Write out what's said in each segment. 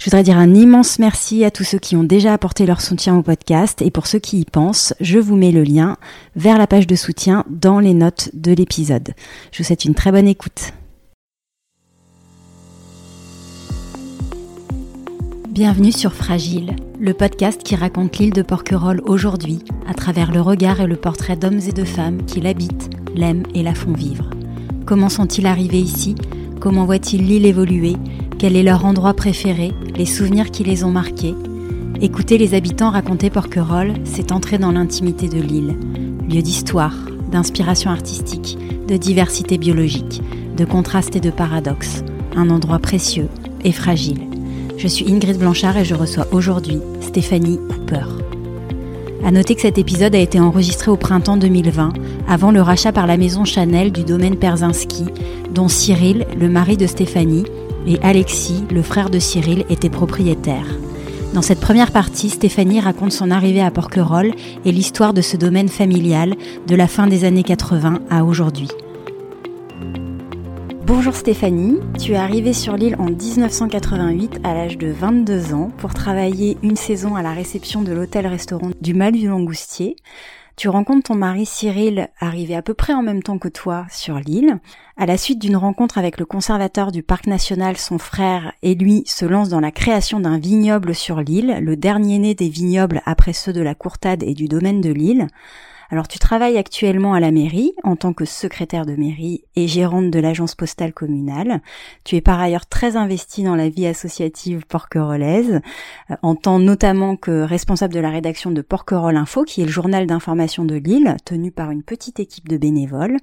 Je voudrais dire un immense merci à tous ceux qui ont déjà apporté leur soutien au podcast et pour ceux qui y pensent, je vous mets le lien vers la page de soutien dans les notes de l'épisode. Je vous souhaite une très bonne écoute. Bienvenue sur Fragile, le podcast qui raconte l'île de Porquerolles aujourd'hui à travers le regard et le portrait d'hommes et de femmes qui l'habitent, l'aiment et la font vivre. Comment sont-ils arrivés ici? Comment voient-ils l'île évoluer? Quel est leur endroit préféré, les souvenirs qui les ont marqués? Écouter les habitants raconter Porquerolles, c'est entrer dans l'intimité de l'île, lieu d'histoire, d'inspiration artistique, de diversité biologique, de contraste et de paradoxe, un endroit précieux et fragile. Je suis Ingrid Blanchard et je reçois aujourd'hui Stéphanie Cooper. À noter que cet épisode a été enregistré au printemps 2020, avant le rachat par la maison Chanel du domaine Perzinski, dont Cyril, le mari de Stéphanie, et Alexis, le frère de Cyril, étaient propriétaires. Dans cette première partie, Stéphanie raconte son arrivée à Porquerolles et l'histoire de ce domaine familial de la fin des années 80 à aujourd'hui. Bonjour Stéphanie, tu es arrivée sur l'île en 1988 à l'âge de 22 ans pour travailler une saison à la réception de l'hôtel-restaurant du Mal du Langoustier. Tu rencontres ton mari Cyril arrivé à peu près en même temps que toi sur l'île. À la suite d'une rencontre avec le conservateur du parc national, son frère et lui se lancent dans la création d'un vignoble sur l'île, le dernier né des vignobles après ceux de la Courtade et du domaine de l'île. Alors tu travailles actuellement à la mairie en tant que secrétaire de mairie et gérante de l'agence postale communale. Tu es par ailleurs très investie dans la vie associative porquerolaise, euh, en tant notamment que responsable de la rédaction de Porquerolles Info, qui est le journal d'information de Lille, tenu par une petite équipe de bénévoles.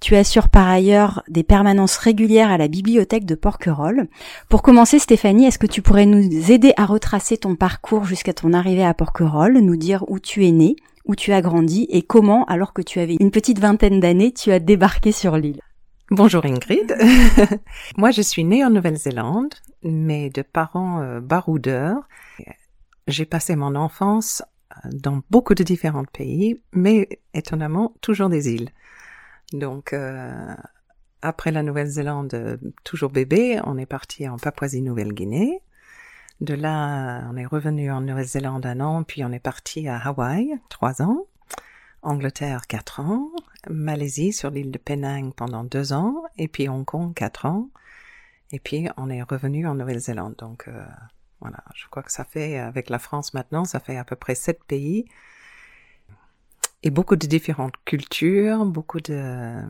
Tu assures par ailleurs des permanences régulières à la bibliothèque de Porquerolles. Pour commencer, Stéphanie, est-ce que tu pourrais nous aider à retracer ton parcours jusqu'à ton arrivée à Porquerolles, nous dire où tu es né, où tu as grandi et comment, alors que tu avais une petite vingtaine d'années, tu as débarqué sur l'île. Bonjour Ingrid. Moi, je suis née en Nouvelle-Zélande, mais de parents euh, baroudeurs. J'ai passé mon enfance euh, dans beaucoup de différents pays, mais étonnamment toujours des îles. Donc, euh, après la Nouvelle-Zélande, euh, toujours bébé, on est parti en Papouasie-Nouvelle-Guinée. De là, on est revenu en Nouvelle-Zélande un an, puis on est parti à Hawaï, trois ans. Angleterre, quatre ans. Malaisie, sur l'île de Penang pendant deux ans. Et puis Hong Kong, quatre ans. Et puis on est revenu en Nouvelle-Zélande. Donc euh, voilà, je crois que ça fait, avec la France maintenant, ça fait à peu près sept pays. Et beaucoup de différentes cultures, beaucoup de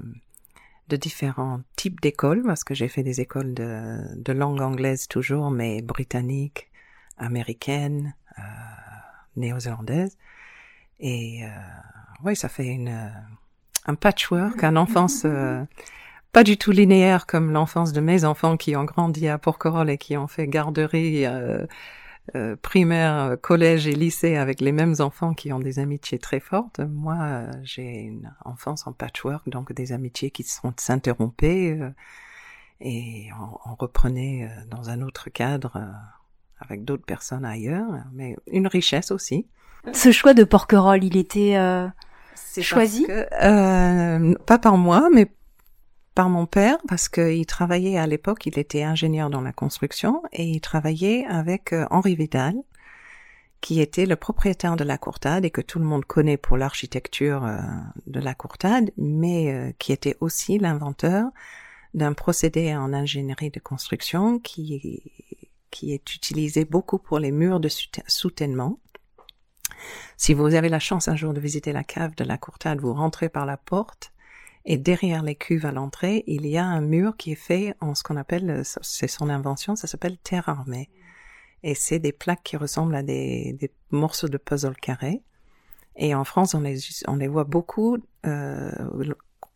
de différents types d'écoles, parce que j'ai fait des écoles de, de langue anglaise toujours, mais britannique, américaine, euh, néo-zélandaise. Et euh, oui, ça fait une, un patchwork, un enfance euh, pas du tout linéaire comme l'enfance de mes enfants qui ont grandi à Porquerolles et qui ont fait garderie euh, euh, primaire, collège et lycée avec les mêmes enfants qui ont des amitiés très fortes. Moi, euh, j'ai une enfance en patchwork, donc des amitiés qui sont s'interrompaient euh, et on, on, reprenait euh, dans un autre cadre euh, avec d'autres personnes ailleurs, mais une richesse aussi. Ce choix de Porquerolles, il était choisi? que, Pas par moi, mais par mon père parce qu'il travaillait à l'époque, il était ingénieur dans la construction et il travaillait avec euh, Henri Vidal, qui était le propriétaire de la Courtade et que tout le monde connaît pour l'architecture euh, de la Courtade, mais euh, qui était aussi l'inventeur d'un procédé en ingénierie de construction qui, qui est utilisé beaucoup pour les murs de soutènement. Si vous avez la chance un jour de visiter la cave de la Courtade, vous rentrez par la porte et derrière les cuves à l'entrée, il y a un mur qui est fait en ce qu'on appelle, c'est son invention, ça s'appelle terre armée. Et c'est des plaques qui ressemblent à des, morceaux de puzzle carré. Et en France, on les, voit beaucoup euh,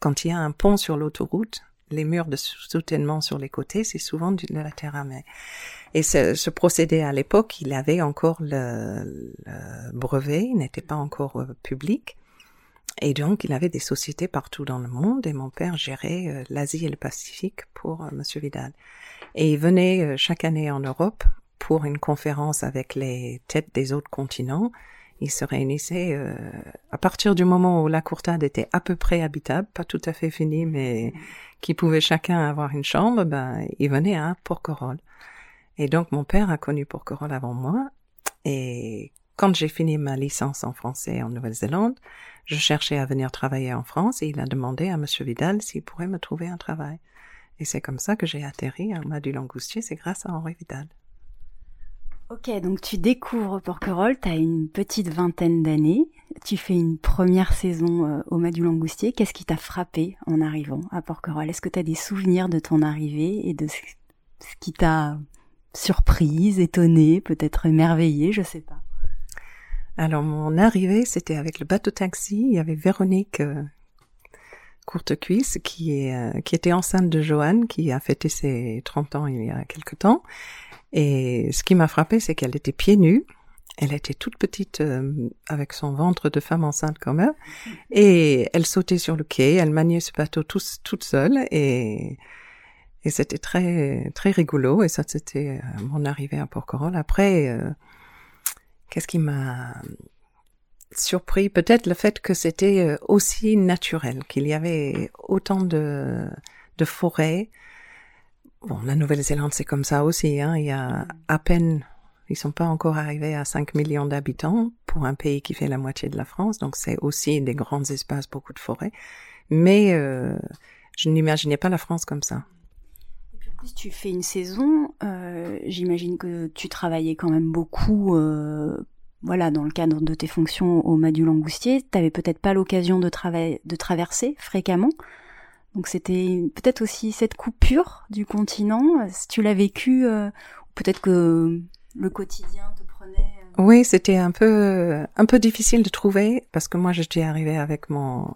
quand il y a un pont sur l'autoroute. les murs de soutènement sur les côtés, c'est souvent de la terre armée. Et ce, ce procédé à l'époque, il avait encore le, le brevet, il n'était pas encore euh, public. Et donc, il avait des sociétés partout dans le monde et mon père gérait euh, l'Asie et le Pacifique pour euh, Monsieur Vidal. Et il venait euh, chaque année en Europe pour une conférence avec les têtes des autres continents. Il se réunissait à partir du moment où la courtade était à peu près habitable, pas tout à fait finie, mais qui pouvait chacun avoir une chambre, ben, il venait à Porquerolles. Et donc, mon père a connu Porquerolles avant moi. Et quand j'ai fini ma licence en français en Nouvelle-Zélande, je cherchais à venir travailler en France et il a demandé à Monsieur Vidal s'il pourrait me trouver un travail. Et c'est comme ça que j'ai atterri à du Langoustier, c'est grâce à Henri Vidal. Ok, donc tu découvres Porquerolles, tu as une petite vingtaine d'années, tu fais une première saison euh, au Mas du Langoustier. Qu'est-ce qui t'a frappé en arrivant à Porquerolles? Est-ce que tu as des souvenirs de ton arrivée et de ce qui t'a surprise, étonnée, peut-être émerveillée, je sais pas alors mon arrivée, c'était avec le bateau taxi. Il y avait Véronique euh, Courtecuisse qui, euh, qui était enceinte de Joanne, qui a fêté ses 30 ans il y a quelque temps. Et ce qui m'a frappé, c'est qu'elle était pieds nus. Elle était toute petite, euh, avec son ventre de femme enceinte quand même. Et elle sautait sur le quai, elle maniait ce bateau toute seule. Et, et c'était très, très rigolo. Et ça, c'était mon arrivée à Porquerolles. Après Qu'est-ce qui m'a surpris? Peut-être le fait que c'était euh, aussi naturel, qu'il y avait autant de, forêts. Bon, la Nouvelle-Zélande, c'est comme ça aussi. Hein. Il y a à peine, ils sont pas encore arrivés à 5 millions d'habitants pour un pays qui fait la moitié de la France. Donc, c'est aussi des grands espaces, beaucoup de forêts. Mais euh, je n'imaginais pas la France comme ça tu fais une saison. Euh, j'imagine que tu travaillais quand même beaucoup, euh, voilà, dans le cadre de tes fonctions au Mas du Langoustier. T'avais peut-être pas l'occasion de, de traverser fréquemment. Donc c'était peut-être aussi cette coupure du continent. Si tu l'as vécu, euh, peut-être que le quotidien te prenait. Oui, c'était un peu un peu difficile de trouver parce que moi j'étais arrivée avec mon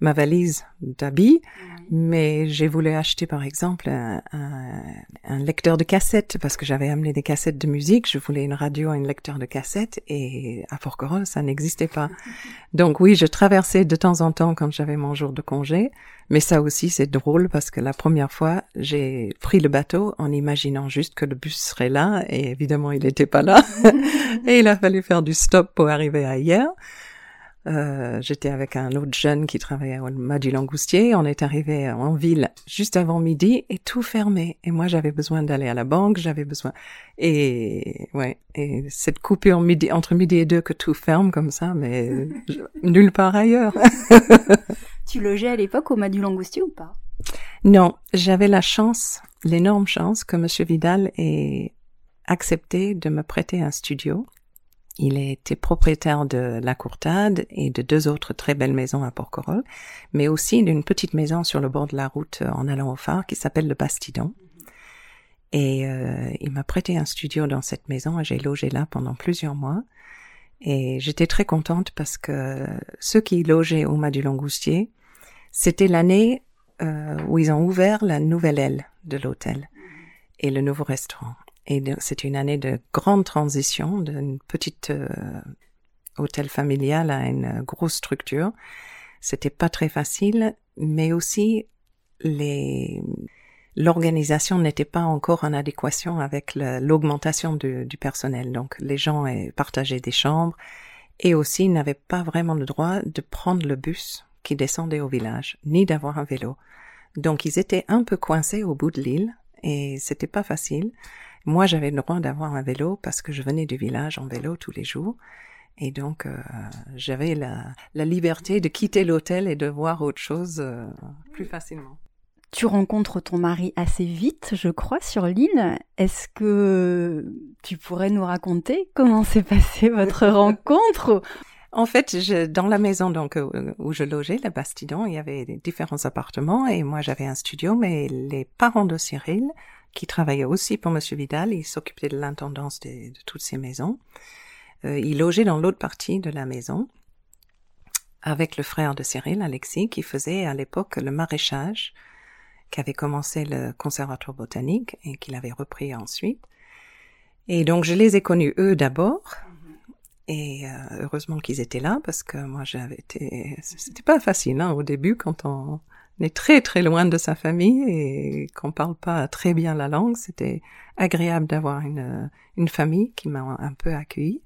ma valise d'habits, mais j'ai voulu acheter par exemple un, un, lecteur de cassettes parce que j'avais amené des cassettes de musique. Je voulais une radio et un lecteur de cassettes et à Porquerolles ça n'existait pas. Donc oui, je traversais de temps en temps quand j'avais mon jour de congé, mais ça aussi c'est drôle parce que la première fois j'ai pris le bateau en imaginant juste que le bus serait là et évidemment il n'était pas là et il a fallu faire du stop pour arriver ailleurs. Euh, j'étais avec un autre jeune qui travaillait au Madi Langoustier. On est arrivé en ville juste avant midi et tout fermé. Et moi, j'avais besoin d'aller à la banque, j'avais besoin. Et ouais, et cette coupure midi, entre midi et deux que tout ferme comme ça, mais nulle part ailleurs. tu logeais à l'époque au Madi Langoustier ou pas? Non, j'avais la chance, l'énorme chance que Monsieur Vidal ait accepté de me prêter un studio il était propriétaire de la Courtade et de deux autres très belles maisons à Porquerolles, mais aussi d'une petite maison sur le bord de la route euh, en allant au phare qui s'appelle le Bastidon. Et euh, il m'a prêté un studio dans cette maison et j'ai logé là pendant plusieurs mois. Et j'étais très contente parce que ceux qui logeaient au Mas du Langoustier, c'était l'année euh, où ils ont ouvert la nouvelle aile de l'hôtel et le nouveau restaurant. Et c'était une année de grande transition d'une petite euh, hôtel familial à une grosse structure. C'était pas très facile, mais aussi les l'organisation n'était pas encore en adéquation avec l'augmentation du, du, personnel. Donc les gens partageaient des chambres et aussi n'avaient pas vraiment le droit de prendre le bus qui descendait au village, ni d'avoir un vélo. Donc ils étaient un peu coincés au bout de l'île et c'était pas facile. Moi, j'avais le droit d'avoir un vélo parce que je venais du village en vélo tous les jours. Et donc, euh, j'avais la, la, liberté de quitter l'hôtel et de voir autre chose euh, plus facilement. Tu rencontres ton mari assez vite, je crois, sur l'île. Est-ce que tu pourrais nous raconter comment s'est passée votre rencontre? En fait, je, dans la maison donc où je logeais, le Bastidon, il y avait différents appartements et moi j'avais un studio, mais les parents de Cyril qui travaillait aussi pour Monsieur Vidal. Il s'occupait de l'intendance de, toutes ces maisons. Euh, il logeait dans l'autre partie de la maison avec le frère de Cyril, Alexis, qui faisait à l'époque le maraîchage. qui avait commencé le conservatoire botanique et qu'il avait repris ensuite. Et donc je les ai connus eux d'abord. Et euh, heureusement qu'ils étaient là parce que moi j'avais été, c'était pas facile hein, au début quand on est très très loin de sa famille et qu'on parle pas très bien la langue. C'était agréable d'avoir une une famille qui m'a un peu accueilli.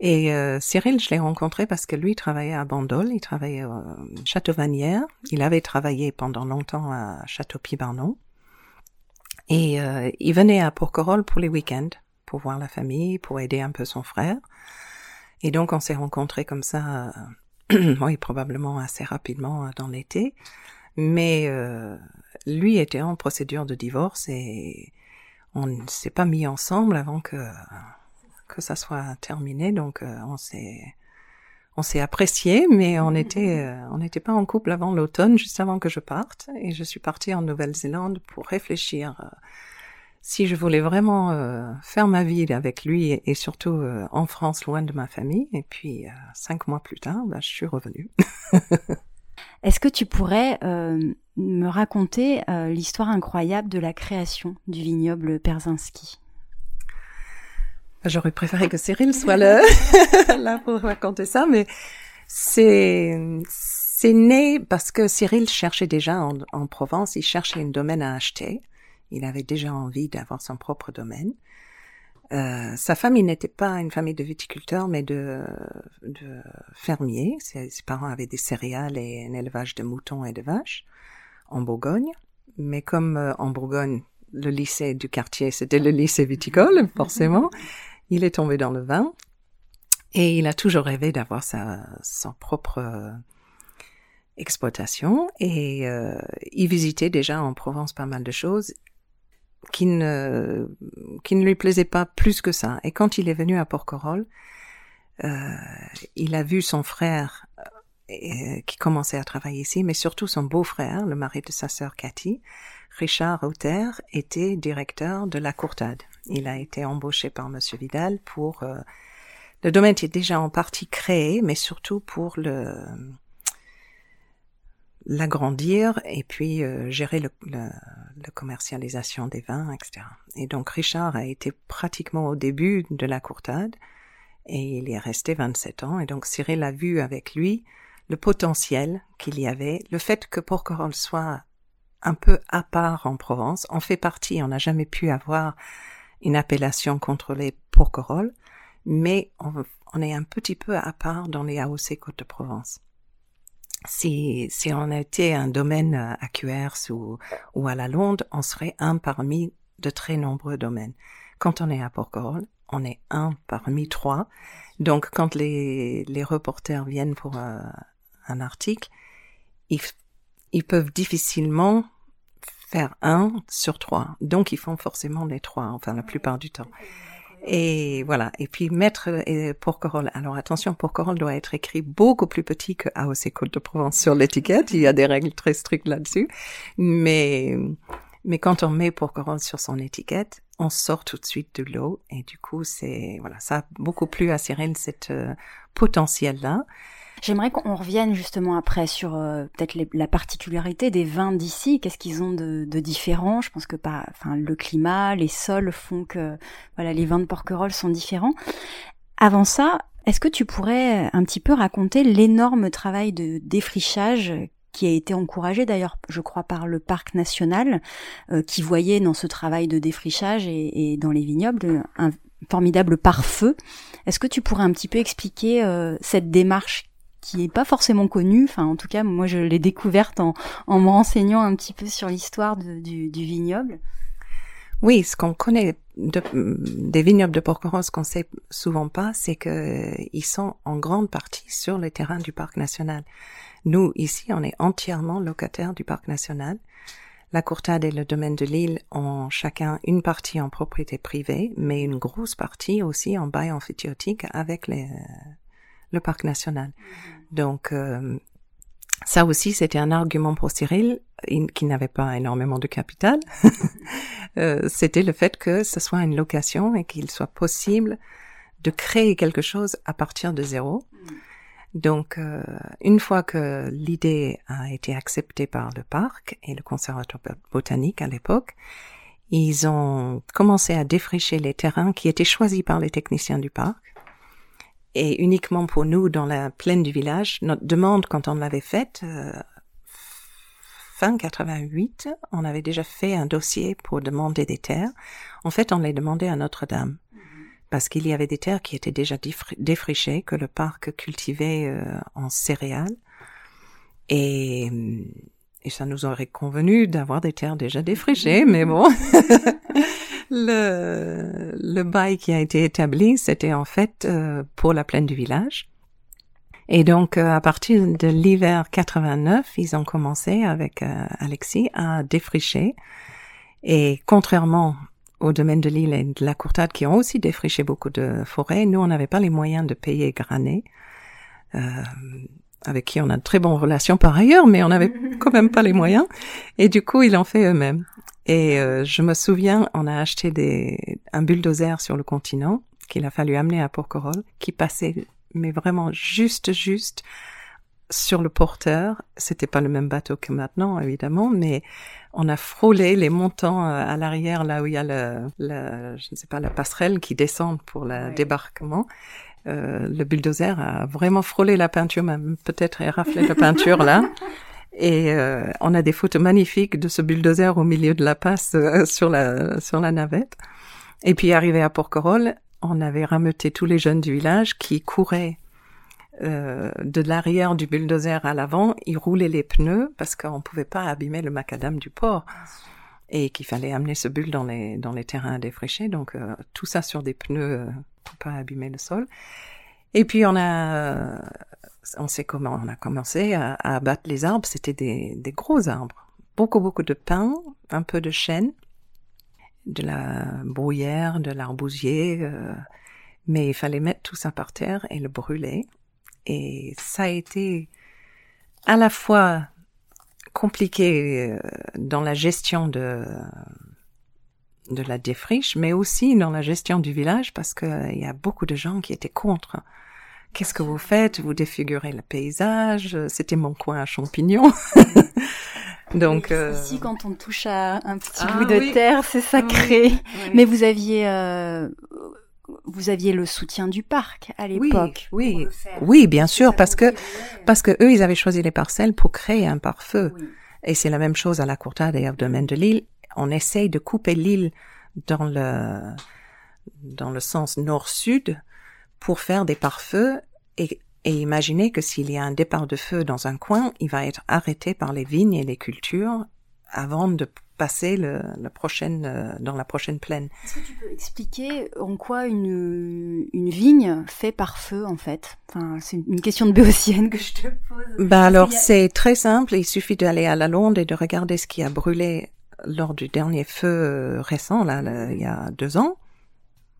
Et euh, Cyril, je l'ai rencontré parce que lui travaillait à Bandol, il travaillait à Château-Vanière. Il avait travaillé pendant longtemps à Château-Pibarnon. Et euh, il venait à Porquerolles pour les week-ends, pour voir la famille, pour aider un peu son frère. Et donc on s'est rencontrés comme ça, euh, oui, probablement assez rapidement dans l'été. Mais lui était en procédure de divorce et on ne s'est pas mis ensemble avant que que ça soit terminé. Donc euh, on s'est on s'est apprécié, mais on était euh, on n'était pas en couple avant l'automne, juste avant que je parte. Et je suis partie en Nouvelle-Zélande pour réfléchir euh, si je voulais vraiment faire ma vie avec lui et, surtout en France, loin de ma famille. Et puis cinq mois plus tard, bah, je suis revenue. Est-ce que tu pourrais me raconter l'histoire incroyable de la création du vignoble Perzinski? J'aurais préféré que Cyril soit là pour raconter ça, mais c'est c'est né parce que Cyril cherchait déjà en, en, Provence, il cherchait un domaine à acheter. Il avait déjà envie d'avoir son propre domaine. Euh, sa famille n'était pas une famille de viticulteurs, mais de, de fermiers. Ses, ses, parents avaient des céréales et un élevage de moutons et de vaches en Bourgogne. Mais comme euh, en Bourgogne, le lycée du quartier, c'était le lycée viticole, forcément. Il est tombé dans le vin et il a toujours rêvé d'avoir sa, propre euh, exploitation et il visitait déjà en Provence pas mal de choses qui ne, qui ne lui plaisaient pas plus que ça. Et quand il est venu à Porquerolles, euh, il a vu son frère euh, qui commençait à travailler ici, mais surtout son beau-frère, le mari de sa sœur Cathy, Richard Rauter, était directeur de la Courtade. Il a été embauché par Monsieur Vidal pour euh, le domaine était déjà en partie créé, mais surtout pour le l'agrandir et puis euh, gérer le, le, la commercialisation des vins, etc. Et donc Richard a été pratiquement au début de la courtade et il y est resté 27 ans. Et donc Cyril a vu avec lui le potentiel qu'il y avait, le fait que Porquerolles soit un peu à part en Provence. On fait partie, on n'a jamais pu avoir une appellation contrôlée Porquerolles, mais on, est un petit peu à part dans les AOC Côte-de-Provence. Si, si on était un domaine à QRS ou, ou à la Londe, on serait un parmi de très nombreux domaines. Quand on est à Porquerolles, on est un parmi trois. Donc, quand les, les reporters viennent pour euh, un article, ils, ils peuvent difficilement faire un sur trois. Donc, ils font forcément les trois, enfin, la plupart du temps. Et voilà. Et puis, mettre Porquerolles. Alors, attention, Porquerolles doit être écrit beaucoup plus petit que AOC Côte de Provence sur l'étiquette. Il y a des règles très strictes là-dessus. Mais, mais quand on met Porquerolles sur son étiquette, on sort tout de suite de l'eau. Et du coup, c'est, voilà, ça a beaucoup plus à Cyril, cette euh, potentiel-là. J'aimerais qu'on revienne justement après sur euh, peut-être la particularité des vins d'ici. Qu'est-ce qu'ils ont de, de, différent? Je pense que pas, enfin, le climat, les sols font que voilà, les vins de Porquerolles sont différents. Avant ça, est-ce que tu pourrais un petit peu raconter l'énorme travail de défrichage qui a été encouragé d'ailleurs, je crois, par le parc national, euh, qui voyait dans ce travail de défrichage et, et dans les vignobles un formidable pare-feu? Est-ce que tu pourrais un petit peu expliquer euh, cette démarche qui est pas forcément connue. Enfin, en tout cas, moi, je l'ai découverte en, en me renseignant un petit peu sur l'histoire du, vignoble. Oui, ce qu'on connaît de, des vignobles de Porquerolles, ce qu'on sait souvent pas, c'est que ils sont en grande partie sur les terrains du parc national. Nous, ici, on est entièrement locataires du parc national. La Courtade et le domaine de l'île ont chacun une partie en propriété privée, mais une grosse partie aussi en bail amphithéotique avec les, le parc national. Donc, euh, ça aussi, c'était un argument pour Cyril, qui n'avait pas énormément de capital. euh, c'était le fait que ce soit une location et qu'il soit possible de créer quelque chose à partir de zéro. Donc, euh, une fois que l'idée a été acceptée par le parc et le conservatoire botanique à l'époque, ils ont commencé à défricher les terrains qui étaient choisis par les techniciens du parc. Et uniquement pour nous, dans la plaine du village, notre demande, quand on l'avait faite, euh, fin 88, on avait déjà fait un dossier pour demander des terres. En fait, on les demandait à Notre-Dame parce qu'il y avait des terres qui étaient déjà défrichées, que le parc cultivait euh, en céréales. Et, et ça nous aurait convenu d'avoir des terres déjà défrichées, mais bon. le, le bail qui a été établi, c'était en fait euh, pour la plaine du village. Et donc, euh, à partir de l'hiver 89, ils ont commencé avec Alexis à défricher. Et contrairement au domaine de l'île et de la Courtade qui ont aussi défriché beaucoup de forêts. Nous, on n'avait pas les moyens de payer Granet, euh, avec qui on a de très bonnes relations par ailleurs, mais on n'avait quand même pas les moyens. Et du coup, ils l'ont fait eux-mêmes. Et euh, je me souviens, on a acheté des, un bulldozer sur le continent qu'il a fallu amener à Porquerolles, qui passait, mais vraiment juste, juste sur le porteur. C'était pas le même bateau que maintenant, évidemment, mais on a frôlé les montants euh, à l'arrière, là où il y a le, je ne sais pas, la passerelle qui descend pour le débarquement. Euh, le bulldozer a vraiment frôlé la peinture, même peut-être éraflé la peinture là. Et euh, on a des photos magnifiques de ce bulldozer au milieu de la passe euh, sur la sur la navette. Et puis arrivé à Porquerolles, on avait rameuté tous les jeunes du village qui couraient euh, de l'arrière du bulldozer à l'avant, il roulait les pneus parce qu'on pouvait pas abîmer le macadam du port et qu'il fallait amener ce bulle dans les dans les terrains défrichés. Donc euh, tout ça sur des pneus euh, pour pas abîmer le sol. Et puis on a on sait comment on a commencé à, abattre les arbres. C'était des, des gros arbres, beaucoup beaucoup de pins, un peu de chêne, de la bruyère, de l'arbousier. mais il fallait mettre tout ça par terre et le brûler. Et ça a été à la fois compliqué euh, dans la gestion de de la défriche, mais aussi dans la gestion du village parce qu'il y a beaucoup de gens qui étaient contre. Qu'est-ce que vous faites? Vous défigurez le paysage? C'était mon coin à champignons. Donc euh... quand on touche à un petit ah bout de terre, c'est sacré. Mais vous aviez euh, vous aviez le soutien du parc à l'époque. Oui, oui, oui, bien sûr, parce que parce que eux, ils avaient choisi les parcelles pour créer un pare-feu. Et c'est la même chose à la Courtade et au domaine de l'île. On essaye de couper l'île dans le dans le sens nord-sud pour faire des pare-feux et, et imaginez que s'il y a un départ de feu dans un coin, il va être arrêté par les vignes et les cultures avant de passer le, la prochaine, euh, dans la prochaine plaine. Est-ce que tu peux expliquer en quoi une, une vigne fait par feu en fait? Enfin, C'est une question de béotienne que je te pose. Bah alors c'est très simple, il suffit d'aller à la Londe et de regarder ce qui a brûlé lors du dernier feu euh, récent, là, il y a deux ans.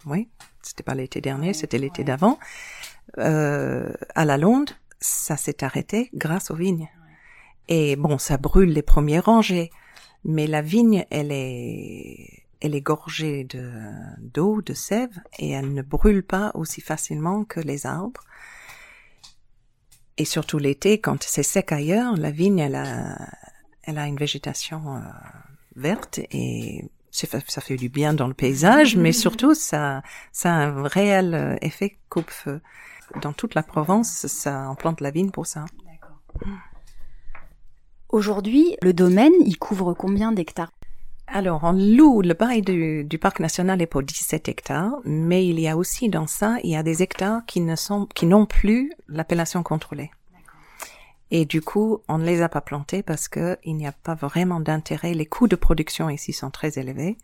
Oui, c'était pas l'été dernier, c'était l'été d'avant. Euh, à la Londe, ça s'est arrêté grâce aux vignes. Et bon, ça brûle les premiers rangées mais la vigne, elle est, elle est gorgée de, d'eau, de sève, et elle ne brûle pas aussi facilement que les arbres. Et surtout l'été, quand c'est sec ailleurs, la vigne, elle a, elle a une végétation euh, verte et ça fait du bien dans le paysage, mais surtout ça, ça a un réel euh, effet coupe-feu. Dans toute la Provence, ça on plante la vigne pour ça. D'accord. Aujourd'hui, le domaine, il couvre combien d'hectares? Alors, on loue le bail du, parc national est pour 17 hectares, mais il y a aussi dans ça, il y a des hectares qui ne sont, qui n'ont plus l'appellation contrôlée. Et du coup, on ne les a pas plantés parce que il n'y a pas vraiment d'intérêt. Les coûts de production ici sont très élevés.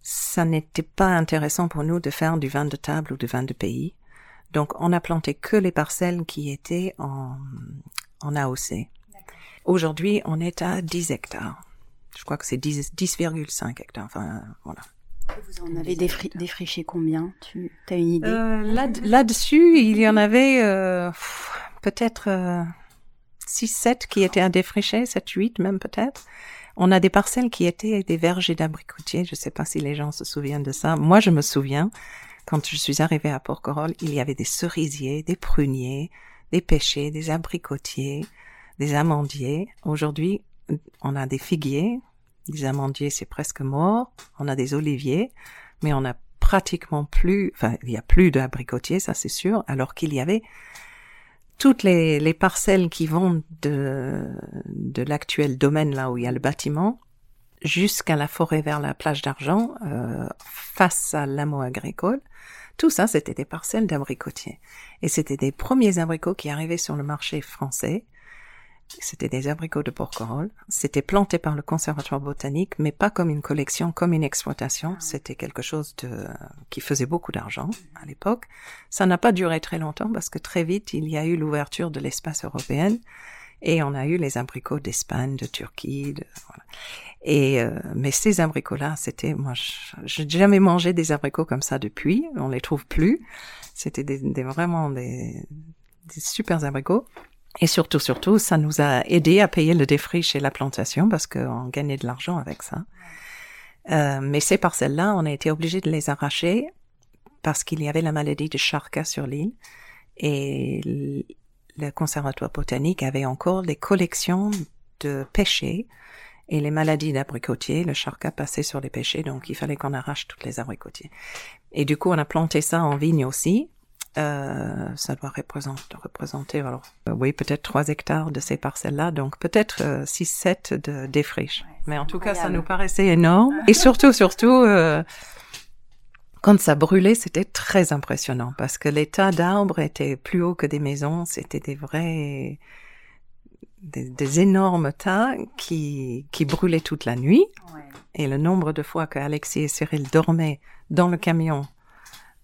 Ça n'était pas intéressant pour nous de faire du vin de table ou du vin de pays. Donc, on a planté que les parcelles qui étaient en, en AOC. Aujourd'hui, on est à 10 hectares. Je crois que c'est 10,5 hectares. Enfin, voilà. Vous en avez défriché combien? Tu as une idée? Euh, Là-dessus, il y en avait euh, peut-être euh, 6-7 qui étaient à défricher, 7-8 même peut-être. On a des parcelles qui étaient des vergers d'abricotiers. Je ne sais pas si les gens se souviennent de ça. Moi, je me souviens, quand je suis arrivée à Porquerolles, il y avait des cerisiers, des pruniers, des pêchers, des abricotiers, des amandiers. Aujourd'hui, on a des figuiers, des amandiers, c'est presque mort. On a des oliviers, mais on a pratiquement plus, enfin, il y a plus d'abricotiers, ça c'est sûr, alors qu'il y avait toutes les, les, parcelles qui vont de, de l'actuel domaine là où il y a le bâtiment jusqu'à la forêt vers la plage d'argent, euh, face à l'amour agricole, tout ça c'était des parcelles d'abricotiers. Et c'était des premiers abricots qui arrivaient sur le marché français c'était des abricots de Porquerolles. C'était planté par le conservatoire botanique, mais pas comme une collection, comme une exploitation. Ah. C'était quelque chose de, qui faisait beaucoup d'argent à l'époque. Ça n'a pas duré très longtemps parce que très vite, il y a eu l'ouverture de l'espace européen et on a eu les abricots d'Espagne, de Turquie, de, voilà. Et euh, mais ces abricots-là, c'était moi, j'ai jamais mangé des abricots comme ça depuis. On les trouve plus. C'était des, des, vraiment des, des super abricots. Et surtout, surtout, ça nous a aidé à payer le défriche et la plantation parce qu'on gagnait de l'argent avec ça. Euh, mais ces parcelles-là, on a été obligé de les arracher parce qu'il y avait la maladie de Charca sur l'île et le conservatoire botanique avait encore des collections de pêchers et les maladies d'abricotiers, le charca passait sur les pêchers, donc il fallait qu'on arrache toutes les abricotiers. Et du coup, on a planté ça en vigne aussi, euh, ça doit représenter, représenter alors, euh, oui, peut-être 3 hectares de ces parcelles-là, donc peut-être 6-7 euh, de défriche. Mais en tout cas, ça nous paraissait énorme. Et surtout, surtout, quand ça brûlait, c'était très impressionnant parce que les tas d'arbres étaient plus hauts que des maisons. C'était des vrais, des, des, énormes tas qui, qui brûlaient toute la nuit. Et le nombre de fois que Alexis et Cyril dormaient dans le camion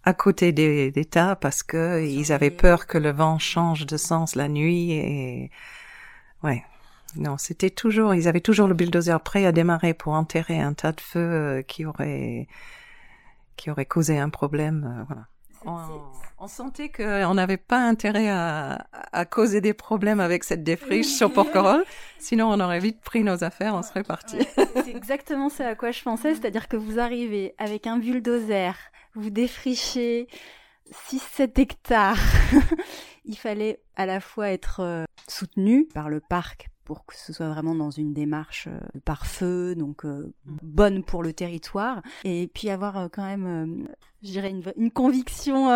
à côté des, des tas parce que ils avaient peur que le vent change de sens la nuit et ouais. Non, c'était toujours, ils avaient toujours le bulldozer prêt à démarrer pour enterrer un tas de feu euh, qui aurait qui aurait causé un problème. Euh, voilà. On, sentait qu'on n'avait pas intérêt à, à, causer des problèmes avec cette défriche sur Porquerolles, sinon on aurait vite pris nos affaires, on serait parti. c'est exactement ça à quoi je pensais, c'est-à-dire que vous arrivez avec un bulldozer, vous défrichez 6-7 hectares. Il fallait à la fois être euh, soutenu par le parc pour que ce soit vraiment dans une démarche euh, par feu, donc euh, mm. bonne pour le territoire, et puis avoir euh, quand même, je dirais, une, une conviction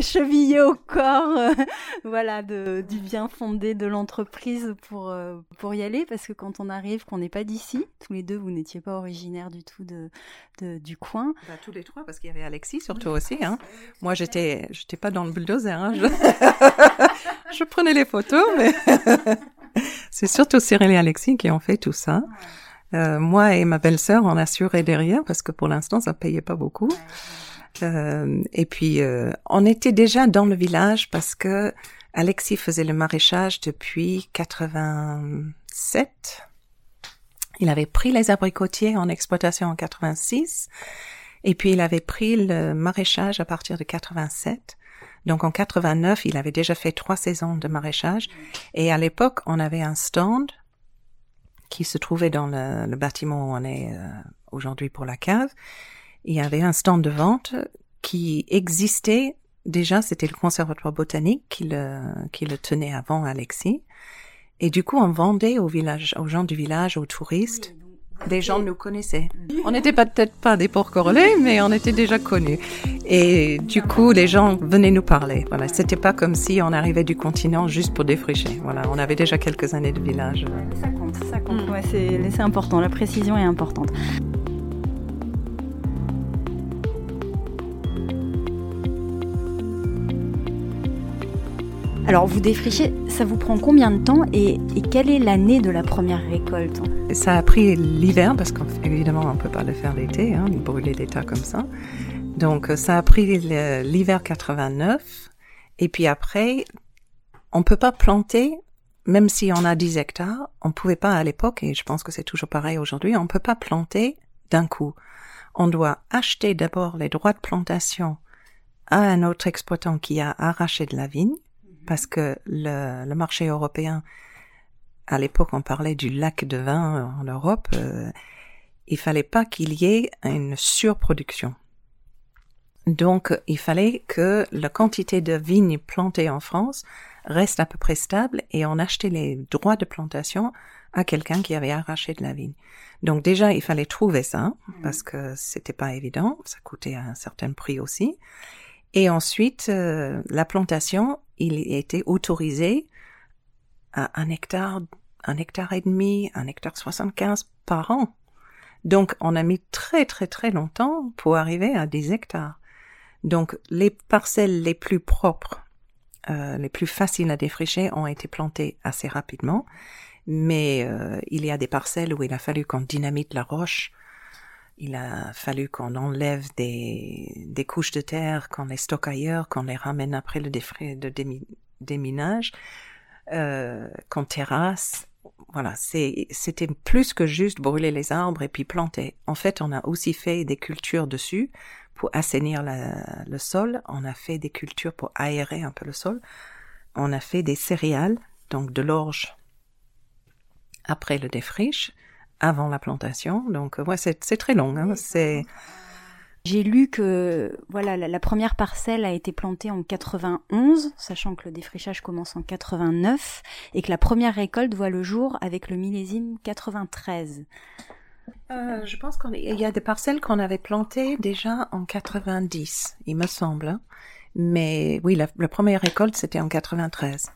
chevillée au corps, voilà, de, du bien fondé de l'entreprise pour, pour y aller, parce que quand on arrive, qu'on n'est pas d'ici, tous les deux, vous n'étiez pas originaire du tout de, de du coin. Bah, tous les trois, parce qu'il y avait Alexis surtout aussi. Hein. Moi, j'étais, j'étais pas dans le bulldozer. Hein. Je... je prenais les photos, mais c'est surtout Cyril et Alexis qui ont fait tout ça. Euh, moi et ma belle-sœur, on assurait derrière parce que pour l'instant, ça payait pas beaucoup. Euh, et puis, euh, on était déjà dans le village parce que Alexis faisait le maraîchage depuis 87. Il avait pris les abricotiers en exploitation en 86. Et puis, il avait pris le maraîchage à partir de 87. Donc en 89, il avait déjà fait trois saisons de maraîchage. Et à l'époque, on avait un stand qui se trouvait dans le, bâtiment où on est euh, aujourd'hui pour la cave. Il y avait un stand de vente qui existait déjà, c'était le conservatoire botanique qui le, qui le tenait avant Alexis. Et du coup, on vendait aux village, aux gens du village, aux touristes, des gens nous connaissaient. On n'était peut-être pas des porcs correlés, mais on était déjà connus. Et du coup, les gens venaient nous parler. Voilà, c'était pas comme si on arrivait du continent juste pour défricher. Voilà, on avait déjà quelques années de village. Ça compte, ça compte. Ouais, c'est important. La précision est importante. Alors vous défrichez, ça vous prend combien de temps et, quelle est l'année de la première récolte Ça a pris l'hiver parce qu'évidemment on ne peut pas le faire l'été, hein, brûler des tas comme ça. Donc ça a pris l'hiver 89 et puis après on peut pas planter même si on a 10 hectares, on pouvait pas à l'époque et je pense que c'est toujours pareil aujourd'hui, on peut pas planter d'un coup. On doit acheter d'abord les droits de plantation à un autre exploitant qui a arraché de la vigne parce que le, marché européen, à l'époque on parlait du lac de vin en Europe, euh, il fallait pas qu'il y ait une surproduction. Donc il fallait que la quantité de vignes plantées en France reste à peu près stable et on achetait les droits de plantation à quelqu'un qui avait arraché de la vigne. Donc déjà, il fallait trouver ça mhm. parce que c'était pas évident, ça coûtait un certain prix aussi. Et ensuite, euh, la plantation, il était autorisé à un hectare, un hectare et demi, un hectare 75 par an. Donc, on a mis très très très longtemps pour arriver à des hectares. Donc, les parcelles les plus propres, euh, les plus faciles à défricher ont été plantées assez rapidement mais euh, il y a des parcelles où il a fallu qu'on dynamite la roche, il a fallu qu'on enlève des, des couches de terre, qu'on les stocke ailleurs, qu'on les ramène après le de déminage, euh, qu'on terrasse. Voilà, c'était plus que juste brûler les arbres et puis planter. En fait, on a aussi fait des cultures dessus pour assainir le sol. On a fait des cultures pour aérer un peu le sol. On a fait des céréales, donc de l'orge après le défriche, avant la plantation. Donc, ouais, c'est très long. Hein, c'est j'ai lu que voilà la, première parcelle a été plantée en 91, sachant que le défrichage commence en 89 et que la première récolte voit le jour avec le millésime 93. Euh, je pense qu'il y a des parcelles qu'on avait plantées déjà en 90, il me semble. Hein. Mais oui, la, la première récolte c'était en 93.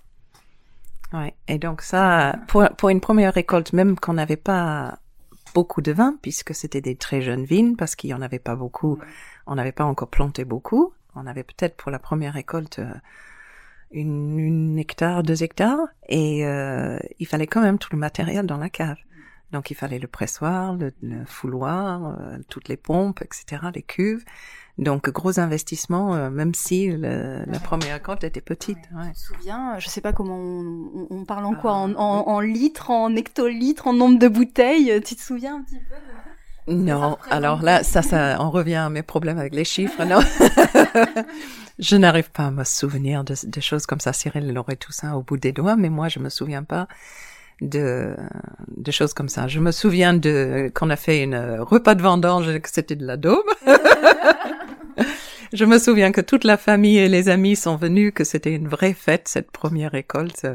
Ouais. Et donc ça, pour, pour une première récolte, même qu'on n'avait pas beaucoup de vin, puisque c'était des très jeunes vignes, parce qu'il y en avait pas beaucoup, on n'avait pas encore planté beaucoup. On avait peut-être pour la première récolte euh, une, une hectare, deux hectares, et euh, il fallait quand même tout le matériel dans la cave. Donc il fallait le pressoir, le, fouloir, euh, toutes les pompes, etc., les cuves. Donc gros investissement, euh, même si le, la première compte était petite. Ouais. Je me souviens, je sais pas comment on, on parle en quoi, en, en, en, litres, en hectolitres, en nombre de bouteilles. Tu te souviens un petit peu de... Non, alors là, ça, ça, on revient à mes problèmes avec les chiffres, non? Je n'arrive pas à me souvenir de, de, choses comme ça. Cyril il aurait tout ça au bout des doigts, mais moi, je me souviens pas de, de choses comme ça. Je me souviens de qu'on a fait une repas de vendange et que c'était de la daube. je me souviens que toute la famille et les amis sont venus, que c'était une vraie fête cette première récolte.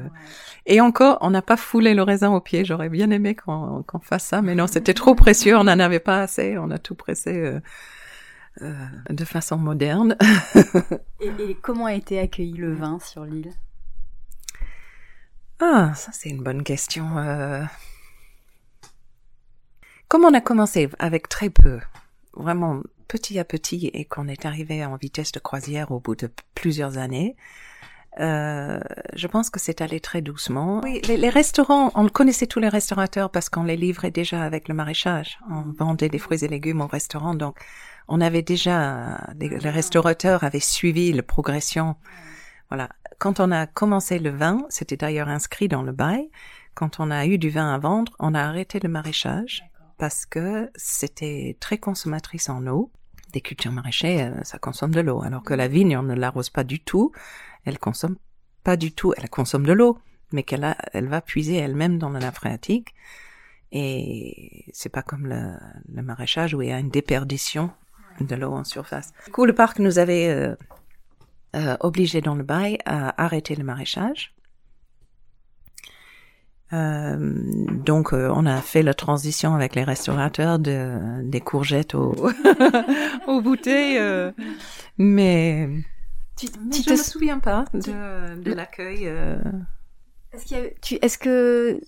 Et encore, on n'a pas foulé le raisin au pied. J'aurais bien aimé qu'on fasse ça, mais non, c'était trop précieux. On n'en avait pas assez. On a tout pressé. Euh, euh, de façon moderne. et, et comment a été accueilli le vin sur l'île? Ah, ça c'est une bonne question. Euh... Comme on a commencé avec très peu, vraiment petit à petit, et qu'on est arrivé en vitesse de croisière au bout de plusieurs années, euh, je pense que c'est allé très doucement. Oui, les, restaurants, on connaissait tous les restaurateurs parce qu'on les livrait déjà avec le maraîchage. On vendait des fruits et légumes au restaurant, donc on avait déjà, les, les restaurateurs avaient suivi la progression. Voilà quand on a commencé le vin, c'était d'ailleurs inscrit dans le bail, quand on a eu du vin à vendre, on a arrêté le maraîchage parce que c'était très consommatrice en eau. Des cultures maraîchères, euh, ça consomme de l'eau, alors que la vigne, on ne l'arrose pas du tout. Elle consomme pas du tout, elle consomme de l'eau, mais qu'elle elle va puiser elle-même dans la nappe phréatique. Et c'est pas comme le, le, maraîchage où il y a une déperdition de l'eau en surface. Du coup, le parc nous avait euh, euh, obligé dans le bail à arrêter le maraîchage. Euh, donc, euh, on a fait la transition avec les restaurateurs de, des courgettes aux, aux bouteilles, euh, mais, tu, tu te souviens pas de, de l'accueil. Est-ce que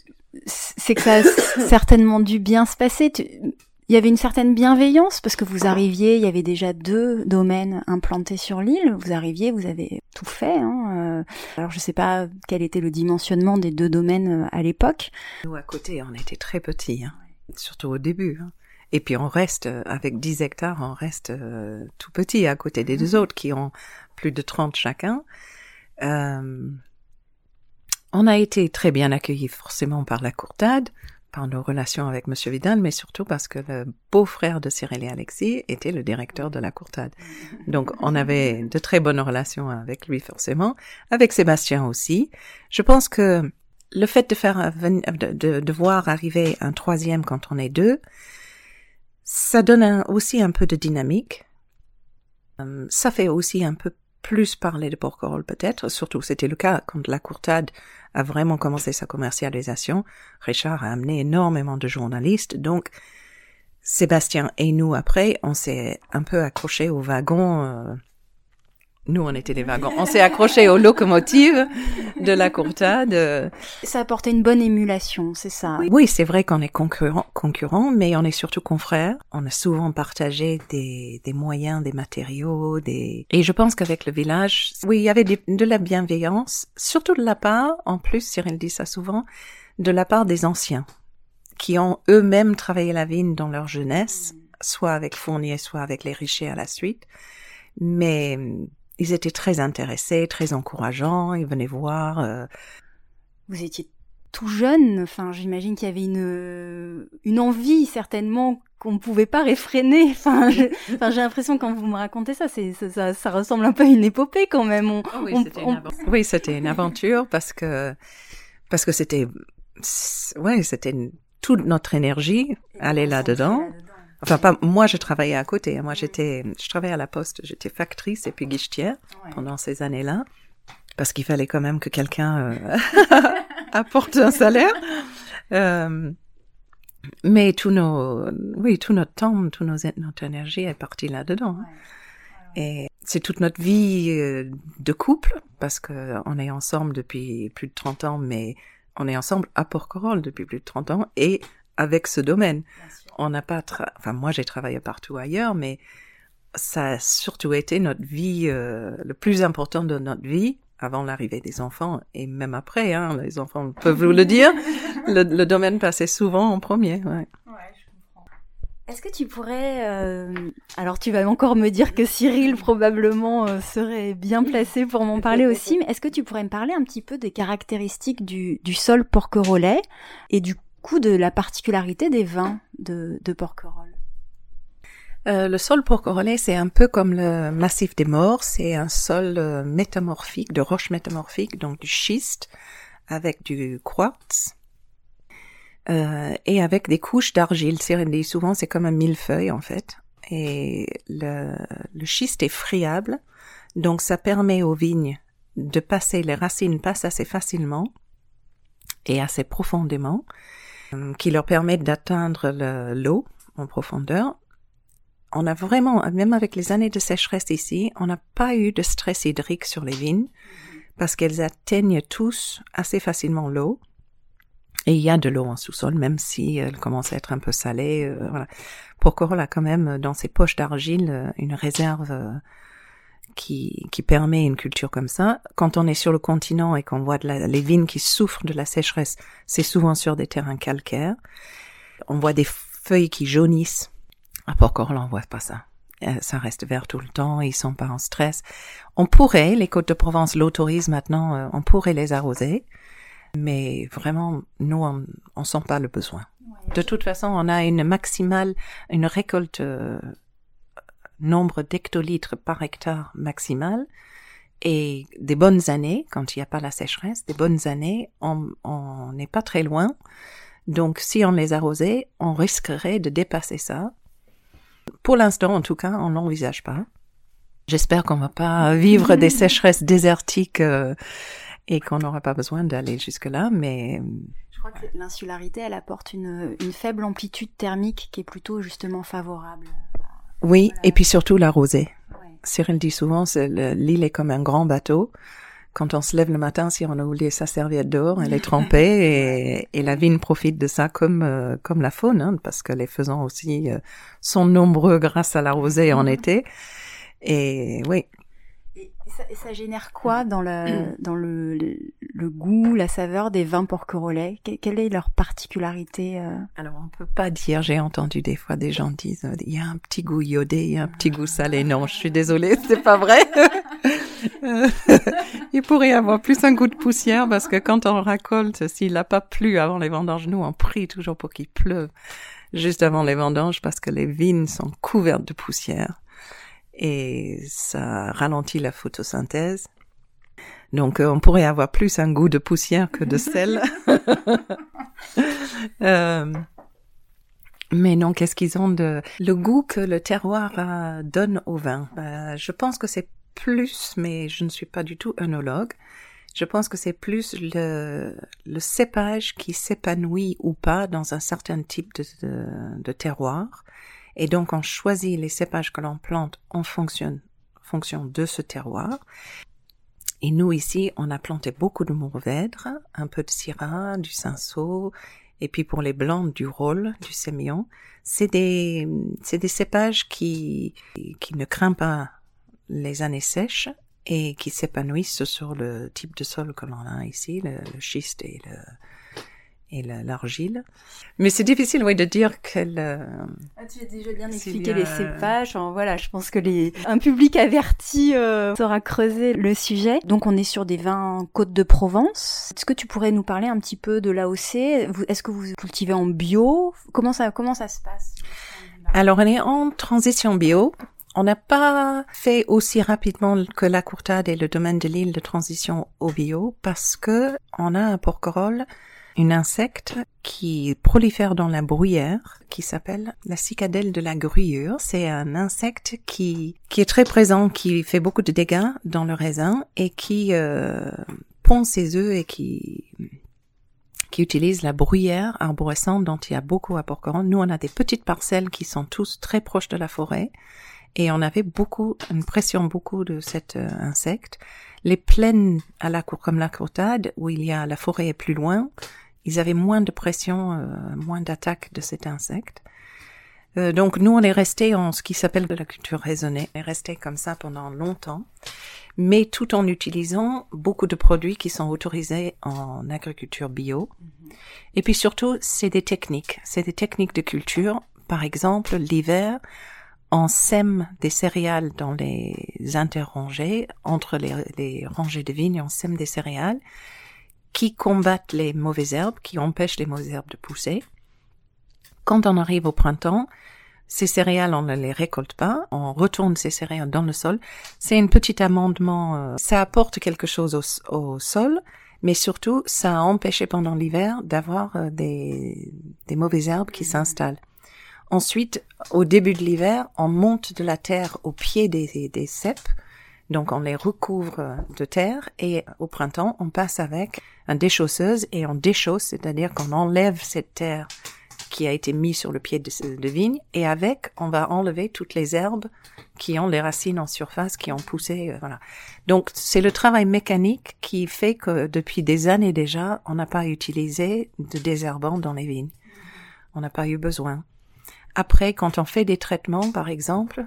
c'est que ça a certainement dû bien se passer? Tu, il y avait une certaine bienveillance parce que vous arriviez, il y avait déjà deux domaines implantés sur l'île. Vous arriviez, vous avez tout fait. Hein. Euh. Alors je sais pas quel était le dimensionnement des deux domaines euh, à l'époque. Nous à côté, on était très petits, hein. surtout au début. Hein. Et puis on reste euh, avec 10 hectares, on reste tout petit à côté des deux mmh. autres qui ont plus de 30 chacun. Euh, on a été très bien accueillis forcément par la courtade par nos relations avec Monsieur Vidal, mais surtout parce que le beau-frère de Cyril et Alexis était le directeur de la courtade. Donc, on avait de très bonnes relations avec lui, forcément, avec Sébastien aussi. Je pense que le fait de faire, de, de, voir arriver un troisième quand on est deux, ça donne aussi un peu de dynamique. Euh, ça fait aussi un peu plus parlé de porquerolles peut-être, surtout c'était le cas quand la courtade a vraiment commencé sa commercialisation. Richard a amené énormément de journalistes, donc Sébastien et nous après, on s'est un peu accroché au wagon euh, nous, on était des wagons. On s'est accroché aux locomotives de la courtade. Ça apportait une bonne émulation, c'est ça? Oui, c'est vrai qu'on est concurrents, concurrents, mais on est surtout confrères. On a souvent partagé des, des moyens, des matériaux, des... Et je pense qu'avec le village, oui, il y avait de la bienveillance, surtout de la part, en plus, Cyril dit ça souvent, de la part des anciens, qui ont eux-mêmes travaillé la vigne dans leur jeunesse, soit avec Fournier, soit avec les Richer à la suite. Mais ils étaient très intéressés, très encourageants, ils venaient voir. Euh. Vous étiez tout jeune, enfin j'imagine qu'il y avait une une envie certainement qu'on ne pouvait pas réfréner. Enfin, j'ai l'impression quand vous me racontez ça, c'est ça, ça, ressemble un peu à une épopée quand même. Oh oui, c'était une, aventure parce que parce que c'était ouais, c'était toute notre énergie allait là-dedans. Enfin, pas, moi, je travaillais à côté. Moi, j'étais, je travaillais à la poste. J'étais factrice et puis guichetière pendant ces années-là. Parce qu'il fallait quand même que quelqu'un euh, apporte un salaire. Euh, mais tout nos, oui, tout notre temps, tout nos, notre énergie est parti là-dedans. Et c'est toute notre vie euh, de couple, parce que on est ensemble depuis plus de 30 ans, mais on est ensemble à Porquerolles depuis plus de 30 ans et avec ce domaine on n'a pas, enfin moi j'ai travaillé partout ailleurs, mais ça a surtout été notre vie, euh, le plus important de notre vie avant l'arrivée des enfants et même après, hein, les enfants peuvent vous le dire, le, domaine passait souvent en premier. Ouais. Est-ce que tu pourrais, euh, alors tu vas encore me dire que Cyril probablement euh, serait bien placé pour m'en parler aussi, mais est-ce que tu pourrais me parler un petit peu des caractéristiques du, du sol porquerolais et du coup de la particularité des vins de, de Porquerolles euh, le sol porquerolais, c'est un peu comme le massif des morts. C'est un sol euh, métamorphique, de roches métamorphiques, donc du schiste avec du quartz euh, et avec des couches d'argile. Souvent c'est comme un millefeuille en fait. Et le, le schiste est friable, donc ça permet aux vignes de passer, les racines passent assez facilement et assez profondément qui leur permettent d'atteindre l'eau en profondeur. On a vraiment, même avec les années de sécheresse ici, on n'a pas eu de stress hydrique sur les vignes parce qu'elles atteignent tous assez facilement l'eau. Et il y a de l'eau en sous-sol, même si elle commence à être un peu salée. Euh, voilà. A quand même dans ses poches d'argile euh, une réserve qui, qui permet une culture comme ça. Quand on est sur le continent et qu'on voit de les vignes qui souffrent de la sécheresse, c'est souvent sur des terrains calcaires. On voit des feuilles qui jaunissent. À Port-Corle, on voit pas ça? Euh, ça reste vert tout le temps, ils sont pas en stress. On pourrait, les Côtes de Provence l'autorisent maintenant, euh, on pourrait les arroser, mais vraiment, nous, on, on sent pas le besoin. De toute façon, on a une maximale, une récolte euh, nombre d'hectolitres par hectare maximal. Et des bonnes années, quand il n'y a pas la sécheresse, des bonnes années, on n'est pas très loin. Donc, si on les arrosait, on risquerait de dépasser ça. Pour l'instant, en tout cas, on l'envisage pas. J'espère qu'on va pas vivre des sécheresses désertiques euh, et qu'on n'aura pas besoin d'aller jusque-là, mais... Je crois que l'insularité, elle apporte une, une faible amplitude thermique qui est plutôt justement favorable oui, et puis surtout la rosée. Cyril dit souvent, l'île est comme un grand bateau. Quand on se lève le matin, si on a oublié sa serviette d'or, elle est trempée et, la vigne profite de ça comme euh, comme la faune, hein, parce que les faisans aussi euh, sont nombreux grâce à la rosée en été. Et oui, et ça, génère quoi dans le dans le, le, goût, la saveur des vins porquerolais Quelle est leur particularité euh? Alors on peut pas dire. J'ai entendu des fois des gens dire il y a un petit goût iodé, il y a un petit goût salé. Non, je suis désolée, c'est pas vrai. il pourrait y avoir plus un goût de poussière parce que quand on récolte, s'il n'a pas plu avant les vendanges, nous on prie toujours pour qu'il pleuve juste avant les vendanges parce que les vignes sont couvertes de poussière et ça ralentit la photosynthèse. Donc euh, on pourrait avoir plus un goût de poussière que de sel. euh, mais non, qu'est-ce qu'ils ont de le goût que le terroir euh, donne au vin? Euh, Je pense que c'est plus, mais je ne suis pas du tout œnologue. Je pense que c'est plus le, le cépage qui s'épanouit ou pas dans un certain type de, de, terroir. Et donc, on choisit les cépages que l'on plante en fonction, fonction de ce terroir. Et nous, ici, on a planté beaucoup de mourvèdre, un peu de syrah, du cinsault, et puis pour les blancs, du rôle, du sémillon. C'est des, c'est des cépages qui, qui ne craignent pas les années sèches et qui s'épanouissent sur le type de sol que l'on a ici, le, schiste et le et l'argile. Mais c'est difficile, oui, de dire quel. Ah, tu as déjà bien expliqué les cépages. voilà, je pense que les un public averti euh, saura creuser le sujet. Donc, on est sur des vins Côte de Provence. Est-ce que tu pourrais nous parler un petit peu de l'AOC Est-ce que vous cultivez en bio? Comment ça comment ça se passe? Alors, on est en transition bio. On n'a pas fait aussi rapidement que la courtade et le domaine de l'île de transition au bio parce que on a un porquerolles, un insecte qui prolifère dans la bruyère, qui s'appelle la cicadelle de la gruyure. C'est un insecte qui, qui est très présent, qui fait beaucoup de dégâts dans le raisin et qui euh, pond ses œufs et qui qui utilise la bruyère arborescente dont il y a beaucoup à Porquerolles. Nous, on a des petites parcelles qui sont tous très proches de la forêt et on avait beaucoup, une pression beaucoup de cet euh, insecte. Les plaines à la comme la courtade, où il y a la forêt est plus loin, ils avaient moins de pression, euh, moins d'attaque de cet insecte. Euh, donc nous, on est resté en ce qui s'appelle de la culture raisonnée. On est resté comme ça pendant longtemps, mais tout en utilisant beaucoup de produits qui sont autorisés en agriculture bio. Mm-hmm. Et puis surtout, c'est des techniques. C'est des techniques de culture. Par exemple, l'hiver, on sème des céréales dans les interrangées, entre les, rangées de vignes, on sème des céréales qui combattent les mauvaises herbes, qui empêchent les mauvaises herbes de pousser. Quand on arrive au printemps, ces céréales, on ne les récolte pas, on retourne ces céréales dans le sol. C'est un petit amendement, euh, ça apporte quelque chose au, sol, mais surtout, ça a empêché pendant l'hiver d'avoir euh, des, des mauvaises herbes qui s'installent. Ensuite, au début de l'hiver, on monte de la terre au pied des, des cèpes, donc on les recouvre de terre et au printemps, on passe avec un déchausseuse et on déchausse, c'est-à-dire qu'on enlève cette terre qui a été mise sur le pied de, vigne et avec, on va enlever toutes les herbes qui ont les racines en surface, qui ont poussé, euh, voilà. Donc c'est le travail mécanique qui fait que depuis des années déjà, on n'a pas utilisé de désherbant dans les vignes. On n'a pas eu besoin. Après, quand on fait des traitements, par exemple,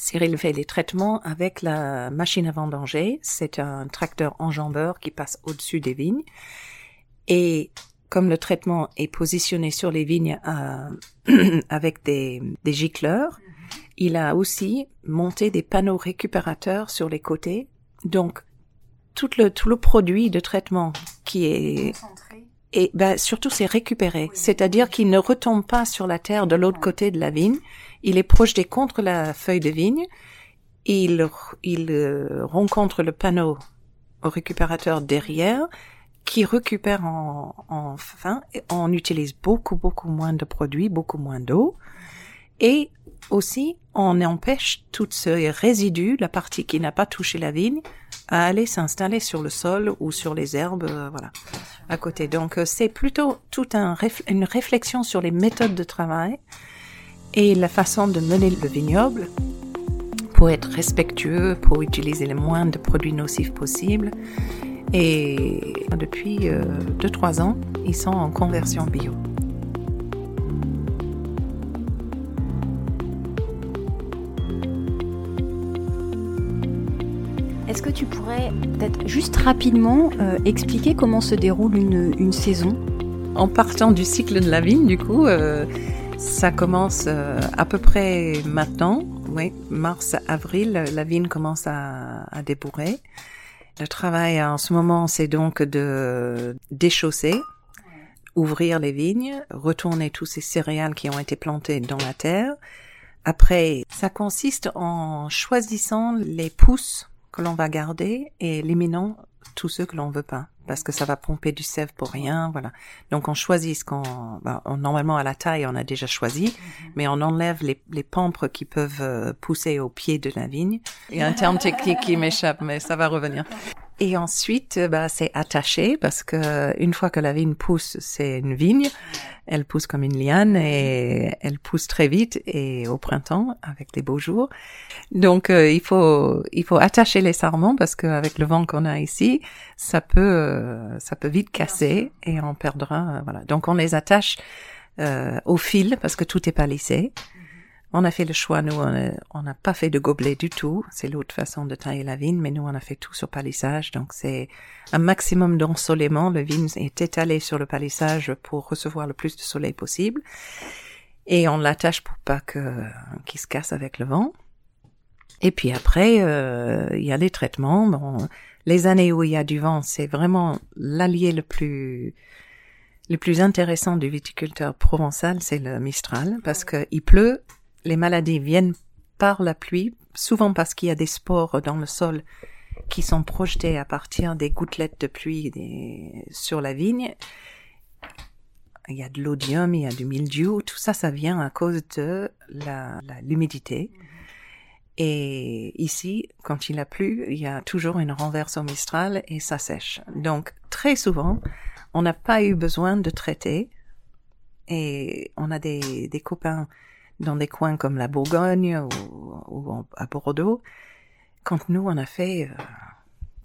Cyril fait les traitements avec la machine à vendanger. C'est un tracteur enjambeur qui passe au-dessus des vignes. Et comme le traitement est positionné sur les vignes euh, avec des, des gicleurs, il a aussi monté des panneaux récupérateurs sur les côtés. Donc, tout le, tout le produit de traitement qui est et ben, surtout c'est récupéré, c'est-à-dire qu'il ne retombe pas sur la terre de l'autre côté de la vigne, il est projeté contre la feuille de vigne, il, euh, rencontre le panneau au récupérateur derrière, qui récupère en, en fin, on utilise beaucoup beaucoup moins de produits, beaucoup moins d'eau, et aussi on empêche tout ce résidu, la partie qui n'a pas touché la vigne, à aller s'installer sur le sol ou sur les herbes, euh, voilà, à côté. Donc euh, c'est plutôt tout un une réflexion sur les méthodes de travail et la façon de mener le vignoble pour être respectueux, pour utiliser le moins de produits nocifs possible. Et depuis 2-3 euh, ans, ils sont en conversion bio. Est-ce que tu pourrais peut-être juste rapidement euh, expliquer comment se déroule une, saison? En partant du cycle de la vigne, du coup, euh, ça commence euh, à peu près maintenant. Oui, mars, avril, la vigne commence à, à débourrer. Le travail en ce moment, c'est donc de déchausser, ouvrir les vignes, retourner tous ces céréales qui ont été plantées dans la terre. Après, ça consiste en choisissant les pousses que l'on va garder et éliminant tous ceux que l'on veut pas parce que ça va pomper du sève pour rien, voilà. Donc on choisit ce qu'on, bah, normalement à la taille on a déjà choisi, mhm. mais on enlève les, les pampres qui peuvent euh, pousser au pied de la vigne. Il y a un terme technique qui m'échappe, mais ça va revenir. Et ensuite, euh, bah, c'est attaché parce que une fois que la vigne pousse, c'est une vigne. Elle pousse comme une liane et elle pousse très vite et au printemps avec des beaux jours. Donc euh, il faut il faut attacher les sarments parce qu'avec le vent qu'on a ici, ça peut euh, ça peut vite casser et on perdra voilà. Donc on les attache au fil parce que tout est pas lissé. On a fait le choix, nous, on n'a pas fait de gobelet du tout. C'est l'autre façon de tailler la vigne, mais nous, on a fait tout sur palissage. Donc, c'est un maximum d'ensoleillement. Le vigne est étalé sur le palissage pour recevoir le plus de soleil possible. Et on l'attache pour pas que qu'il se casse avec le vent. Et puis après, euh, il y a les traitements. Bon, les années où il y a du vent, c'est vraiment l'allié le plus le plus intéressant du viticulteur provençal, c'est le Mistral, parce qu'il pleut les maladies viennent par la pluie, souvent parce qu'il y a des spores dans le sol qui sont projetés à partir des gouttelettes de pluie sur la vigne. Il y a de l'odium, il y a du mildiou, tout ça, ça vient à cause de l'humidité. Et ici, quand il a plu, il y a toujours une renverse au mistral et ça sèche. Donc, très souvent, on n'a pas eu besoin de traiter. Et on a des, des copains dans des coins comme la Bourgogne ou, à Bordeaux. Quand nous, on a fait euh,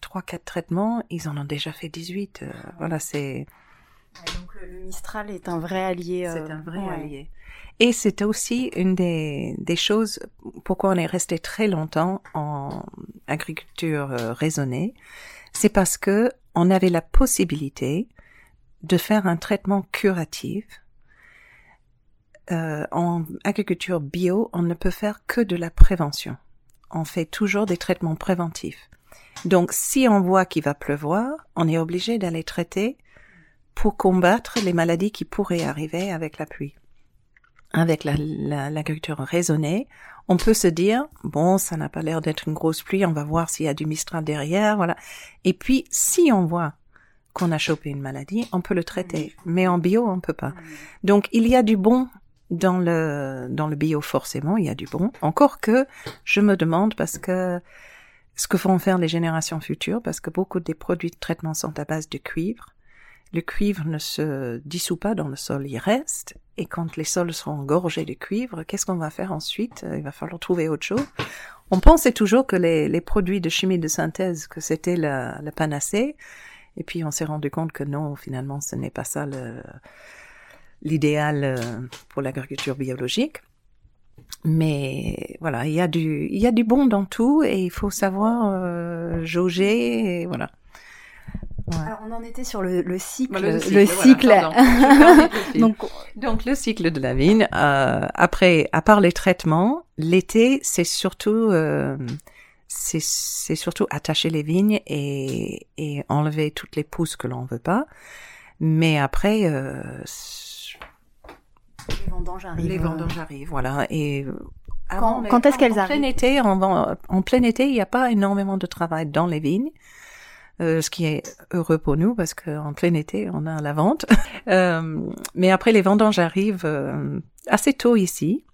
trois, quatre traitements, ils en ont déjà fait 18. Euh, voilà, c'est... donc le, Mistral est un vrai allié. Euh, c'est un vrai allié. Et c'est aussi une des, des choses pourquoi on est resté très longtemps en agriculture raisonnée. C'est parce que on avait la possibilité de faire un traitement curatif euh, en agriculture bio, on ne peut faire que de la prévention. On fait toujours des traitements préventifs. Donc, si on voit qu'il va pleuvoir, on est obligé d'aller traiter pour combattre les maladies qui pourraient arriver avec la pluie. Avec l'agriculture la, raisonnée, on peut se dire, bon, ça n'a pas l'air d'être une grosse pluie, on va voir s'il y a du mistral derrière, voilà. Et puis, si on voit qu'on a chopé une maladie, on peut le traiter. Mais en bio, on peut pas. Donc, il y a du bon dans le dans le bio forcément il y a du bon. Encore que je me demande parce que ce que vont faire les générations futures parce que beaucoup des produits de traitement sont à base de cuivre. Le cuivre ne se dissout pas dans le sol il reste. Et quand les sols seront engorgés de cuivre qu'est-ce qu'on va faire ensuite? Il va falloir trouver autre chose. On pensait toujours que les, les produits de chimie de synthèse que c'était la, la panacée. Et puis on s'est rendu compte que non finalement ce n'est pas ça le l'idéal euh, pour l'agriculture biologique. Mais voilà, il y a du, il y a du bon dans tout et il faut savoir euh, jauger et voilà. Alors on en était sur le, le cycle, le, cycle. donc, donc le cycle de la vigne. Euh, après, à part les traitements, l'été c'est surtout euh, c'est surtout attacher les vignes et, et enlever toutes les pousses que l'on veut pas. Mais après, euh, les vendanges arrivent. Les vendanges arrivent, voilà. Et quand, quand est-ce qu'elles arrivent plein été, en, en, plein été, il n'y a pas énormément de travail dans les vignes. Euh, ce qui est heureux pour nous parce qu'en plein été, on a la vente. euh, mais après, les vendanges arrivent euh, assez tôt ici.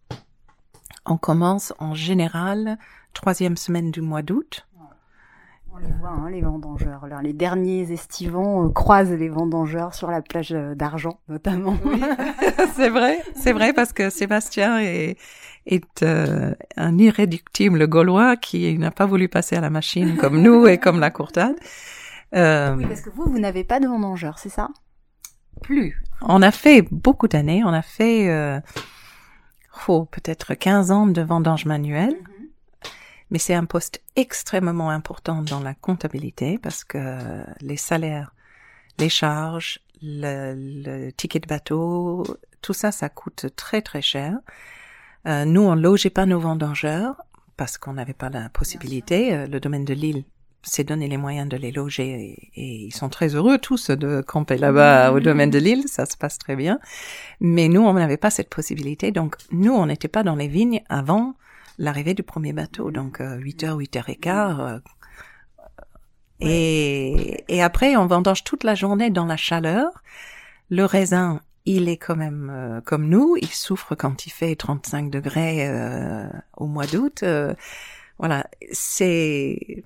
On commence en général troisième semaine du mois d'août. On les voit, hein, les vendangeurs. les derniers estivants euh, croisent les vendangeurs sur la plage euh, d'Argent, notamment. Oui, c'est vrai, c'est vrai parce que Sébastien est, est euh, un irréductible Gaulois qui n'a pas voulu passer à la machine comme nous et comme la courtade. Oui, parce que vous, vous n'avez pas de vendangeurs, c'est ça? Plus. On a fait beaucoup d'années. On a fait oh, peut-être 15 ans de vendange manuelle. Mais c'est un poste extrêmement important dans la comptabilité parce que les salaires, les charges, le, ticket de bateau, tout ça, ça coûte très très cher. Euh, nous, on logeait pas nos vendangeurs parce qu'on n'avait pas la possibilité. Euh, le domaine de l'île s'est donné les moyens de les loger et, ils sont très heureux tous de camper là-bas au domaine de l'île, ça se passe très bien. Mais nous, on n'avait pas cette possibilité, donc nous, on n'était pas dans les vignes avant l'arrivée du premier bateau. Donc 8h, 8h15, Et, et après, on vendange toute la journée dans la chaleur. Le raisin, il est quand même euh, comme nous, il souffre quand il fait 35 degrés euh, au mois d'août. Euh, voilà, c'est.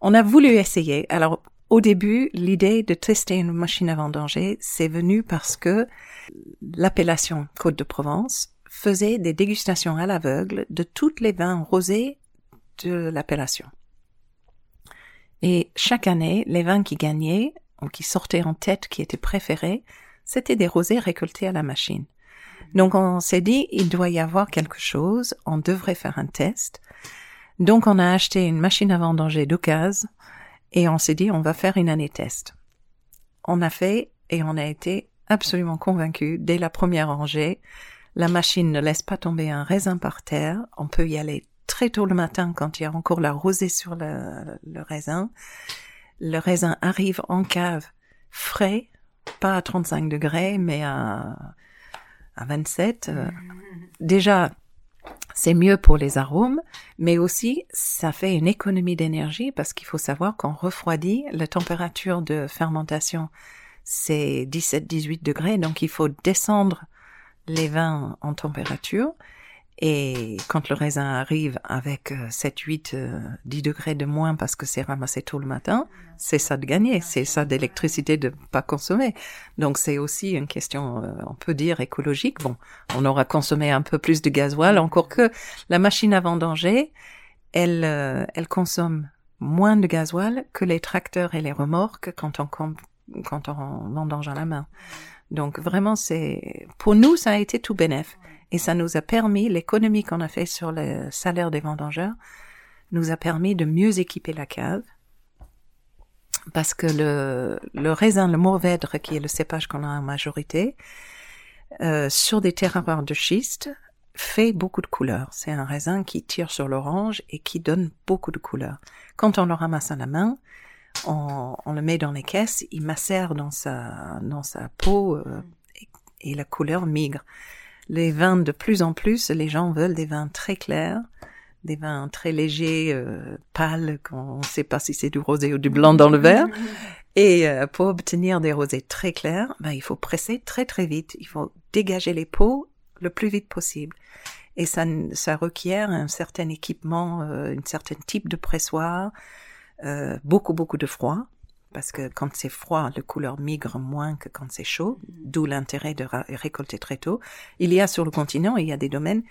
On a voulu essayer. Alors, au début, l'idée de tester une machine à vendanger, c'est venu parce que l'appellation Côte de Provence faisait des dégustations à l'aveugle de toutes les vins rosés de l'appellation. Et chaque année, les vins qui gagnaient, ou qui sortaient en tête, qui étaient préférés, c'était des rosés récoltés à la machine. Donc on s'est dit, il doit y avoir quelque chose, on devrait faire un test. Donc on a acheté une machine à vendanger d'occasion et on s'est dit, on va faire une année test. On a fait et on a été absolument convaincus dès la première rangée. La machine ne laisse pas tomber un raisin par terre. On peut y aller très tôt le matin quand il y a encore la rosée sur le, raisin. Le raisin arrive en cave frais, pas à 35 degrés, mais à, à 27. Déjà, c'est mieux pour les arômes, mais aussi ça fait une économie d'énergie parce qu'il faut savoir qu'on refroidit la température de fermentation, c'est 17-18 degrés, donc il faut descendre les vins en température et quand le raisin arrive avec 7, 8, 10 degrés de moins parce que c'est ramassé tôt le matin, c'est ça de gagner, c'est ça d'électricité de pas consommer. Donc c'est aussi une question, euh, on peut dire écologique. Bon, on aura consommé un peu plus de gasoil, encore que la machine à vendanger, elle, euh, elle consomme moins de gasoil que les tracteurs et les remorques quand on quand on vendange à la main. Donc vraiment, c'est pour nous, ça a été tout bénéf. Et ça nous a permis, l'économie qu'on a fait sur le salaire des vendangeurs, nous a permis de mieux équiper la cave. Parce que le, le raisin, le Mourvèdre, qui est le cépage qu'on a en majorité, euh, sur des terroirs de schiste, fait beaucoup de couleurs. C'est un raisin qui tire sur l'orange et qui donne beaucoup de couleurs. Quand on le ramasse à la main, on, on le met dans les caisses, il macère dans sa, dans sa peau euh, et, et, la couleur migre les vins de plus en plus, les gens veulent des vins très clairs, des vins très légers, euh, pâles, qu'on ne sait pas si c'est du rosé ou du blanc dans le verre. Et euh, pour obtenir des rosés très clairs, ben, il faut presser très très vite. Il faut dégager les peaux le plus vite possible. Et ça, ça requiert un certain équipement, euh, un certain type de pressoir, euh, beaucoup beaucoup de froid parce que quand c'est froid, le couleur migre moins que quand c'est chaud, d'où l'intérêt de récolter très tôt. Il y a sur le continent, il y a des domaines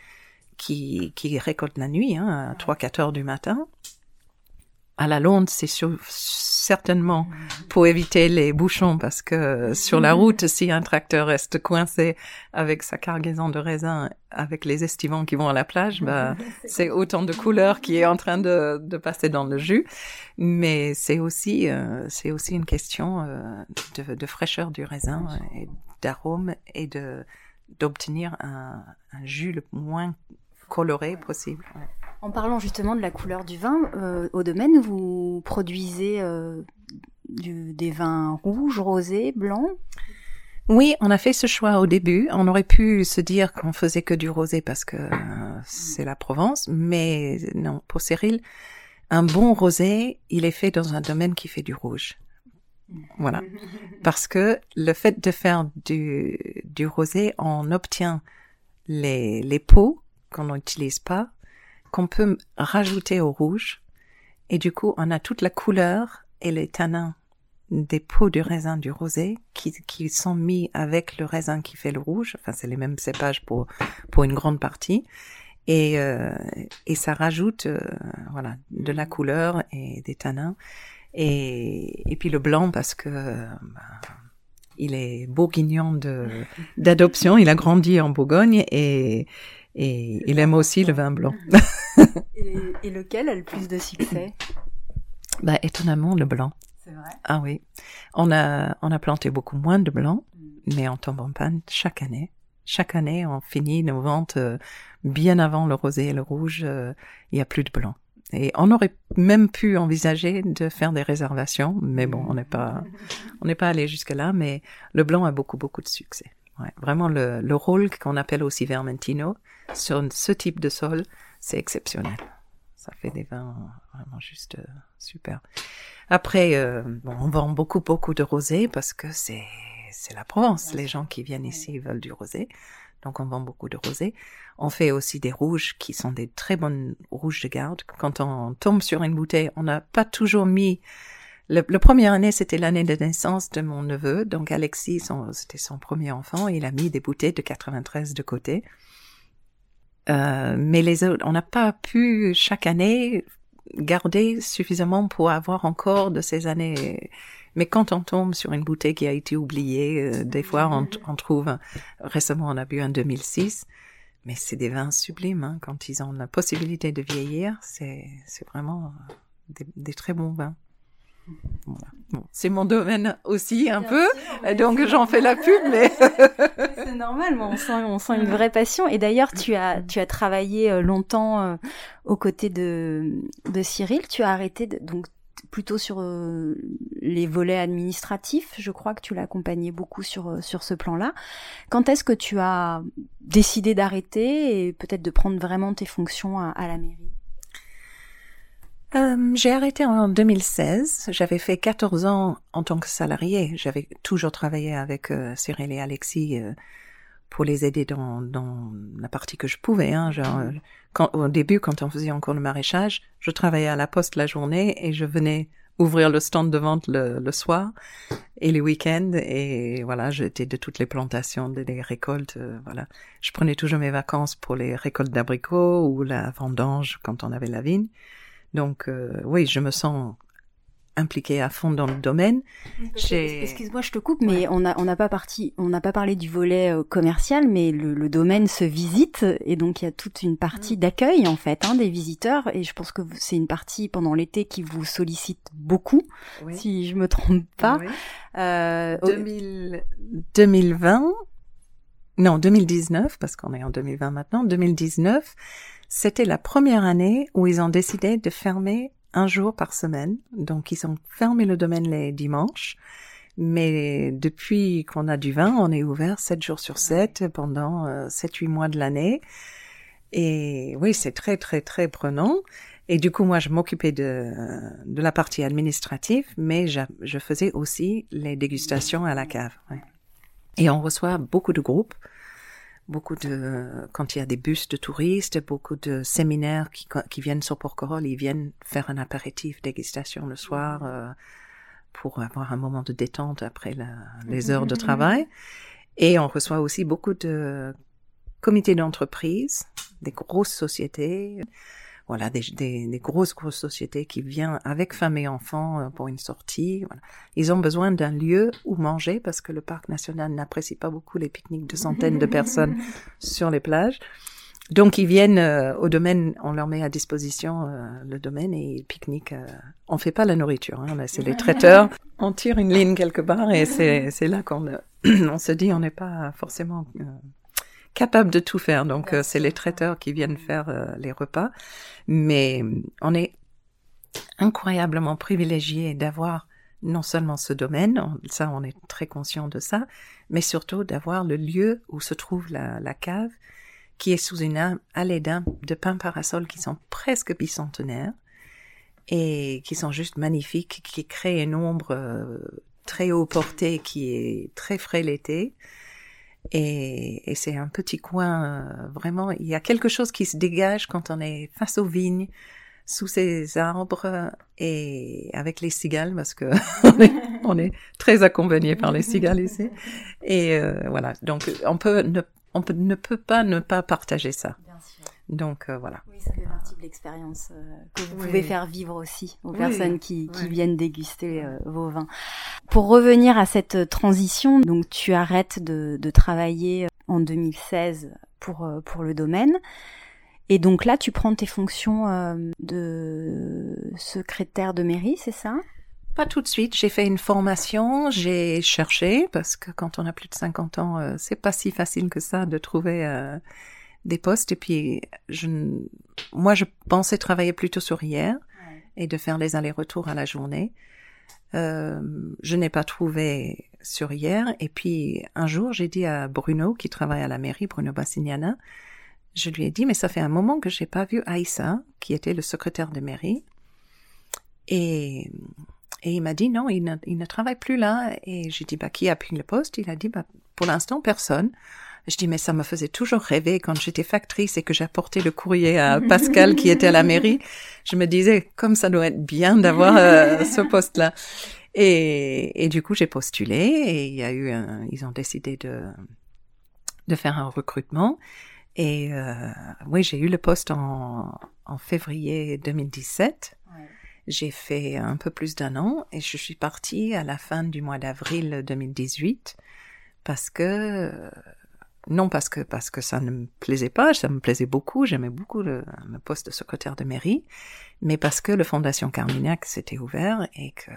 qui, qui récoltent la nuit, hein, à 3-4 heures du matin, à la londe, c'est certainement pour éviter les bouchons parce que sur la route, si un tracteur reste coincé avec sa cargaison de raisins, avec les estivants qui vont à la plage, bah, c'est autant de couleurs qui est en train de, de passer dans le jus. Mais c'est aussi, euh, c'est aussi une question euh, de, de, fraîcheur du raisin et d'arôme et de d'obtenir un, un, jus le moins coloré possible. En parlant justement de la couleur du vin, euh, au domaine, vous produisez euh, du, des vins rouges, rosés, blancs? Oui, on a fait ce choix au début. On aurait pu se dire qu'on faisait que du rosé parce que euh, c'est la Provence, mais non, pour Cyril, un bon rosé, il est fait dans un domaine qui fait du rouge. Voilà. Parce que le fait de faire du, du rosé, on obtient les, les peaux qu'on n'utilise pas qu'on peut rajouter au rouge. Et du coup, on a toute la couleur et les tanins des peaux du raisin du rosé qui, qui sont mis avec le raisin qui fait le rouge. Enfin, c'est les mêmes cépages pour, pour une grande partie. Et, euh, et ça rajoute euh, voilà de la couleur et des tanins. Et, et puis le blanc parce que bah, il est bourguignon d'adoption. Il a grandi en Bourgogne et et il aime aussi le vin blanc. et, lequel a le plus de succès? Bah étonnamment le blanc. C'est vrai? Ah oui, on a on a planté beaucoup moins de blanc, mm. mais on tombe en panne chaque année. Chaque année, on finit nos ventes euh, bien avant le rosé et le rouge. Euh, il y a plus de blanc. Et on aurait même pu envisager de faire des réservations, mais bon, on n'est pas on n'est pas allé jusque là. Mais le blanc a beaucoup beaucoup de succès. Ouais, vraiment le, le rôle qu'on appelle aussi vermentino, sur ce type de sol, c'est exceptionnel. ça fait des vins vraiment juste euh, super. Après, euh, bon, on vend beaucoup, beaucoup de rosé parce que c'est c'est la Provence. Les gens qui viennent ici veulent du rosé. Donc on vend beaucoup de rosé. On fait aussi des rouges qui sont des très bonnes rouges de garde. Quand on tombe sur une bouteille, on n'a pas toujours mis le, le première année, c'était l'année de naissance de mon neveu, donc Alexis, c'était son premier enfant, il a mis des bouteilles de 93 de côté. Euh, mais les autres, on n'a pas pu chaque année garder suffisamment pour avoir encore de ces années. Mais quand on tombe sur une bouteille qui a été oubliée, euh, des fois on, on, trouve. Récemment, on a bu un 2006, mais c'est des vins sublimes hein, quand ils ont la possibilité de vieillir. C'est vraiment des, des très bons vins. Bon, c'est mon domaine aussi un peu, donc j'en fais la pub, mais c'est normal. on sent, on sent une vraie passion. Et d'ailleurs, tu as, tu as travaillé euh, longtemps euh, aux côtés de, de Cyril. Tu as arrêté de, donc plutôt sur euh, les volets administratifs. Je crois que tu l'as accompagné beaucoup sur sur ce plan-là. Quand est-ce que tu as décidé d'arrêter et peut-être de prendre vraiment tes fonctions à la mairie? Euh, j'ai arrêté en 2016. J'avais fait 14 ans en tant que salarié. J'avais toujours travaillé avec euh, Cyril et Alexis euh, pour les aider dans, dans la partie que je pouvais. Hein, genre, quand, au début, quand on faisait encore le maraîchage, je travaillais à la poste la journée et je venais ouvrir le stand de vente le, le soir et les week-ends. Et voilà, j'étais de toutes les plantations, des récoltes. voilà, je prenais toujours mes vacances pour les récoltes d'abricots ou la vendange quand on avait la vigne. Donc euh, oui, je me sens impliquée à fond dans le domaine. Excuse-moi, je te coupe, mais on n'a on pas parti, on n'a pas parlé du volet euh, commercial, mais le, le, domaine se visite et donc il y a toute une partie mm. d'accueil en fait hein, des visiteurs et je pense que c'est une partie pendant l'été qui vous sollicite beaucoup, si je me trompe pas. Euh, 2000, 2020, non 2019 parce qu'on est en 2020 maintenant, 2019 c'était la première année où ils ont décidé de fermer un jour par semaine. Donc, ils ont fermé le domaine les dimanches. Mais depuis qu'on a du vin, on est ouvert sept jours sur sept pendant euh, sept, huit mois de l'année. Et oui, c'est très, très, très prenant. Et du coup, moi, je m'occupais de, la partie administrative, mais je, faisais aussi les dégustations à la cave. Et on reçoit beaucoup de groupes beaucoup de quand il y a des bus de touristes, beaucoup de séminaires qui, qui viennent sur Porquerolles, ils viennent faire un apéritif dégustation le soir euh, pour avoir un moment de détente après la, les heures de travail. Et on reçoit aussi beaucoup de comités d'entreprise, des grosses sociétés voilà, des, des, des, grosses, grosses sociétés qui viennent avec femmes et enfants euh, pour une sortie. Voilà. Ils ont besoin d'un lieu où manger parce que le parc national n'apprécie pas beaucoup les pique-niques de centaines de personnes sur les plages. Donc ils viennent euh, au domaine, on leur met à disposition euh, le domaine et ils pique-niquent. on fait pas la nourriture, hein, c'est les traiteurs. On tire une ligne quelque part et c'est là qu'on on se dit on n'est pas forcément capable de tout faire. Donc, euh, c'est les traiteurs qui viennent faire euh, les repas. Mais on est incroyablement privilégié d'avoir non seulement ce domaine, ça on est très conscient de ça, mais surtout d'avoir le lieu où se trouve la, la cave, qui est sous une allée de pins parasols qui sont presque bicentenaires et qui sont juste magnifiques, qui créent une ombre euh, très haut portée qui est très frais l'été et, et c'est un petit coin, euh, vraiment, il y a quelque chose qui se dégage quand on est face aux vignes, sous ces arbres et avec les cigales, parce que on, est, on est très accompagné par les cigales ici. Et euh, voilà, donc on peut ne, on peut, ne peut pas ne pas partager ça. Donc euh, voilà. Oui, ça fait partie de l'expérience euh, que vous pouvez faire vivre aussi aux personnes qui, qui viennent déguster euh, vos vins. Pour revenir à cette transition, donc tu arrêtes de, de travailler en 2016 pour pour le domaine. Et donc là, tu prends tes fonctions de secrétaire de mairie, c'est ça? Pas tout de suite. J'ai fait une formation, j'ai cherché parce que quand on a plus de 50 ans, c'est pas si facile que ça de trouver des postes. Et puis, je, moi, je pensais travailler plutôt sur hier et de faire les allers-retours à la journée. Euh, je n'ai pas trouvé sur hier. Et puis, un jour, j'ai dit à Bruno, qui travaille à la mairie, Bruno Bassignana, je lui ai dit, mais ça fait un moment que j'ai pas vu Aïssa, qui était le secrétaire de mairie. Et, et il m'a dit, non, il ne, il ne travaille plus là. Et j'ai dit, bah, qui a pris le poste? Il a dit, bah, pour l'instant, personne. Je dis, mais ça me faisait toujours rêver quand j'étais factrice et que j'apportais le courrier à Pascal qui était à la mairie. Je me disais, comme ça doit être bien d'avoir euh, ce poste-là. Et, et, du coup, j'ai postulé et il y a eu un, ils ont décidé de, de faire un recrutement. Et euh, oui, j'ai eu le poste en, en février 2017. J'ai fait un peu plus d'un an et je suis partie à la fin du mois d'avril 2018 parce que non parce que parce que ça ne me plaisait pas, ça me plaisait beaucoup, j'aimais beaucoup le, poste de secrétaire de mairie, mais parce que le Fondation Carmignac s'était ouvert et que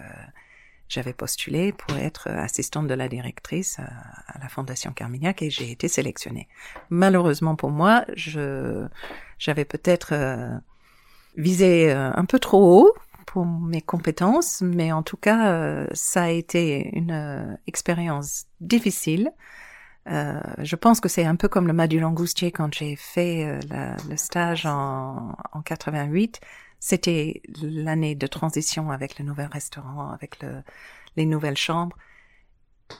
j'avais postulé pour être assistante de la directrice à, la Fondation Carmignac et j'ai été sélectionnée. Malheureusement pour moi, je j'avais peut-être euh, visé euh, un peu trop haut pour mes compétences, mais en tout cas, euh, ça a été une expérience difficile. Euh, je pense que c'est un peu comme le mât du langoustier quand j'ai fait la, le stage en, en 88 c'était l'année de transition avec le nouvel restaurant, avec le, les nouvelles chambres.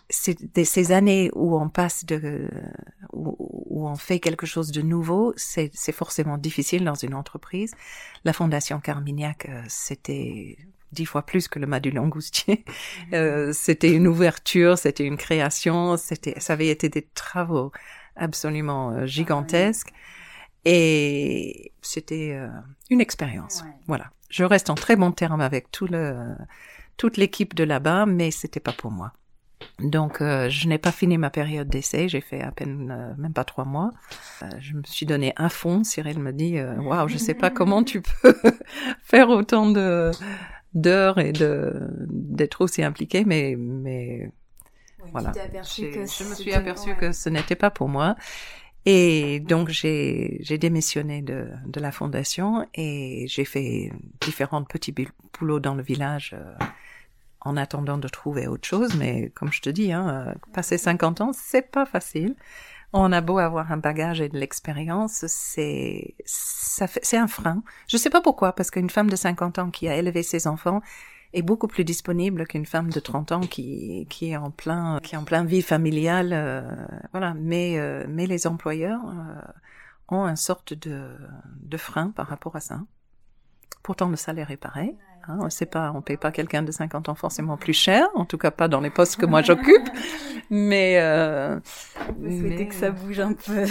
C'est ces années où on passe de, où, où, on fait quelque chose de nouveau, c'est forcément difficile dans une entreprise. La Fondation Carmignac, euh, c'était dix fois plus que le mât du langoustier. Mm-hmm. Euh, c'était une ouverture, c'était une création, c'était, ça avait été des travaux absolument euh, gigantesques. Et c'était euh, une expérience. Voilà. Je reste en très bon terme avec tout le, toute l'équipe de là-bas, mais c'était pas pour moi. Donc, euh, je n'ai pas fini ma période d'essai. J'ai fait à peine, euh, même pas trois mois. je me suis donné un fond. Cyril me dit, waouh, je sais pas comment tu peux faire autant de d'heures et de d'être aussi impliqué, mais mais voilà. je me suis aperçue que ce n'était pas pour moi. Et donc j'ai j'ai démissionné de, de la fondation et j'ai fait différents petits boulots dans le village euh, en attendant de trouver autre chose. Mais comme je te dis, hein, euh, passer 50 ans, c'est pas facile. On a beau avoir un bagage et de l'expérience, c'est c'est un frein. Je sais pas pourquoi, parce qu'une femme de 50 ans qui a élevé ses enfants, est beaucoup plus disponible qu'une femme de 30 ans qui, qui est en plein qui est en plein vie familiale euh, voilà. Mais euh, mais les employeurs euh, ont un sorte de de frein par rapport à ça. Pourtant le salaire est pareil hein, on sait pas on paye pas quelqu'un de 50 ans forcément plus cher en tout cas pas dans les postes que moi j'occupe mais euh, mais... que ça bouge un peu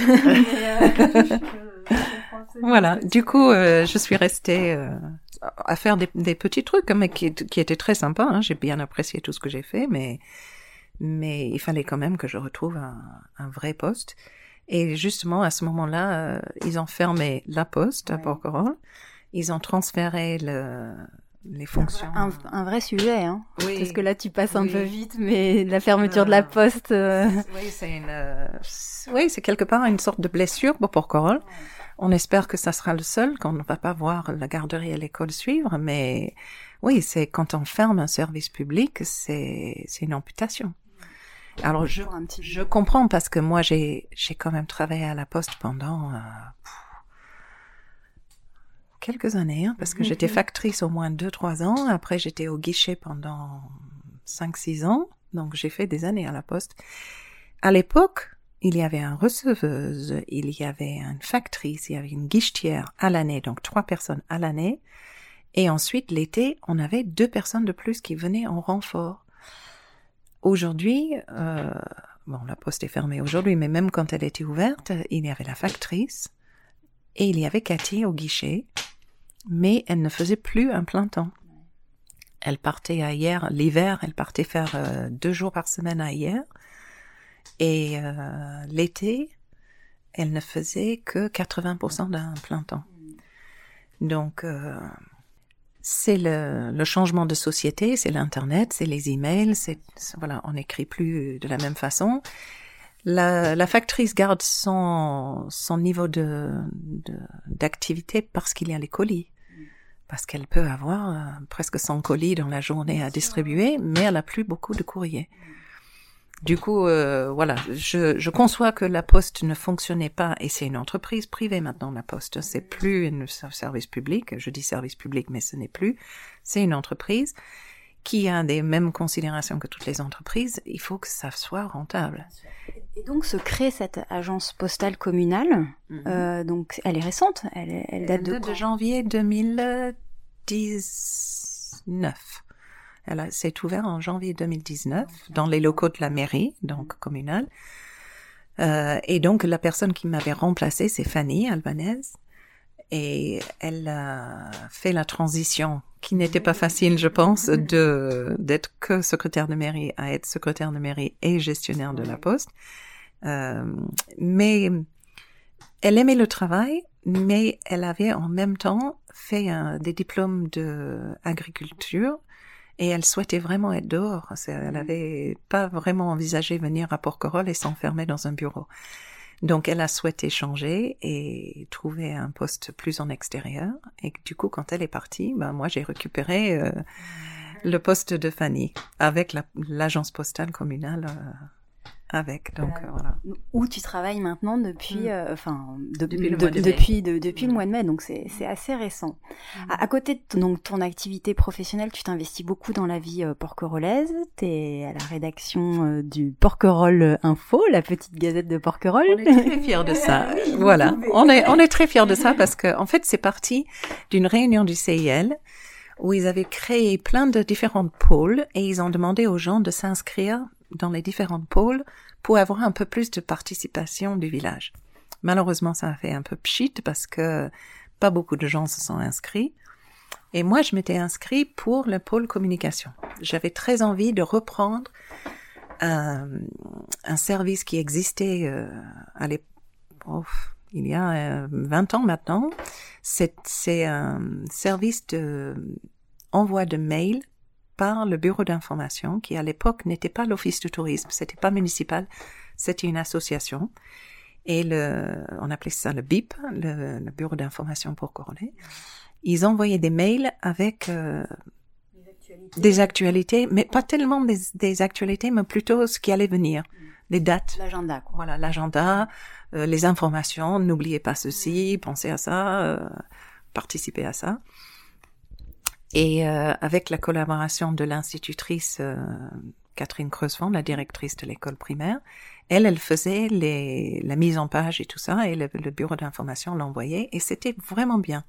voilà du coup je suis restée à faire des, des, petits trucs, mais qui, qui étaient très sympas. Hein. J'ai bien apprécié tout ce que j'ai fait, mais mais il fallait quand même que je retrouve un, un vrai poste. Et justement, à ce moment-là, euh, ils ont fermé la poste à Porquerolles. Ils ont transféré le, les fonctions. Un, un, vrai sujet, hein. Oui. Parce que là, tu passes un peu vite, mais la fermeture de la poste. Euh... Oui, c'est une, euh, oui, c'est quelque part une sorte de blessure pour Porquerolles. On espère que ça sera le seul, qu'on ne va pas voir la garderie et l'école suivre, mais oui, c'est quand on ferme un service public, c'est c'est une amputation. Alors je, je comprends parce que moi j'ai j'ai quand même travaillé à la poste pendant euh, quelques années, hein, parce que j'étais mhm. factrice au moins deux trois ans. Après j'étais au guichet pendant cinq six ans, donc j'ai fait des années à la poste. À l'époque, il y avait un receveuse, il y avait une factrice, il y avait une guichetière à l'année, donc trois personnes à l'année. Et ensuite, l'été, on avait deux personnes de plus qui venaient en renfort. Aujourd'hui, euh, bon, la poste est fermée aujourd'hui, mais même quand elle était ouverte, il y avait la factrice et il y avait Cathy au guichet, mais elle ne faisait plus un plein temps. Elle partait hier, l'hiver, elle partait faire euh, deux jours par semaine hier. Et euh, l'été, elle ne faisait que 80% d'un plein temps. Donc, euh, c'est le, le, changement de société, c'est l'internet, c'est les emails, c'est voilà, on n'écrit plus de la même façon. La, la factrice garde son, son niveau de d'activité parce qu'il y a les colis, parce qu'elle peut avoir euh, presque 100 colis dans la journée à distribuer, mais elle n'a plus beaucoup de courriers. du coup, euh, voilà, je, je, conçois que la Poste ne fonctionnait pas, et c'est une entreprise privée maintenant, la Poste. C'est plus un service public. Je dis service public, mais ce n'est plus. C'est une entreprise qui a des mêmes considérations que toutes les entreprises. Il faut que ça soit rentable. Et donc se crée cette agence postale communale. Mhm. euh, donc elle est récente. Elle, elle date de, de janvier 2019. Elle s'est ouverte en janvier 2019 dans les locaux de la mairie, donc communale. Euh, et donc la personne qui m'avait remplacée, c'est Fanny Albanaise. Et elle a fait la transition qui n'était pas facile, je pense, de d'être que secrétaire de mairie à être secrétaire de mairie et gestionnaire de la poste. Euh, mais elle aimait le travail, mais elle avait en même temps fait un, des diplômes de agriculture et elle souhaitait vraiment être dehors. Elle n'avait pas vraiment envisagé venir à Porquerolles et s'enfermer dans un bureau. Donc elle a souhaité changer et trouver un poste plus en extérieur. Et du coup, quand elle est partie, ben moi j'ai récupéré euh, le poste de Fanny avec l'agence postale communale. Euh, avec. Donc euh, voilà. Où tu travailles maintenant depuis, mm. euh, enfin depuis, le, mois de depuis, depuis le mois de mai, donc c'est assez récent. Mm. À, côté de ton, donc, ton activité professionnelle, tu t'investis beaucoup dans la vie euh, porquerolnaise. Tu es à la rédaction euh, du Porquerolles Info, la petite gazette de Porquerolles. On est très fiers de ça. voilà, on est on est très fiers de ça parce que en fait c'est parti d'une réunion du CIL où ils avaient créé plein de différents pôles et ils ont demandé aux gens de s'inscrire dans les différents pôles pour avoir un peu plus de participation du village. Malheureusement, ça a fait un peu pchit parce que pas beaucoup de gens se sont inscrits. Et moi, je m'étais inscrit pour le pôle communication. J'avais très envie de reprendre un, service qui existait euh, à l'époque, il y a 20 euh, ans maintenant. C'est un service de de mails par le bureau d'information, qui à l'époque n'était pas l'office de tourisme, c'était pas municipal, c'était une association. Et le, on appelait ça le BIP, le, bureau d'information pour Coronet. Ils envoyaient des mails avec euh, des, actualités. mais pas tellement des, actualités, mais plutôt ce qui allait venir, les dates. L'agenda. Voilà, l'agenda, euh, les informations. N'oubliez pas ceci, pensez à ça, euh, participez à ça. Et euh, avec la collaboration de l'institutrice euh, Catherine Creusevent, la directrice de l'école primaire, elle, elle faisait les, la mise en page et tout ça, et le, bureau d'information l'envoyait, et c'était vraiment bien.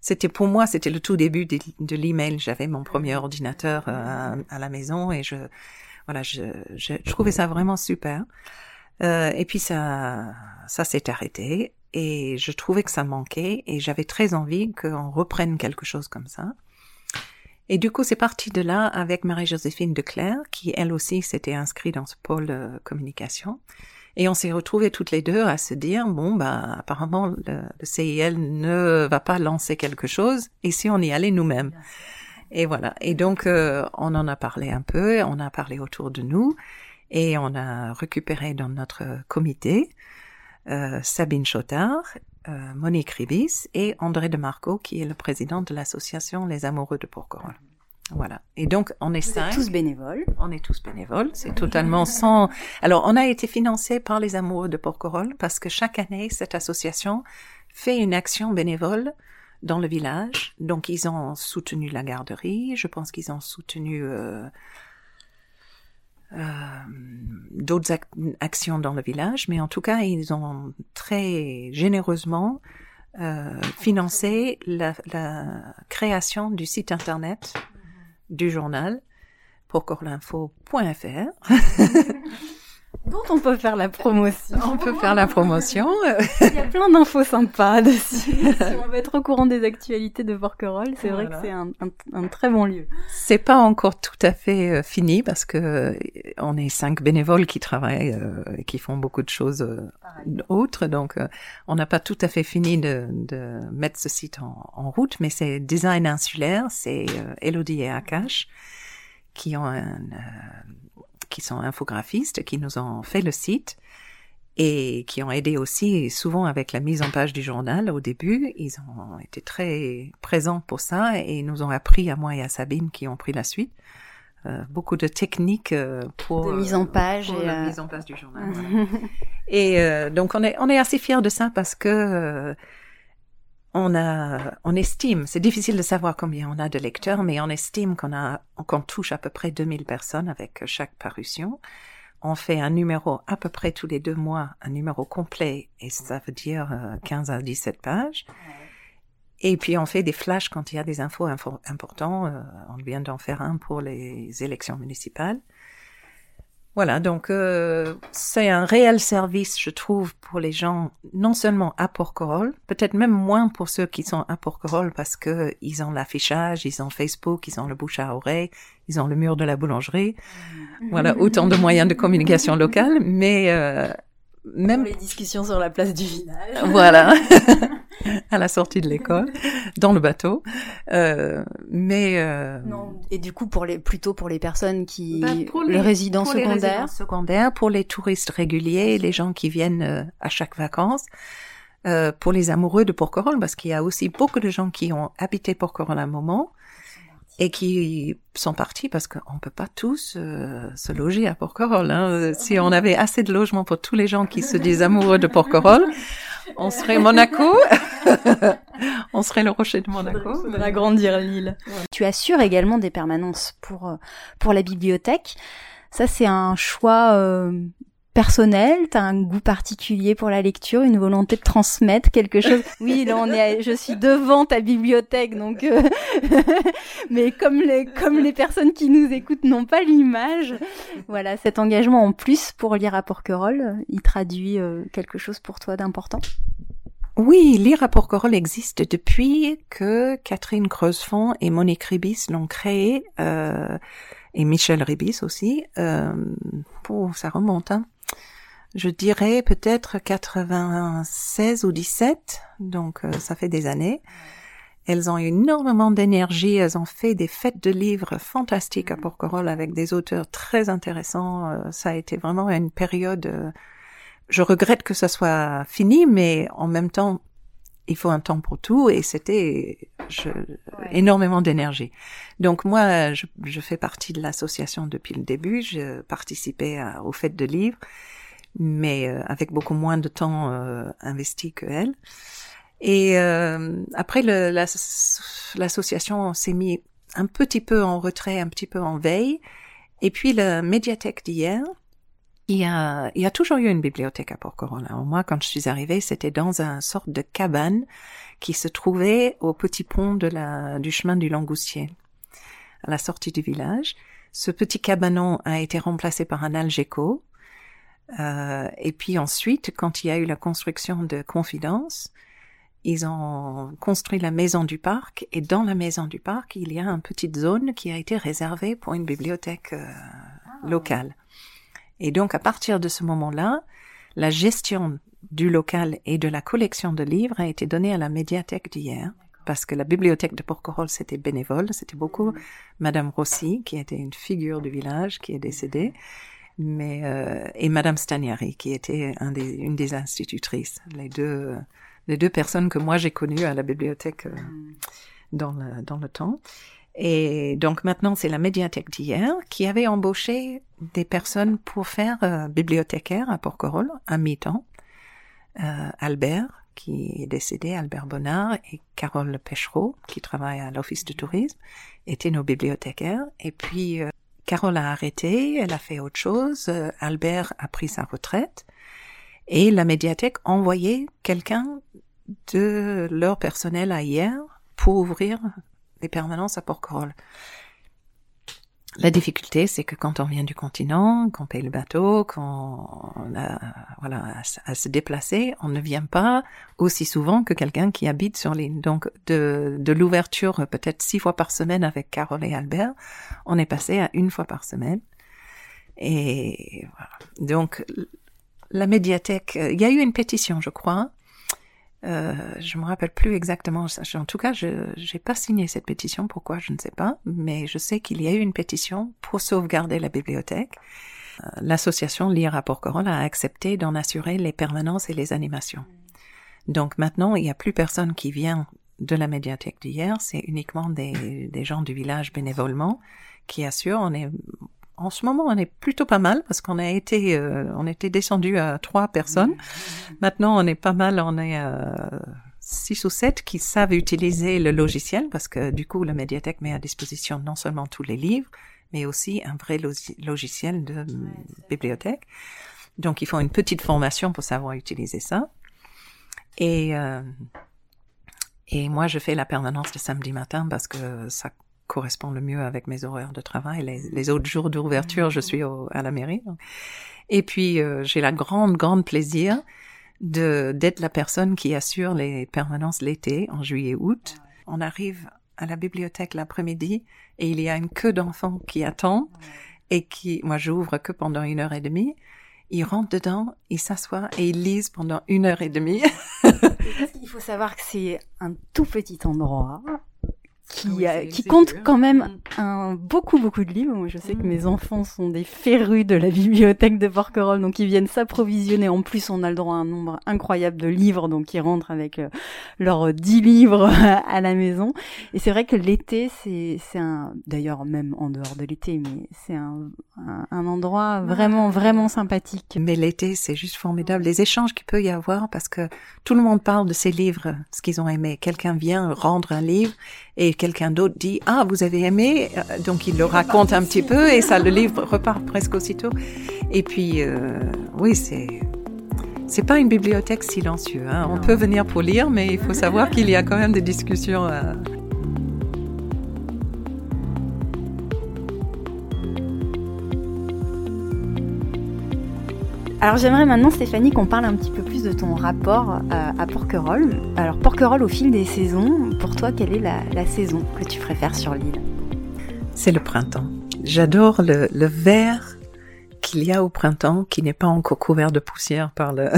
C'était pour moi, c'était le tout début de, de l'email. J'avais mon premier ordinateur euh, à, la maison, et je, voilà, je, je, je trouvais ça vraiment super. Euh, et puis ça, ça s'est arrêté, et je trouvais que ça manquait, et j'avais très envie qu'on reprenne quelque chose comme ça. Et du coup, c'est parti de là avec Marie-Joséphine Declerc, qui elle aussi s'était inscrite dans ce pôle de communication. Et on s'est retrouvés toutes les deux à se dire, bon, bah, apparemment, le, CIL ne va pas lancer quelque chose, et si on y allait nous-mêmes? Et voilà. Et donc, euh, on en a parlé un peu, on a parlé autour de nous, et on a récupéré dans notre comité euh, Sabine Chotard euh, Monique Ribis et André de Marco, qui est le président de l'association Les Amoureux de Porquerolles. Voilà. Et donc, on est cinq. tous bénévoles. On est tous bénévoles. C'est totalement sans. Alors, on a été financé par les Amoureux de Porquerolles parce que chaque année, cette association fait une action bénévole dans le village. Donc, ils ont soutenu la garderie. Je pense qu'ils ont soutenu euh, euh, d'autres actions dans le village, mais en tout cas, ils ont très généreusement euh, financé la, la, création du site internet du journal pour dont on peut faire la promotion. On peut faire la promotion. Il y a plein d'infos sympas dessus. si on veut être au courant des actualités de Porquerolles, c'est vrai que c'est un, un, très bon lieu. C'est pas encore tout à fait euh, fini parce que euh, on est cinq bénévoles qui travaillent euh, et qui font beaucoup de choses autres, donc on n'a pas tout à fait fini de, de mettre ce site en, en route, mais c'est Design Insulaire, c'est Elodie et Akash qui ont un qui sont infographistes, qui nous ont fait le site et qui ont aidé aussi souvent avec la mise en page du journal au début. Ils ont été très présents pour ça et nous ont appris à moi et à Sabine qui ont pris la suite beaucoup de techniques pour de mise en page et la mise en place du journal. et donc on est on est assez fiers de ça parce que on a, on estime, c'est difficile de savoir combien on a de lecteurs, mais on estime qu'on a, qu'on touche à peu près 2000 personnes avec chaque parution. On fait un numéro à peu près tous les deux mois, un numéro complet, et ça veut dire 15 à 17 pages. Et puis on fait des flashs quand il y a des infos importantes. Euh, on vient d'en faire un pour les élections municipales. Voilà, donc euh, c'est un réel service, je trouve, pour les gens, non seulement à Porquerolles, peut-être même moins pour ceux qui sont à Porquerolles parce que ils ont l'affichage, ils ont Facebook, ils ont le bouche à oreille, ils ont le mur de la boulangerie. Voilà, autant de moyens de communication locale, mais euh, même les discussions sur la place du village. Voilà, à la sortie de l'école, dans le bateau. Euh, mais euh... non. Et du coup, pour les plutôt pour les personnes qui bah, pour les, résidents secondaires, secondaires, pour les touristes réguliers, les gens qui viennent euh, à chaque vacances. Euh, pour les amoureux de Porquerolles, parce qu'il y a aussi beaucoup de gens qui ont habité Porquerolles à un moment, et qui sont partis parce qu'on peut pas tous euh, se loger à Porquerolles. Hein. Si on avait assez de logements pour tous les gens qui se disent amoureux de Porquerolles, on serait Monaco, on serait le rocher de Monaco. On agrandir l'île. Tu assures également des permanences pour euh, pour la bibliothèque. Ça, c'est un choix euh, personnel T'as un goût particulier pour la lecture, une volonté de transmettre quelque chose Oui, là on est, je suis devant ta bibliothèque, donc. Euh, mais comme les comme les personnes qui nous écoutent n'ont pas l'image, voilà, cet engagement en plus pour lire à Porquerolles, il traduit euh, quelque chose pour toi d'important. Oui, lire à Porquerolles existe depuis que Catherine Creusefond et Monique Ribis l'ont créé, euh, et Michel Ribis aussi. Euh, ça remonte, hein je dirais peut-être 96 ou 17, donc euh, ça fait des années. Elles ont énormément d'énergie, elles ont fait des fêtes de livres fantastiques à Porquerolles avec des auteurs très intéressants. Euh, ça a été vraiment une période. Euh, je regrette que ça soit fini, mais en même temps, il faut un temps pour tout et c'était énormément d'énergie. Donc moi, je, je, fais partie de l'association depuis le début. Je participais aux fêtes de livres mais euh, avec beaucoup moins de temps euh, investi que elle. Et euh, après, l'association s'est mis un petit peu en retrait, un petit peu en veille. Et puis la médiathèque d'hier, il y a, il y a toujours eu une bibliothèque à Port-Corona. Moi, quand je suis arrivée, c'était dans un sorte de cabane qui se trouvait au petit pont de la, du chemin du Langoustier, à la sortie du village. Ce petit cabanon a été remplacé par un algeco euh, et puis ensuite, quand il y a eu la construction de Confidence, ils ont construit la maison du parc et dans la maison du parc, il y a une petite zone qui a été réservée pour une bibliothèque euh, ah. locale. Et donc à partir de ce moment-là, la gestion du local et de la collection de livres a été donnée à la médiathèque d'hier parce que la bibliothèque de Porquerolles c'était bénévole, c'était beaucoup mm. Madame Rossi qui était une figure du village qui est décédée mais euh, et Madame Stagnari qui était un des, une des institutrices, les deux les deux personnes que moi j'ai connues à la bibliothèque euh, mm. dans le dans le temps. Et donc maintenant c'est la médiathèque d'hier qui avait embauché des personnes pour faire euh, bibliothécaire à Porquerolles à mi-temps. Euh, Albert qui est décédé, Albert Bonnard et Carole Pechereau qui travaille à l'office de tourisme étaient nos bibliothécaires. Et puis euh, Carole a arrêté, elle a fait autre chose, euh, Albert a pris sa retraite, et la médiathèque envoyait quelqu'un de leur personnel à hier pour ouvrir les permanences à Porquerolles. La difficulté, c'est que quand on vient du continent, qu'on paye le bateau, qu'on a, voilà, à, se déplacer, on ne vient pas aussi souvent que quelqu'un qui habite sur l'île. Donc, de, de l'ouverture peut-être six fois par semaine avec Carole et Albert, on est passé à une fois par semaine. Et voilà. Donc, la médiathèque, il y a eu une pétition, je crois, euh, je me rappelle plus exactement. En tout cas, je n'ai pas signé cette pétition. Pourquoi Je ne sais pas. Mais je sais qu'il y a eu une pétition pour sauvegarder la bibliothèque. Euh, l'association Lire à Porquerolles a accepté d'en assurer les permanences et les animations. Donc maintenant, il n'y a plus personne qui vient de la médiathèque d'hier. C'est uniquement des, des gens du village bénévolement qui assure. On est en ce moment, on est plutôt pas mal parce qu'on a été, euh, on était descendu à trois personnes. Maintenant, on est pas mal, on est euh, six ou sept qui savent utiliser le logiciel parce que du coup, la médiathèque met à disposition non seulement tous les livres, mais aussi un vrai logiciel de bibliothèque. Donc, ils font une petite formation pour savoir utiliser ça. Et euh, et moi, je fais la permanence le samedi matin parce que ça correspond le mieux avec mes horaires de travail. Les, autres jours d'ouverture, je suis à la mairie. Et puis, euh, j'ai la grande, grande plaisir de d'être la personne qui assure les permanences l'été, en juillet-août. On arrive à la bibliothèque l'après-midi et il y a une queue d'enfants qui attend et qui, moi, j'ouvre que pendant une heure et demie. Ils rentrent dedans, ils s'assoient et ils lisent pendant une heure et demie. il faut savoir que c'est un tout petit endroit qui, ah qui compte quand même un, beaucoup, beaucoup de livres. Moi, je sais que mes mm. enfants sont des férus de la bibliothèque de Porquerolles, donc ils viennent s'approvisionner. En plus, on a le droit à un nombre incroyable de livres, donc ils rentrent avec euh, leurs dix livres à la maison. Et c'est vrai que l'été, c'est, c'est un, d'ailleurs même en dehors de l'été, mais c'est un, un, endroit vraiment, vraiment sympathique. Mais l'été, c'est juste formidable. Les échanges qu'il peut y avoir, parce que tout le monde parle de ces livres, ce qu'ils ont aimé. Quelqu'un vient rendre un livre et quelqu'un d'autre dit ah vous avez aimé? Donc il le raconte un petit peu et ça le livre repart presque aussitôt. Et puis euh, oui c'est c'est pas une bibliothèque silencieuse hein. on peut venir pour lire mais il faut savoir qu'il y a quand même des discussions euh, Alors j'aimerais maintenant Stéphanie qu'on parle un petit peu plus de ton rapport euh, à Porquerolles. Alors Porquerolles au fil des saisons, pour toi quelle est la, saison que tu préfères sur l'île? C'est le printemps. J'adore le, vert qu'il y a au printemps, qui n'est pas encore couvert de poussière par le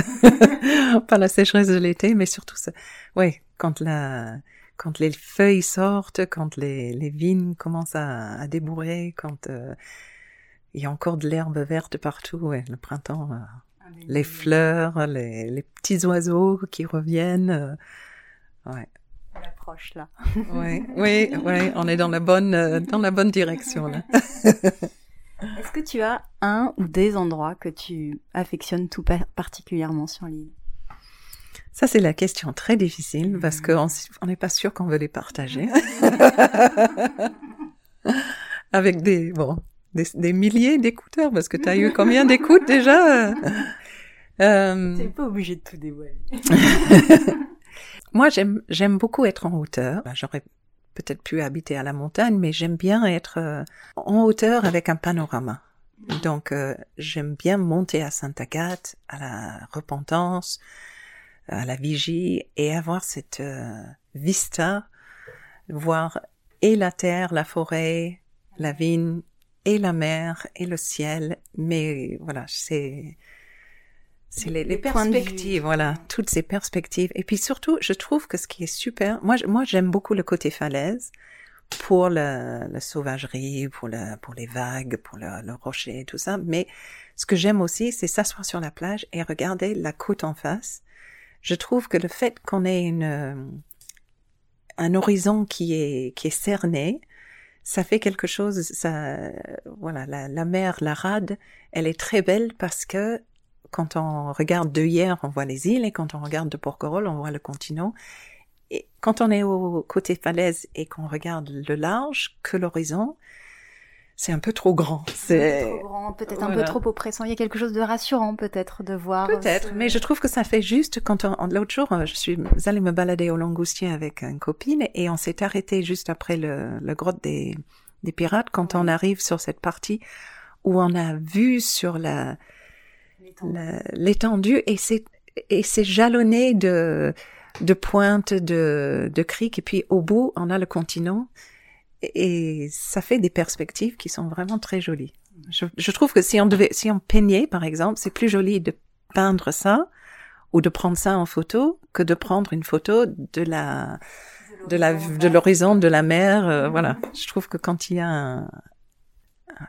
par la sécheresse de l'été, mais surtout ça. Ouais, quand la quand les feuilles sortent, quand les, les vignes commencent à, débourrer, quand euh, il y a encore de l'herbe verte partout, ouais, le printemps. Euh, ah, les fleurs, les, les, petits oiseaux qui reviennent. Euh, ouais. On approche là. oui, oui, oui, on est dans la bonne, euh, dans la bonne direction là. Est-ce que tu as un ou des endroits que tu affectionnes tout particulièrement sur l'île? Ça, c'est la question très difficile parce qu'on n'est pas sûr qu'on veut les partager. Avec des, bon, des, milliers d'écouteurs, parce que tu as eu combien d'écoutes déjà euh... T'es pas obligé de tout dévoiler. Moi, j'aime j'aime beaucoup être en hauteur. Bah, j'aurais peut-être pu habiter à la montagne, mais j'aime bien être euh, en hauteur avec un panorama. Donc, euh, j'aime bien monter à Sainte-Agathe, à la Repentance, à la Vigie, et avoir cette euh, vista, voir et la terre, la forêt, la vigne, et la mer et le ciel, mais voilà, c'est c'est les, les perspectives, voilà, toutes ces perspectives. Et puis surtout, je trouve que ce qui est super, moi, moi, j'aime beaucoup le côté falaise pour la, la sauvagerie, pour la, pour les vagues, pour le, le rocher, tout ça. Mais ce que j'aime aussi, c'est s'asseoir sur la plage et regarder la côte en face. Je trouve que le fait qu'on ait une, un horizon qui est, qui est cerné, ça fait quelque chose, ça, voilà, la, mer, la rade, elle est très belle parce que quand on regarde de hier, on voit les îles, et quand on regarde de Porquerolles, on voit le continent. Et quand on est au côté falaise et qu'on regarde le large, que l'horizon, c'est un peu trop grand. C'est peut-être un peu trop oppressant. Il y a quelque chose de rassurant peut-être de voir. Peut-être, mais je trouve que ça fait juste quand on, l'autre jour, je suis allée me balader au Langoustien avec une copine et on s'est arrêté juste après le, le grotte des, des pirates quand on arrive sur cette partie où on a vu sur la l'étendue et c'est et c'est jalonné de de pointes de de criques et puis au bout on a le continent et ça fait des perspectives qui sont vraiment très jolies. Je, je trouve que si on devait, si on peignait, par exemple, c'est plus joli de peindre ça ou de prendre ça en photo que de prendre une photo de la, de la, de l'horizon, de la mer. Euh, voilà. Je trouve que quand il y a un,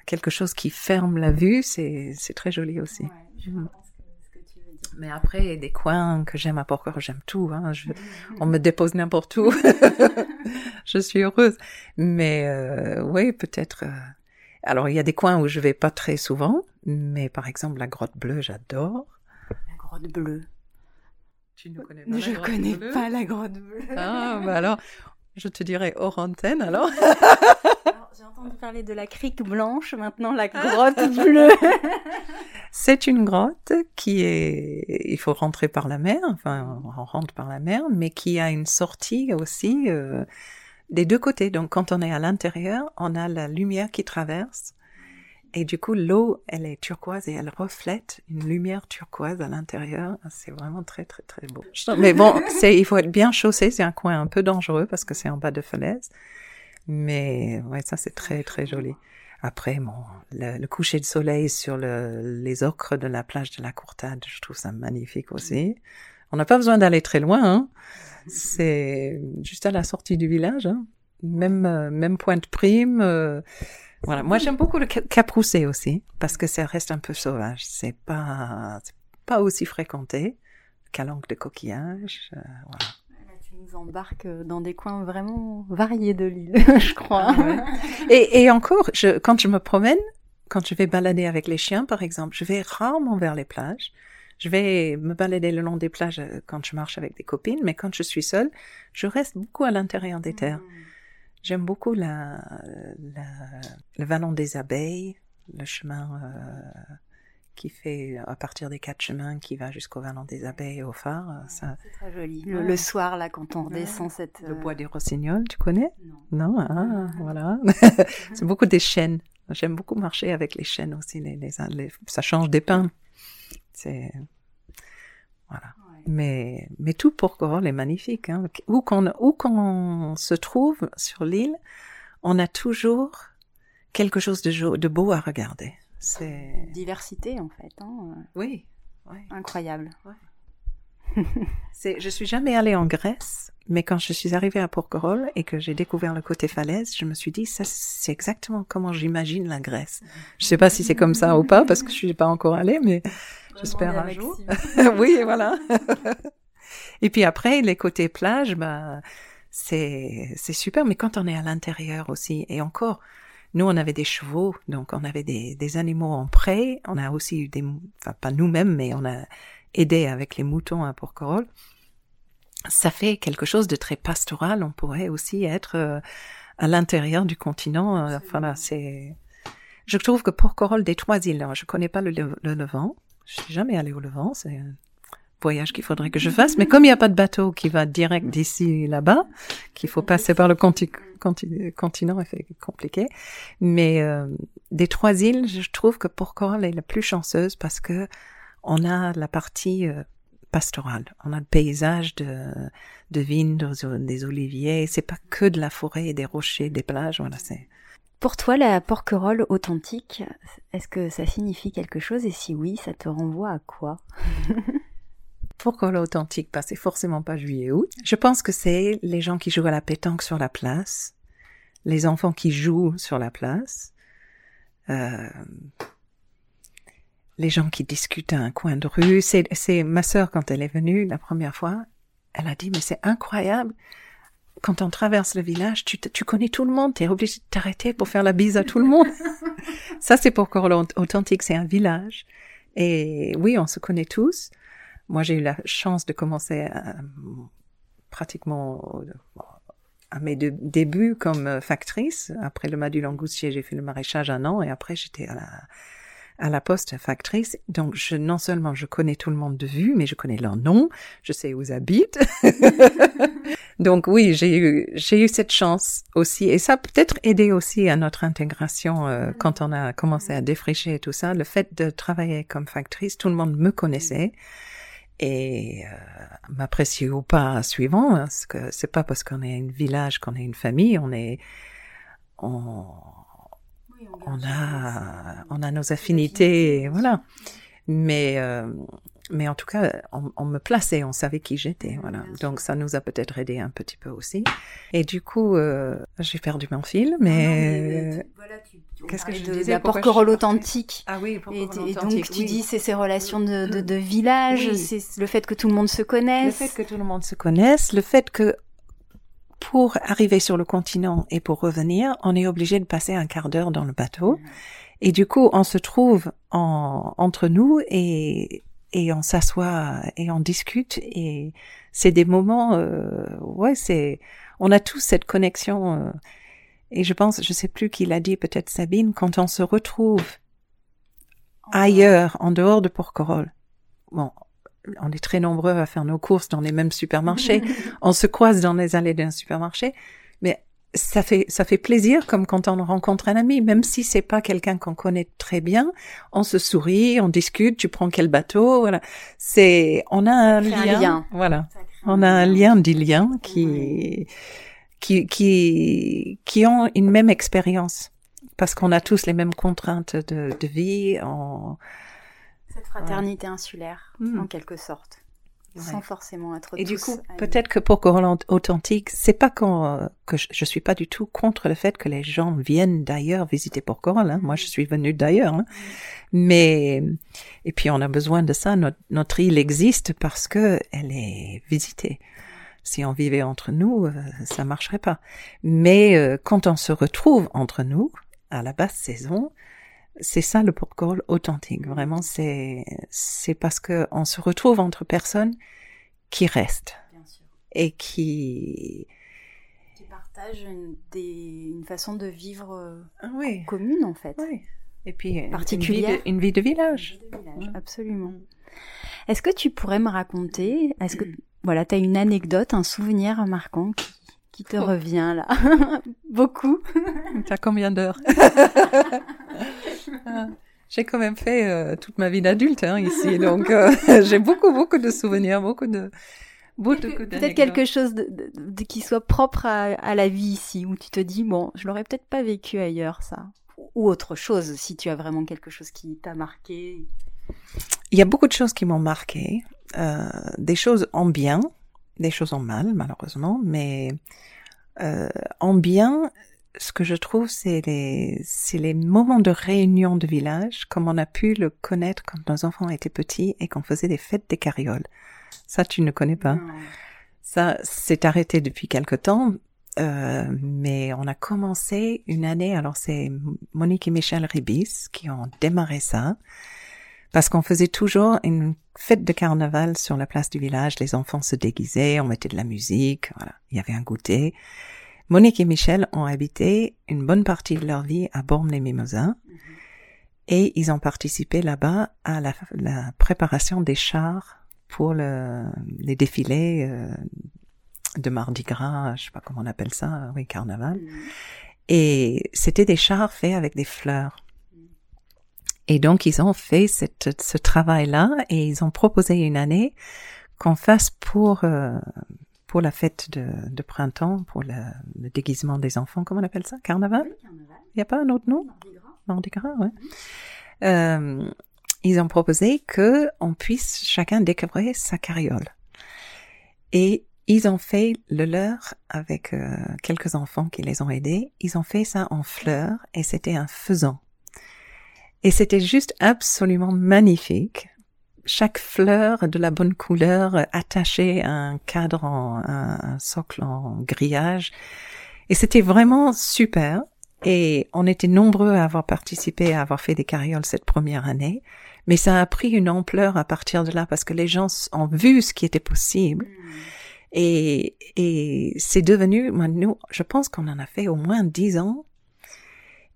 quelque chose qui ferme la vue, c'est, c'est très joli aussi. Mm. Mais après, il y a des coins que j'aime à Porquerolles, j'aime tout. Hein. Je, on me dépose n'importe où. je suis heureuse. Mais euh, oui, peut-être. Euh, Alors, il y a des coins où je vais pas très souvent, mais par exemple, la grotte bleue, j'adore. La grotte bleue. Tu ne connais pas Je la connais pas la grotte bleue. Ah, bah alors, je te dirais hors antenne, alors. J'ai entendu parler de la crique blanche, maintenant la grotte bleue. C'est une grotte qui est, il faut rentrer par la mer, enfin, on rentre par la mer, mais qui a une sortie aussi euh, des deux côtés. Donc, quand on est à l'intérieur, on a la lumière qui traverse. Et du coup, l'eau, elle est turquoise et elle reflète une lumière turquoise à l'intérieur. C'est vraiment très, très, très beau. Mais bon, c'est, il faut être bien chaussé. C'est un coin un peu dangereux parce que c'est en bas de falaise. Mais ouais, ça, c'est très, très joli. Après, bon, le, coucher de soleil sur le, les ocres de la plage de la Courtade, je trouve ça magnifique aussi. On n'a pas besoin d'aller très loin. Hein. C'est juste à la sortie du village. Hein. Même, euh, même Pointe Prime. Euh, voilà. Moi, j'aime beaucoup le Cap aussi parce que ça reste un peu sauvage. C'est pas, pas aussi fréquenté. Calanque de coquillages. Euh, voilà nous embarque dans des coins vraiment variés de l'île, je crois. Ah et, et, encore, je, quand je me promène, quand je vais balader avec les chiens, par exemple, je vais rarement vers les plages. Je vais me balader le long des plages euh, quand je marche avec des copines, mais quand je suis seule, je reste beaucoup à l'intérieur des terres. Hmm. J'aime beaucoup la, la, le vallon des abeilles, le chemin euh, qui fait à partir des quatre chemins qui va jusqu'au vallon des abeilles au phare. Ça... C'est très joli. Le, soir, là, quand on redescend cette... Le bois des rossignols, tu connais? Non. Non, ah, voilà. c'est beaucoup des chênes. J'aime beaucoup marcher avec les chênes aussi. Les, les, ça change des pins. C'est... Voilà. Mais, mais tout Porquerolles est magnifique. Hein. Où qu'on se trouve sur l'île, on a toujours quelque chose de, de beau à regarder. C'est diversité en fait. Hein. Oui, incroyable. C'est, je suis jamais allée en Grèce, mais quand je suis arrivée à Porquerolles et que j'ai découvert le côté falaise, je me suis dit ça c'est exactement comment j'imagine la Grèce. Je sais pas si c'est comme ça ou pas parce que je suis pas encore allée, mais j'espère un jour. oui, voilà. et puis après les côtés plage, bah c'est c'est super, mais quand on est à l'intérieur aussi et encore nous, on avait des chevaux, donc on avait des, des animaux en prêt. On a aussi eu des, enfin pas nous-mêmes, mais on a aidé avec les moutons à Porquerolles. Ça fait quelque chose de très pastoral. On pourrait aussi être euh, à l'intérieur du continent. Euh, enfin là, c'est. Je trouve que Porquerolles des trois îles, je connais pas le, le Levant. Je suis jamais allée au Levant. C'est voyage qu'il faudrait que je fasse. Mais comme il n'y a pas de bateau qui va direct d'ici là-bas, qu'il faut passer par le continent, c'est compliqué. Mais euh, des trois îles, je trouve que Porquerolles est la plus chanceuse parce que on a la partie euh, pastorale. On a le paysage de, de vignes, des oliviers. C'est pas que de la forêt, des rochers, des plages. Voilà, c'est. Pour toi, la porquerolle authentique, est-ce que ça signifie quelque chose? Et si oui, ça te renvoie à quoi? Pourquoi l'authentique Parce que c'est forcément pas juillet-août. Je pense que c'est les gens qui jouent à la pétanque sur la place, les enfants qui jouent sur la place, euh, les gens qui discutent à un coin de rue. C'est, c'est ma sœur quand elle est venue la première fois, elle a dit mais c'est incroyable. Quand on traverse le village, tu, tu connais tout le monde, tu es obligé de t'arrêter pour faire la bise à tout le monde. Ça, c'est pour authentique, c'est un village. Et oui, on se connaît tous. Moi, j'ai eu la chance de commencer à, pratiquement à mes débuts comme euh, factrice. Après le Madu Langoustier, j'ai fait le maraîchage un an et après j'étais à la, à la poste factrice. Donc, je, non seulement je connais tout le monde de vue, mais je connais leur nom, je sais où ils habitent. Donc oui, j'ai eu, j'ai eu cette chance aussi. Et ça a peut-être aidé aussi à notre intégration euh, quand on a commencé à défricher et tout ça. Le fait de travailler comme factrice, tout le monde me connaissait et euh, m'apprécier ou pas suivant, hein, parce que c'est pas parce qu'on est un village qu'on est une famille, on est on, on, a on a nos affinités, voilà. Mais euh, mais en tout cas, on, me plaçait, on savait qui j'étais, voilà. Donc ça nous a peut-être aidé un petit peu aussi. Et du coup, euh, j'ai perdu mon fil, mais, qu'est-ce que je disais? La porquerolles authentique. Ah oui, et, et donc tu dis c'est ces relations de, de, de village, c'est le fait que tout le monde se connaisse. Le fait que tout le monde se connaisse, le fait que pour arriver sur le continent et pour revenir, on est obligé de passer un quart d'heure dans le bateau. Et du coup, on se trouve en, entre nous et, et on s'assoit et on discute et c'est des moments, euh, ouais, c'est, on a tous cette connexion. Euh, et je pense, je sais plus qui l'a dit, peut-être Sabine, quand on se retrouve ailleurs, en dehors de Porquerolles. Bon, on est très nombreux à faire nos courses dans les mêmes supermarchés. on se croise dans les allées d'un supermarché, mais ça fait ça fait plaisir comme quand on rencontre un ami, même si c'est pas quelqu'un qu'on connaît très bien, on se sourit, on discute, tu prends quel bateau, voilà. C'est on a un lien, voilà. On a un lien des liens qui qui qui qui ont une même expérience parce qu'on a tous les mêmes contraintes de, de vie. Cette fraternité insulaire, hmm. en quelque sorte sans forcément être et du coup peut-être que pour Coralie authentique c'est pas quand que je, je, suis pas du tout contre le fait que les gens viennent d'ailleurs visiter Porquerolles hein. moi je suis venue d'ailleurs hein. mais et puis on a besoin de ça notre, notre île existe parce que elle est visitée si on vivait entre nous euh, ça marcherait pas mais euh, quand on se retrouve entre nous à la basse saison c'est ça le protocole authentique. Vraiment, c'est c'est parce que on se retrouve entre personnes qui restent et qui qui partagent une, des, une façon de vivre euh, commune en fait. Oui. Et puis particulière, une vie de, village. Vie de village Absolument. Est-ce que tu pourrais me raconter, est-ce que voilà, tu as une anecdote, un souvenir marquant qui, qui te oh. revient là Beaucoup. T'as combien d'heures J'ai quand même fait euh, toute ma vie d'adulte hein, ici, donc euh, j'ai beaucoup, beaucoup de souvenirs, beaucoup de... Peut-être quelque chose de, qui soit propre à, la vie ici, où tu te dis, bon, je l'aurais peut-être pas vécu ailleurs, ça. Ou autre chose, si tu as vraiment quelque chose qui t'a marqué. Il y a beaucoup de choses qui m'ont marqué, euh, des choses en bien, des choses en mal, malheureusement, mais en bien, ce que je trouve, c'est les, c'est les moments de réunion de village, comme on a pu le connaître quand nos enfants étaient petits et qu'on faisait des fêtes des carrioles. Ça, tu ne connais pas. Ça, c'est arrêté depuis quelque temps, euh, mais on a commencé une année. Alors, c'est Monique et Michel Ribis qui ont démarré ça, parce qu'on faisait toujours une fête de carnaval sur la place du village. Les enfants se déguisaient, on mettait de la musique, voilà. Il y avait un goûter. Monique et Michel ont habité une bonne partie de leur vie à Bormes-les-Mimosins mhm. et ils ont participé là-bas à la, préparation des chars pour le, les défilés euh, de Mardi Gras, je sais pas comment on appelle ça, oui, carnaval. Mhm. Et c'était des chars faits avec des fleurs. Et donc, ils ont fait cette, ce travail-là et ils ont proposé une année qu'on fasse pour euh, pour la fête de, de printemps, pour le, le, déguisement des enfants, comment on appelle ça? Carnaval? Il n'y a pas un autre nom? Mardi Gras. ouais. Euh, ils ont proposé que on puisse chacun découvrir sa carriole. Et ils ont fait le leur avec euh, quelques enfants qui les ont aidés. Ils ont fait ça en fleurs et c'était un faisan. Et c'était juste absolument magnifique chaque fleur de la bonne couleur attachée à un cadre en un, socle en grillage. Et c'était vraiment super. Et on était nombreux à avoir participé, à avoir fait des carrioles cette première année. Mais ça a pris une ampleur à partir de là parce que les gens ont vu ce qui était possible. Hmm. Et, et c'est devenu, nous, je pense qu'on en a fait au moins dix ans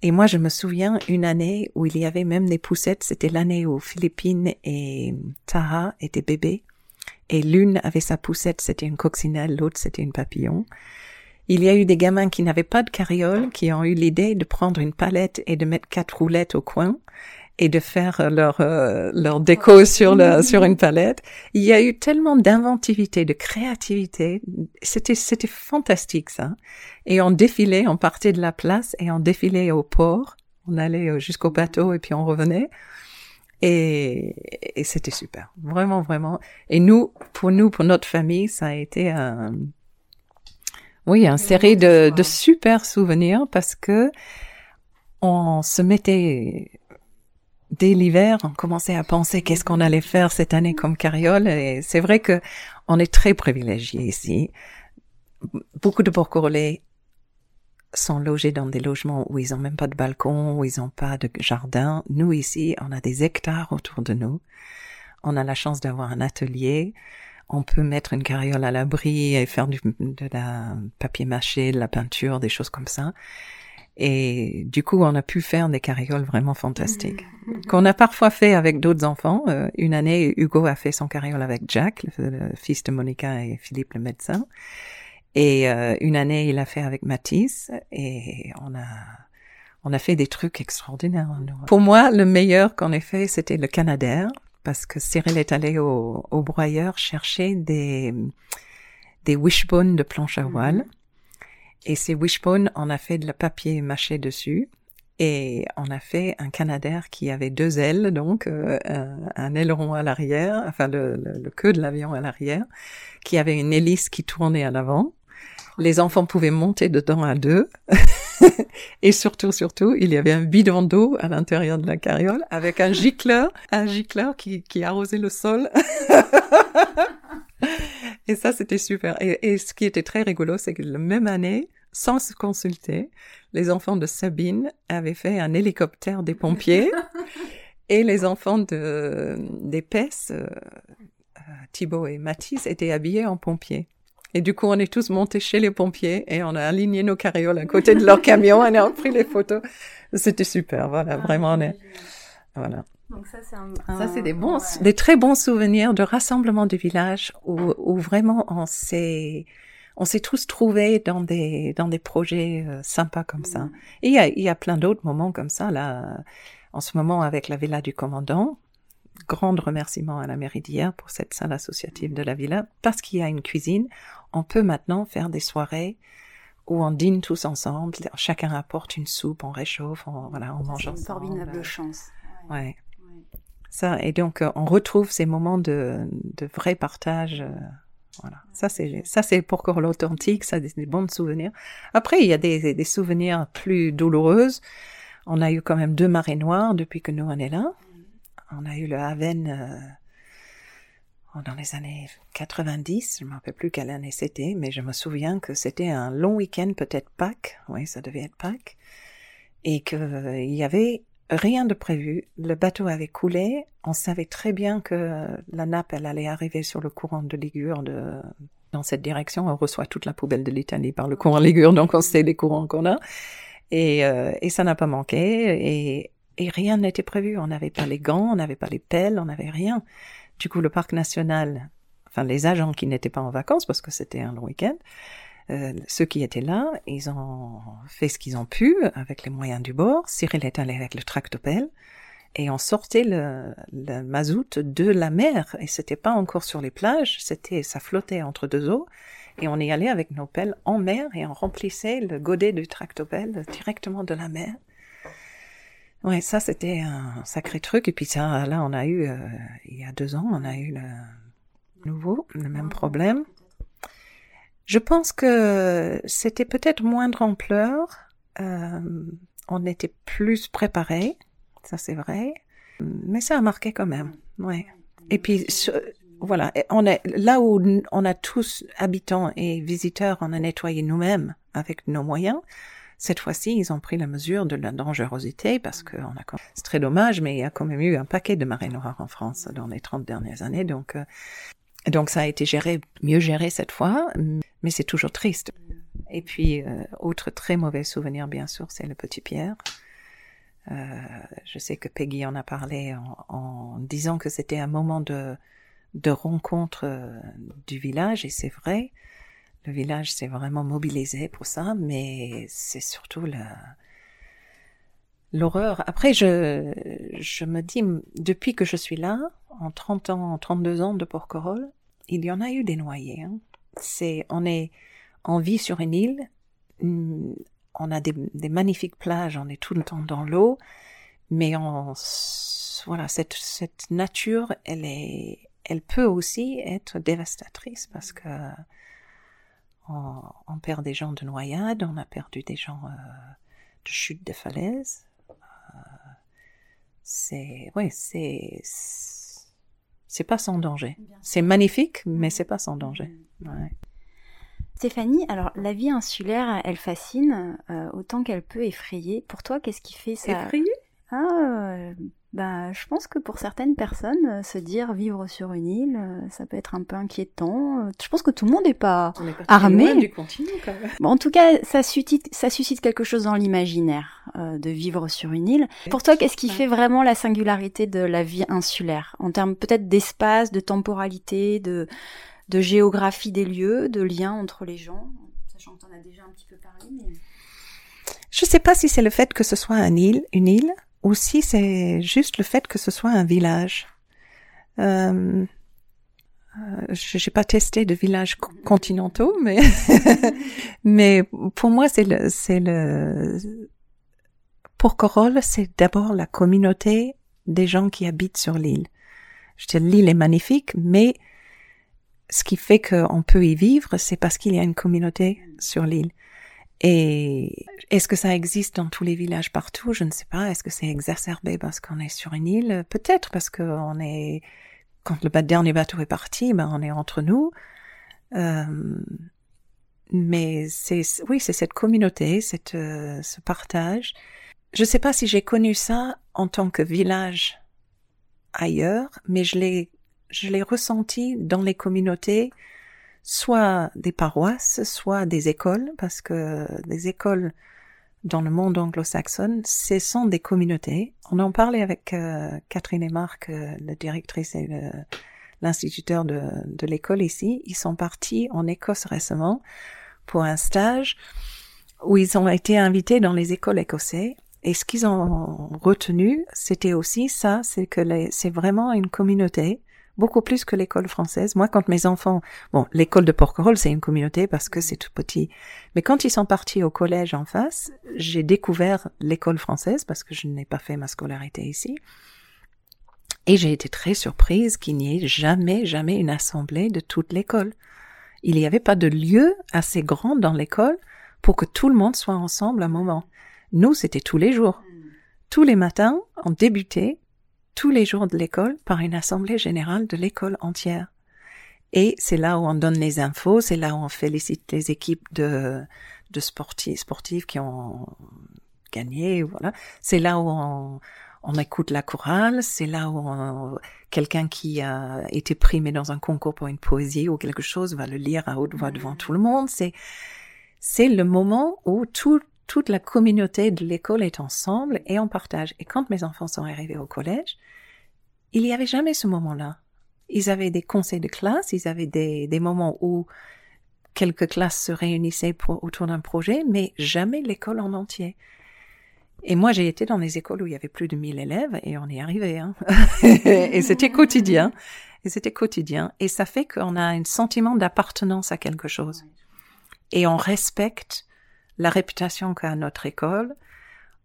et moi, je me souviens une année où il y avait même des poussettes. C'était l'année où Philippine et Taha étaient bébés. Et l'une avait sa poussette, c'était une coccinelle, l'autre c'était une papillon. Il y a eu des gamins qui n'avaient pas de carriole, qui ont eu l'idée de prendre une palette et de mettre quatre roulettes au coin et de faire leur euh, leur déco sur le sur une palette. Il y a eu tellement d'inventivité, de créativité. C'était c'était fantastique ça. Et on défilait, on partait de la place et on défilait au port. On allait euh, jusqu'au bateau et puis on revenait. Et, et c'était super, vraiment vraiment. Et nous, pour nous, pour notre famille, ça a été un oui, une série de, de super souvenirs parce que on se mettait dès l'hiver, on commençait à penser qu'est-ce qu'on allait faire cette année comme carriole. Et c'est vrai que on est très privilégié ici. beaucoup de Porcorolais sont logés dans des logements où ils ont même pas de balcon, où ils n'ont pas de jardin. Nous ici, on a des hectares autour de nous. On a la chance d'avoir un atelier. On peut mettre une carriole à l'abri et faire du, de la papier mâché, de la peinture, des choses comme ça. Et du coup, on a pu faire des carrioles vraiment fantastiques. Mmh. Qu'on a parfois fait avec d'autres enfants. Euh, une année, Hugo a fait son carriole avec Jack, le, fils de Monica et Philippe le médecin. Et euh, une année, il a fait avec Matisse. Et on a, on a fait des trucs extraordinaires. Pour moi, le meilleur qu'on ait fait, c'était le Canadair. Parce que Cyril est allé au, au broyeur chercher des, des wishbones de planche à voile. Mmh. Et ces wishbones, on a fait de la papier mâché dessus. Et on a fait un Canadair qui avait deux ailes, donc euh, un, aileron à l'arrière, enfin le, le, queue de l'avion à l'arrière, qui avait une hélice qui tournait à l'avant. Les enfants pouvaient monter dedans à deux. et surtout, surtout, il y avait un bidon d'eau à l'intérieur de la carriole avec un gicleur, un gicleur qui, qui arrosait le sol. Et ça, c'était super. Et, ce qui était très rigolo, c'est que la même année, sans se consulter, les enfants de Sabine avaient fait un hélicoptère des pompiers et les enfants de d'Épaisse, euh, euh, Thibaut et Mathis, étaient habillés en pompiers. Et du coup, on est tous montés chez les pompiers et on a aligné nos carrioles à côté de leur camion et on a pris les photos. C'était super, voilà, ah, vraiment. On est... Voilà. Donc ça, c'est un, ça, c'est des bons, des très bons souvenirs de rassemblement du village où, où vraiment on s'est, on s'est tous trouvés dans des, dans des projets euh, sympas comme ça. Mm. Et il y a, il y a plein d'autres moments comme ça, là, en ce moment avec la villa du commandant. Grand remerciement à la mairie d'hier pour cette salle associative de la villa. Parce qu'il y a une cuisine, on peut maintenant faire des soirées où on dîne tous ensemble. Chacun apporte une soupe, on réchauffe, on, voilà, on mange ensemble. C'est une formidable chance. Ouais. Ça, et donc, euh, on retrouve ces moments de, de vrai partage. Euh, voilà. Ça, c'est, ça, c'est pour corps authentique, ça, des, des, bons souvenirs. Après, il y a des, des souvenirs plus douloureuses. On a eu quand même deux marées noires depuis que nous, on est là. On a eu le Haven, euh, dans les années 90, je ne me rappelle plus quelle année c'était, mais je me souviens que c'était un long week-end, peut-être Pâques, oui, ça devait être Pâques, et qu'il y avait rien de prévu. Le bateau avait coulé. On savait très bien que la nappe, elle allait arriver sur le courant de Ligure de, dans cette direction. On reçoit toute la poubelle de l'Italie par le courant Ligure, donc on sait les courants qu'on a. Et, euh, et ça n'a pas manqué. Et, et rien n'était prévu. On n'avait pas les gants, on n'avait pas les pelles, on n'avait rien. Du coup, le parc national, enfin les agents qui n'étaient pas en vacances parce que c'était un long week-end, euh, ceux qui étaient là, ils ont fait ce qu'ils ont pu avec les moyens du bord. Cyril est allé avec le tractopelle et on sortait le, le mazout de la mer et c'était pas encore sur les plages, c'était ça flottait entre deux eaux et on y allait avec nos pelles en mer et on remplissait le godet du tractopelle directement de la mer. Ouais, ça c'était un sacré truc et puis ça là on a eu euh, il y a deux ans on a eu le nouveau le même problème je pense que c'était peut-être moindre ampleur. Euh, on était plus préparé, ça c'est vrai, mais ça a marqué quand même. Ouais. Et puis voilà, on est là où on a tous habitants et visiteurs, on a nettoyé nous-mêmes avec nos moyens. Cette fois-ci, ils ont pris la mesure de la dangerosité parce que on a c'est très dommage, mais il y a quand même eu un paquet de marées noires en France dans les 30 dernières années, donc euh, donc ça a été géré, mieux géré cette fois, mais c'est toujours triste. Et puis, euh, autre très mauvais souvenir, bien sûr, c'est le petit Pierre. Euh, je sais que Peggy en a parlé en, disant que c'était un moment de, de rencontre euh, du village, et c'est vrai. Le village s'est vraiment mobilisé pour ça, mais c'est surtout la, l'horreur. Après, je, je me dis, depuis que je suis là, en 30 ans, en 32 ans de Porquerolles, il y en a eu des noyés. Hein. C'est, on est, on vit sur une île, on a des, des, magnifiques plages, on est tout le temps dans l'eau, mais on, voilà, cette, cette nature, elle est, elle peut aussi être dévastatrice parce que on, on perd des gens de noyade, on a perdu des gens euh, de chute de falaise, c'est, oui, c'est, c'est pas sans danger. C'est magnifique, mais c'est pas sans danger. Ouais. Stéphanie, alors la vie insulaire, elle fascine autant qu'elle peut effrayer. Pour toi, qu'est-ce qui fait ça? Effrayer? Ah, bah, je pense que pour certaines personnes, euh, se dire vivre sur une île, euh, ça peut être un peu inquiétant. Je pense que tout le monde n'est pas, armé. Du continent, quand même. en tout cas, ça suscite, ça suscite quelque chose dans l'imaginaire euh, de vivre sur une île. Pour toi, qu'est-ce qui fait vraiment la singularité de la vie insulaire? En termes peut-être d'espace, de temporalité, de, de géographie des lieux, de liens entre les gens, sachant que tu en as déjà un petit peu parlé. Mais... Je sais pas si c'est le fait que ce soit une île, une île aussi, c'est juste le fait que ce soit un village. Euh, euh, j'ai pas testé de villages continentaux, mais mais pour moi c'est le c'est le pour Corolle c'est d'abord la communauté des gens qui habitent sur l'île. Je dis l'île est magnifique, mais ce qui fait qu'on peut y vivre, c'est parce qu'il y a une communauté sur l'île. Et est-ce que ça existe dans tous les villages partout? Je ne sais pas. Est-ce que c'est exacerbé parce qu'on est sur une île? Peut-être parce qu'on est quand le dernier bateau est parti, ben on est entre nous. Euh, mais c'est oui, c'est cette communauté, cette euh, ce partage. Je ne sais pas si j'ai connu ça en tant que village ailleurs, mais je l'ai je l'ai ressenti dans les communautés soit des paroisses, soit des écoles, parce que des écoles dans le monde anglo-saxon, ce sont des communautés. On en parlait avec euh, Catherine et Marc, euh, la directrice et l'instituteur de, de l'école ici. Ils sont partis en Écosse récemment pour un stage où ils ont été invités dans les écoles écossaises. Et ce qu'ils ont retenu, c'était aussi ça, c'est que c'est vraiment une communauté beaucoup plus que l'école française. Moi, quand mes enfants, bon, l'école de Porquerolles, c'est une communauté parce que c'est tout petit. Mais quand ils sont partis au collège en face, j'ai découvert l'école française parce que je n'ai pas fait ma scolarité ici. Et j'ai été très surprise qu'il n'y ait jamais, jamais une assemblée de toute l'école. Il n'y avait pas de lieu assez grand dans l'école pour que tout le monde soit ensemble à un moment. Nous, c'était tous les jours. Tous les matins, on débutait tous les jours de l'école par une assemblée générale de l'école entière. Et c'est là où on donne les infos, c'est là où on félicite les équipes de, de sportifs, sportifs qui ont gagné, voilà. C'est là où on, on écoute la chorale, c'est là où quelqu'un qui a été primé dans un concours pour une poésie ou quelque chose va le lire à haute voix devant tout le monde. C'est, c'est le moment où tout, toute la communauté de l'école est ensemble et on partage. Et quand mes enfants sont arrivés au collège, il n'y avait jamais ce moment-là. Ils avaient des conseils de classe, ils avaient des, des moments où quelques classes se réunissaient autour d'un projet, mais jamais l'école en entier. Et moi, j'ai été dans des écoles où il y avait plus de 1000 élèves et on est arrivé. Hein. et c'était quotidien. Et c'était quotidien. Et ça fait qu'on a un sentiment d'appartenance à quelque chose. Et on respecte la réputation qu'a notre école.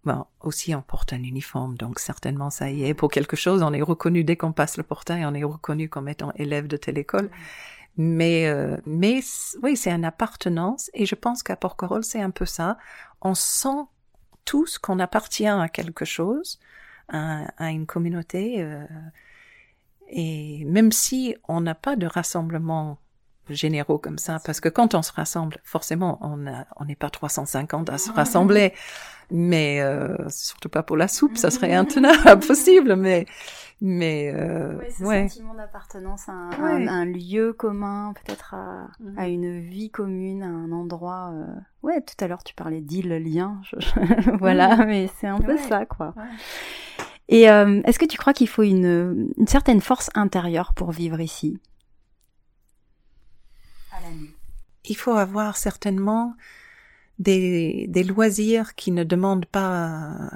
Bon, aussi on porte un uniforme, donc certainement ça y est. Pour quelque chose, on est reconnu dès qu'on passe le portail, on est reconnu comme étant élève de telle école. Mais, euh, mais oui, c'est une appartenance, et je pense qu'à Porquerolles, c'est un peu ça. On sent tous qu'on appartient à quelque chose, à, une communauté, euh, et même si on n'a pas de rassemblement généraux comme ça, parce que quand on se rassemble, forcément, on on n'est pas 350 à se rassembler, mais euh, surtout pas pour la soupe, ça serait intenable, impossible, mais mais euh, ouais, ce sentiment d'appartenance à un, lieu commun, peut-être à, mhm. à, une vie commune, à un endroit. Euh... Ouais, tout à l'heure tu parlais d'île lien, voilà, mhm. mais c'est un peu ça, quoi. Et euh, est-ce que tu crois qu'il faut une, une certaine force intérieure pour vivre ici? Il faut avoir certainement des, des loisirs qui ne demandent pas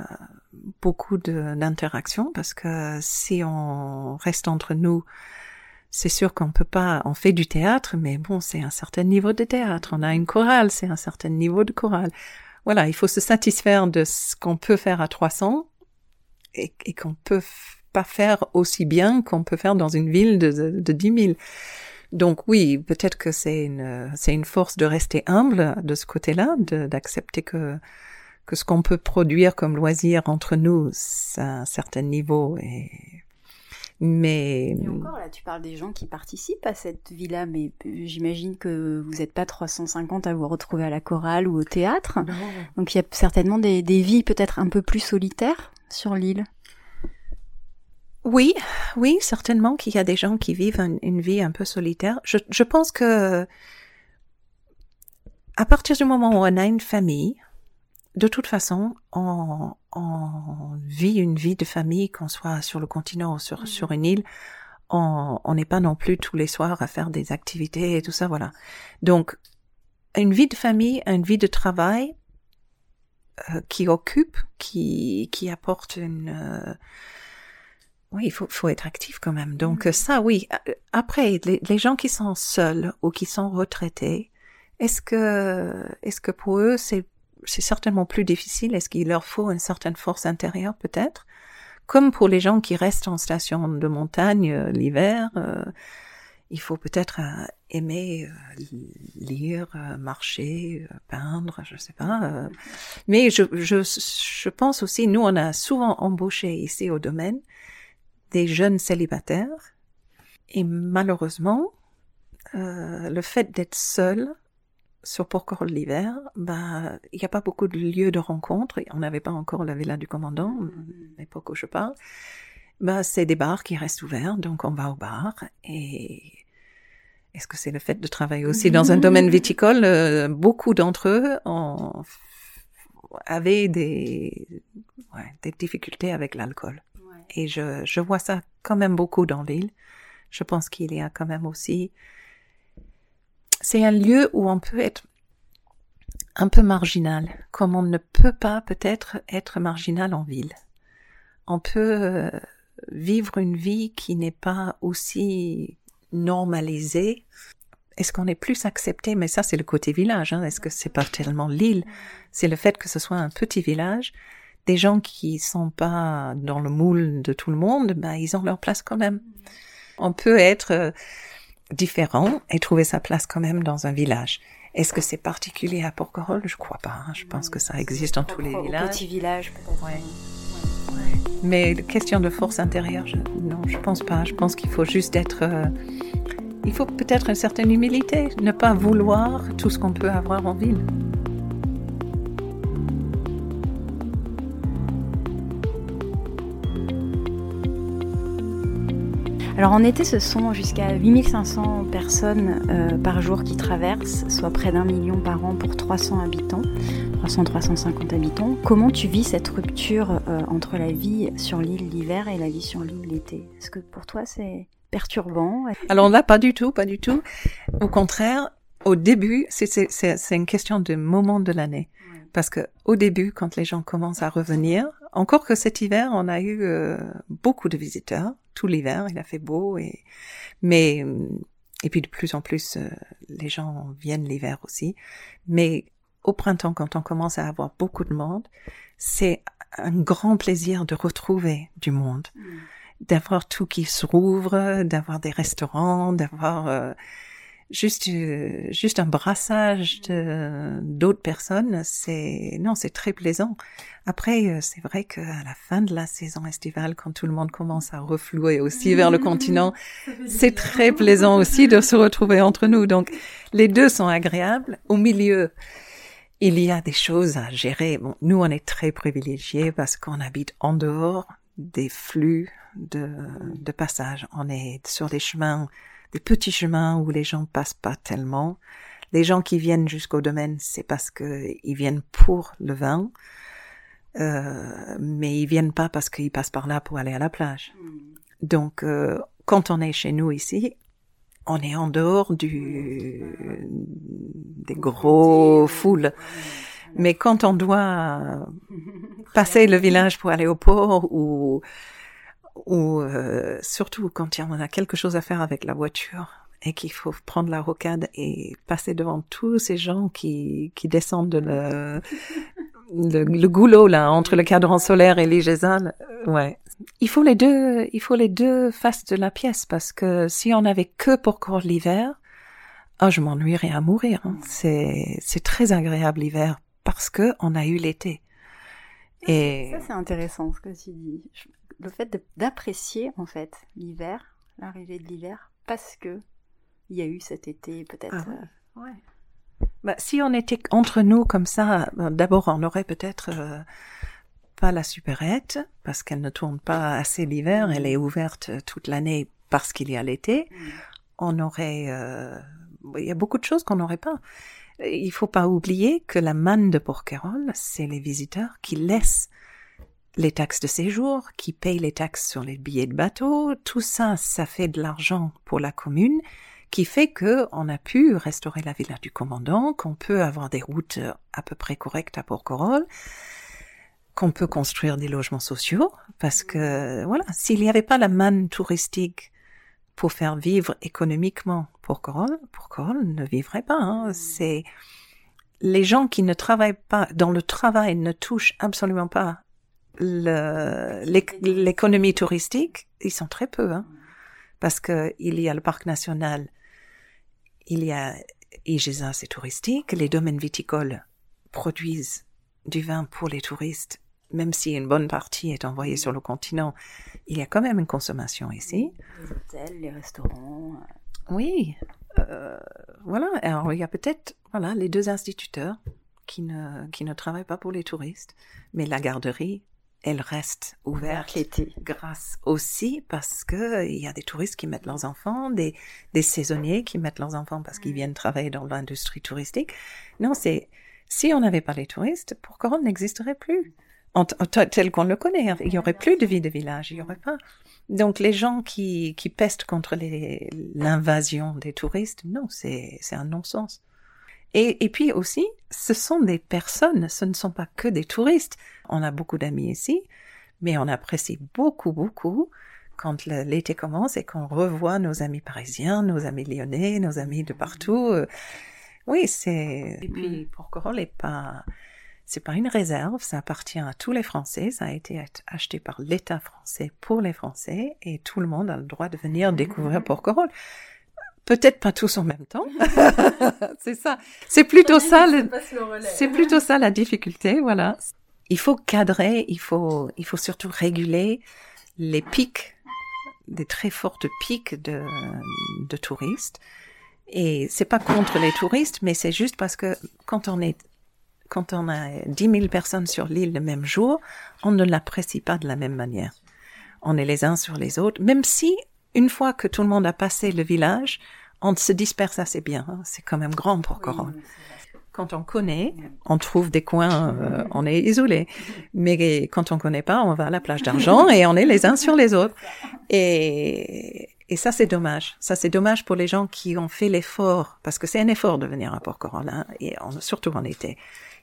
beaucoup d'interaction parce que si on reste entre nous, c'est sûr qu'on peut pas, on fait du théâtre, mais bon, c'est un certain niveau de théâtre. On a une chorale, c'est un certain niveau de chorale. Voilà, il faut se satisfaire de ce qu'on peut faire à 300 et, et qu'on peut pas faire aussi bien qu'on peut faire dans une ville de, de, de 10 000. Donc oui, peut-être que c'est une, c'est une force de rester humble de ce côté-là, d'accepter que, que ce qu'on peut produire comme loisir entre nous, c'est un certain niveau et, Mais Et encore là, tu parles des gens qui participent à cette vie-là, mais euh, j'imagine que vous n'êtes pas 350 à vous retrouver à la chorale ou au théâtre. Donc il y a certainement des, des vies peut-être un peu plus solitaires sur l'île. Oui, oui, certainement qu'il y a des gens qui vivent une, une vie un peu solitaire. Je, je, pense que à partir du moment où on a une famille, de toute façon, on, on vit une vie de famille, qu'on soit sur le continent ou sur, sur une île. On n'est pas non plus tous les soirs à faire des activités et tout ça, voilà. Donc, une vie de famille, une vie de travail euh, qui occupe, qui, qui apporte une... Euh, oui, il faut, faut être actif quand même. Donc mm. ça, oui. Après, les, les, gens qui sont seuls ou qui sont retraités, est-ce que, est-ce que pour eux c'est c'est certainement plus difficile? Est-ce qu'il leur faut une certaine force intérieure peut-être? Comme pour les gens qui restent en station de montagne euh, l'hiver, euh, il faut peut-être euh, aimer lire, marcher, peindre, je sais pas. Mais je, je, je pense aussi, nous on a souvent embauché ici au domaine des jeunes célibataires et malheureusement, le fait d'être seul sur Porquerolles l'hiver, bah, il n'y a pas beaucoup de lieux de rencontre. On n'avait pas encore la villa du commandant, mm-hmm. l'époque où je parle. Bah, c'est des bars qui restent ouverts, donc on va au bar. Et est-ce que c'est le fait de travailler aussi dans un domaine viticole? Euh, Beaucoup d'entre eux ont, avaient des, ouais, des difficultés avec l'alcool. Et je, je vois ça quand même beaucoup dans l'île. Je pense qu'il y a quand même aussi c'est un lieu où on peut être un peu marginal, comme on ne peut pas peut-être être marginal en ville. On peut euh, vivre une vie qui n'est pas aussi normalisée. Est-ce qu'on est plus accepté? Mais ça, c'est le côté village. Hein. Est-ce que c'est pas tellement l'île? C'est le fait que ce soit un petit village. Des gens qui sont pas dans le moule de tout le monde, ben, ils ont leur place quand même. On peut être euh, différent et trouver sa place quand même dans un village. Est-ce que c'est particulier à Porquerolles? Je crois pas. Hein. Je pense que ça existe dans tous les villages. Petit village peut-être. Ouais. Ouais. Mais question de force intérieure, je, non, je pense pas. Je pense qu'il faut juste être. Euh, il faut peut-être une certaine humilité, ne pas vouloir tout ce qu'on peut avoir en ville. Alors en été, ce sont jusqu'à 8500 personnes euh, par jour qui traversent, soit près d'un million par an pour 300 habitants, 300-350 habitants. Comment tu vis cette rupture euh, entre la vie sur l'île l'hiver et la vie sur l'île l'été Est-ce que pour toi c'est perturbant? Alors là, pas du tout, pas du tout. Au contraire, au début, c'est une question de moment de l'année. Parce que au début, quand les gens commencent à revenir, encore que cet hiver, on a eu euh, beaucoup de visiteurs, tout l'hiver, il a fait beau et mais et puis de plus en plus euh, les gens viennent l'hiver aussi. Mais au printemps, quand on commence à avoir beaucoup de monde, c'est un grand plaisir de retrouver du monde, mm. d'avoir tout qui se rouvre, d'avoir des restaurants, d'avoir euh, juste euh, juste un brassage de d'autres personnes c'est non c'est très plaisant. Après euh, c'est vrai qu'à la fin de la saison estivale quand tout le monde commence à reflouer aussi vers le continent c'est très plaisant aussi de se retrouver entre nous. Donc les deux sont agréables. Au milieu il y a des choses à gérer. Bon nous on est très privilégiés parce qu'on habite en dehors des flux de de passage. On est sur des chemins des petits chemins où les gens passent pas tellement. Les gens qui viennent jusqu'au domaine, c'est parce que ils viennent pour le vin, euh, mais ils viennent pas parce qu'ils passent par là pour aller à la plage. Hmm. Donc, euh, quand on est chez nous ici, on est en dehors du des gros foules. Mais quand on doit passer le village pour aller au port ou ou euh, surtout quand il y en a quelque chose à faire avec la voiture et qu'il faut prendre la rocade et passer devant tous ces gens qui, qui descendent le, le, le, goulot là entre le cadran solaire et l'IGESAL, euh, ouais. Il faut les deux, il faut les deux faces de la pièce parce que si on avait que pour court l'hiver, oh, je m'ennuierais à mourir. Hein. C'est c'est très agréable l'hiver parce que on a eu l'été. Et ça c'est intéressant ce que tu dis le fait d'apprécier en fait l'hiver, l'arrivée de l'hiver, parce que il y a eu cet été peut-être. Ah ouais. Bah, si on était entre nous comme ça, d'abord on aurait peut-être pas la supérette parce qu'elle ne tourne pas assez l'hiver, elle est ouverte toute l'année parce qu'il y a l'été. Mm. On aurait, euh, il y a beaucoup de choses qu'on n'aurait pas. Il faut pas oublier que la manne de Porquerolles, c'est les visiteurs qui laissent les taxes de séjour, qui payent les taxes sur les billets de bateau. Tout ça, ça fait de l'argent pour la commune qui fait que on a pu restaurer la villa du commandant, qu'on peut avoir des routes à peu près correctes à Porquerolles qu'on peut construire des logements sociaux parce que voilà, s'il n'y avait pas la manne touristique pour faire vivre économiquement pour Corolle ne vivrait pas. Hein. C'est les gens qui ne travaillent pas dans le travail ne touchent absolument pas l'économie touristique. Ils sont très peu, hein, parce que il y a le parc national, il y a Igesa, c'est touristique. Les domaines viticoles produisent du vin pour les touristes même si une bonne partie est envoyée sur le continent, il y a quand même une consommation ici. Les hôtels, les restaurants. Euh. Oui, euh, voilà. Alors il y a peut-être voilà les deux instituteurs qui ne qui ne travaillent pas pour les touristes, mais la garderie elle reste ouverte l'été grâce aussi parce que il y a des touristes qui mettent leurs enfants, des des saisonniers qui mettent leurs enfants parce qu'ils viennent travailler dans l'industrie touristique. Non, c'est si on n'avait pas les touristes, pourquoi on n'existerait plus tel qu'on le connaît. Il y aurait plus de vie de village, il y aurait pas. Donc les gens qui, qui pestent contre l'invasion des touristes, non, c'est un non-sens. Et, et puis aussi, ce sont des personnes, ce ne sont pas que des touristes. On a beaucoup d'amis ici, mais on apprécie beaucoup, beaucoup quand l'été commence et qu'on revoit nos amis parisiens, nos amis lyonnais, nos amis de partout. Euh, oui, c'est... Et puis, pour Corolle n'est pas c'est pas une réserve, ça appartient à tous les Français, ça a été acheté par l'État français pour les Français et tout le monde a le droit de venir découvrir Porquerolles. Peut-être pas tous en même temps. c'est ça. C'est plutôt ça c'est plutôt ça la difficulté, voilà. Il faut cadrer, il faut, il faut surtout réguler les pics, des très fortes pics de, de touristes. Et c'est pas contre les touristes, mais c'est juste parce que quand on est quand on a 10 000 personnes sur l'île le même jour, on ne l'apprécie pas de la même manière. On est les uns sur les autres, même si, une fois que tout le monde a passé le village, on se disperse assez bien. Hein. C'est quand même grand pour Coron. quand on connaît, on trouve des coins, euh, on est isolé. Mais quand on connaît pas, on va à la plage d'argent et on est les uns sur les autres. Et, et ça, c'est dommage. Ça, c'est dommage pour les gens qui ont fait l'effort, parce que c'est un effort de venir à Port-Coron, hein, et surtout en été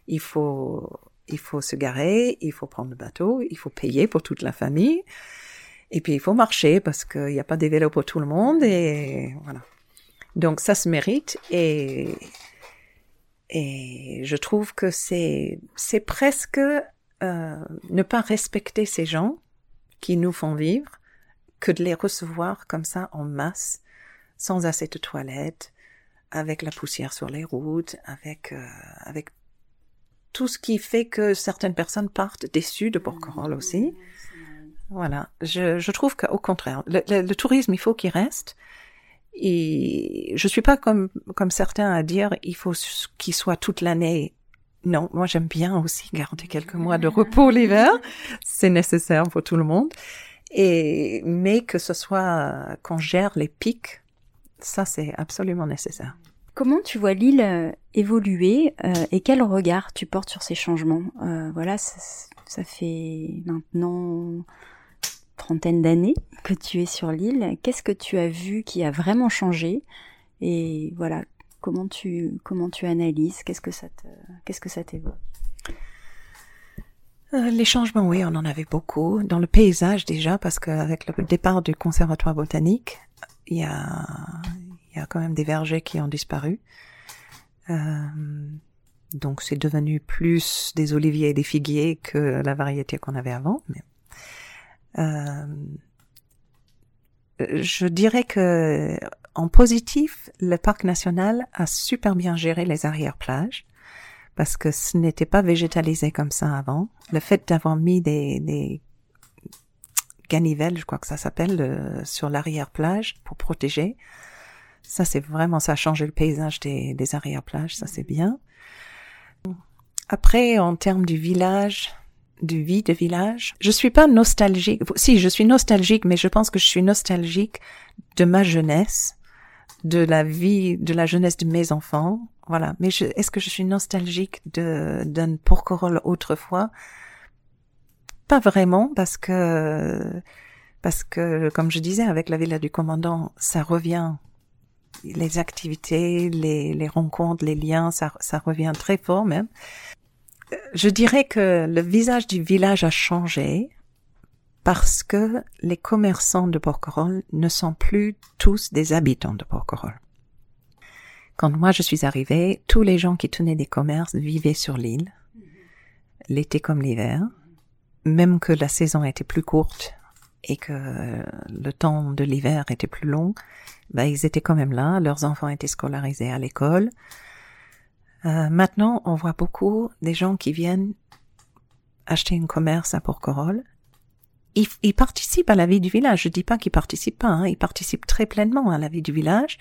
il faut, il faut se garer, il faut prendre le bateau, il faut payer pour toute la famille. Et puis il faut marcher parce qu'il n'y a pas des vélos pour tout le monde et voilà. Donc ça se mérite et et je trouve que c'est c'est presque euh, ne pas respecter ces gens qui nous font vivre que de les recevoir comme ça en masse sans assez de toilettes avec la poussière sur les routes avec euh, avec tout ce qui fait que certaines personnes partent déçues de Porquerolles aussi. Voilà, je, je trouve qu'au contraire, le, tourisme, il faut qu'il reste. Et je suis pas comme comme certains à dire il faut qu'il soit toute l'année. Non, moi j'aime bien aussi garder quelques mois de repos l'hiver, c'est nécessaire pour tout le monde. Et mais que ce soit qu'on gère les pics, ça c'est absolument nécessaire. Comment tu vois l'île euh, évoluer euh, et quel regard tu portes sur ces changements? Euh, Voilà, ça, fait maintenant trentaine d'années que tu es sur l'île. Qu'est-ce que tu as vu qui a vraiment changé? Et voilà, comment tu comment tu analyses? Qu'est-ce que ça t'évoque? Les changements, oui, on en avait beaucoup. Dans le paysage déjà, parce qu'avec le départ du conservatoire botanique, il y a, il y a quand même des vergers qui ont disparu. Euh, donc c'est devenu plus des oliviers et des figuiers que la variété qu'on avait avant. Euh, je dirais que en positif, le parc national a super bien géré les arrière-plages parce que ce n'était pas végétalisé comme ça avant. Le fait d'avoir mis des, des ganivelle, je crois que ça s'appelle, sur l'arrière-plage pour protéger. Ça, c'est vraiment, ça a changé le paysage des, des arrière-plages, ça c'est bien. Après, en termes du village, du vie de village, je suis pas nostalgique. Si, je suis nostalgique, mais je pense que je suis nostalgique de ma jeunesse, de la vie, de la jeunesse de mes enfants. Voilà. Mais est-ce que je suis nostalgique de d'un Porquerolles autrefois? Pas vraiment, parce que parce que, comme je disais, avec la villa du commandant, ça revient les activités, les, les rencontres, les liens, ça, ça revient très fort même. Je dirais que le visage du village a changé parce que les commerçants de Porquerolles ne sont plus tous des habitants de Porquerolles. Quand moi je suis arrivée, tous les gens qui tenaient des commerces vivaient sur l'île, l'été comme l'hiver, même que la saison était plus courte et que le temps de l'hiver était plus long, bah, ils étaient quand même là, leurs enfants étaient scolarisés à l'école, euh, maintenant, on voit beaucoup des gens qui viennent acheter un commerce à Porquerolles. Ils, ils, participent à la vie du village. Je dis pas qu'ils participent pas, hein. ils participent très pleinement à la vie du village,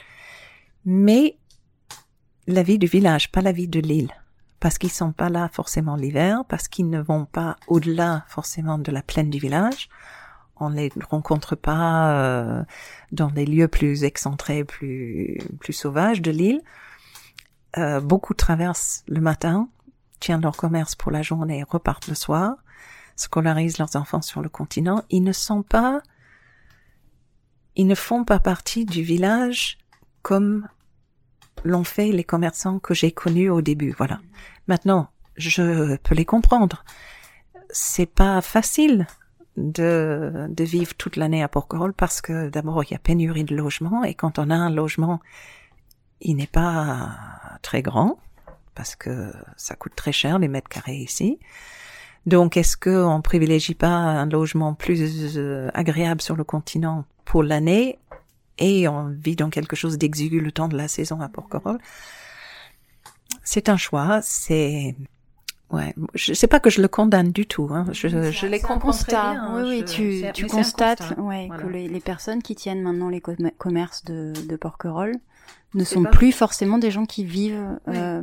mais la vie du village, pas la vie de l'île, parce qu'ils sont pas là forcément l'hiver, parce qu'ils ne vont pas au-delà forcément de la plaine du village. On les rencontre pas euh, dans des lieux plus excentrés, plus plus sauvages de l'île. Euh, beaucoup traversent le matin, tiennent leur commerce pour la journée repartent le soir, scolarisent leurs enfants sur le continent. Ils ne sont pas, ils ne font pas partie du village comme l'ont fait les commerçants que j'ai connus au début. Voilà. Maintenant, je peux les comprendre. C'est pas facile de, de vivre toute l'année à Porquerolles parce que d'abord il y a pénurie de logements et quand on a un logement il n'est pas très grand parce que ça coûte très cher les mètres carrés ici. Donc, est-ce qu'on privilégie pas un logement plus euh, agréable sur le continent pour l'année et on vit dans quelque chose d'exigu le temps de la saison à Porquerolles C'est un choix. C'est ouais. Je sais pas que je le condamne du tout. Hein. Je, je les comprends bien. Oui, oui. Tu, tu constates, ouais, que les, les, personnes qui tiennent maintenant les commerces de, de Porquerolles ne sont plus forcément des gens qui vivent euh,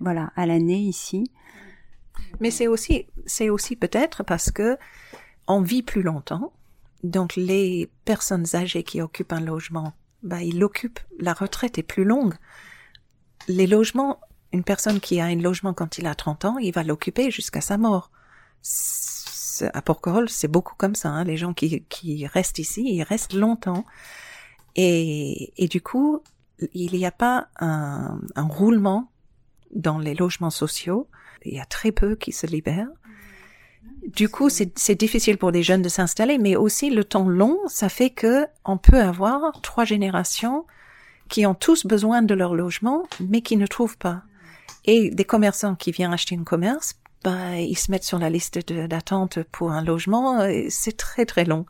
voilà à l'année ici. Mais c'est aussi c'est aussi peut-être parce que on vit plus longtemps. Donc les personnes âgées qui occupent un logement, bah ils l'occupent. La retraite est plus longue. Les logements, une personne qui a un logement quand il a 30 ans, il va l'occuper jusqu'à sa mort. À Porquerolles, c'est beaucoup comme ça. Hein. Les gens qui, qui restent ici, ils restent longtemps. Et, et du coup, il n'y a pas un, un, roulement dans les logements sociaux. Il y a très peu qui se libèrent. Du coup, c'est difficile pour des jeunes de s'installer, mais aussi le temps long, ça fait que on peut avoir trois générations qui ont tous besoin de leur logement, mais qui ne trouvent pas. Et des commerçants qui viennent acheter un commerce, bah, ils se mettent sur la liste d'attente pour un logement, c'est très très long.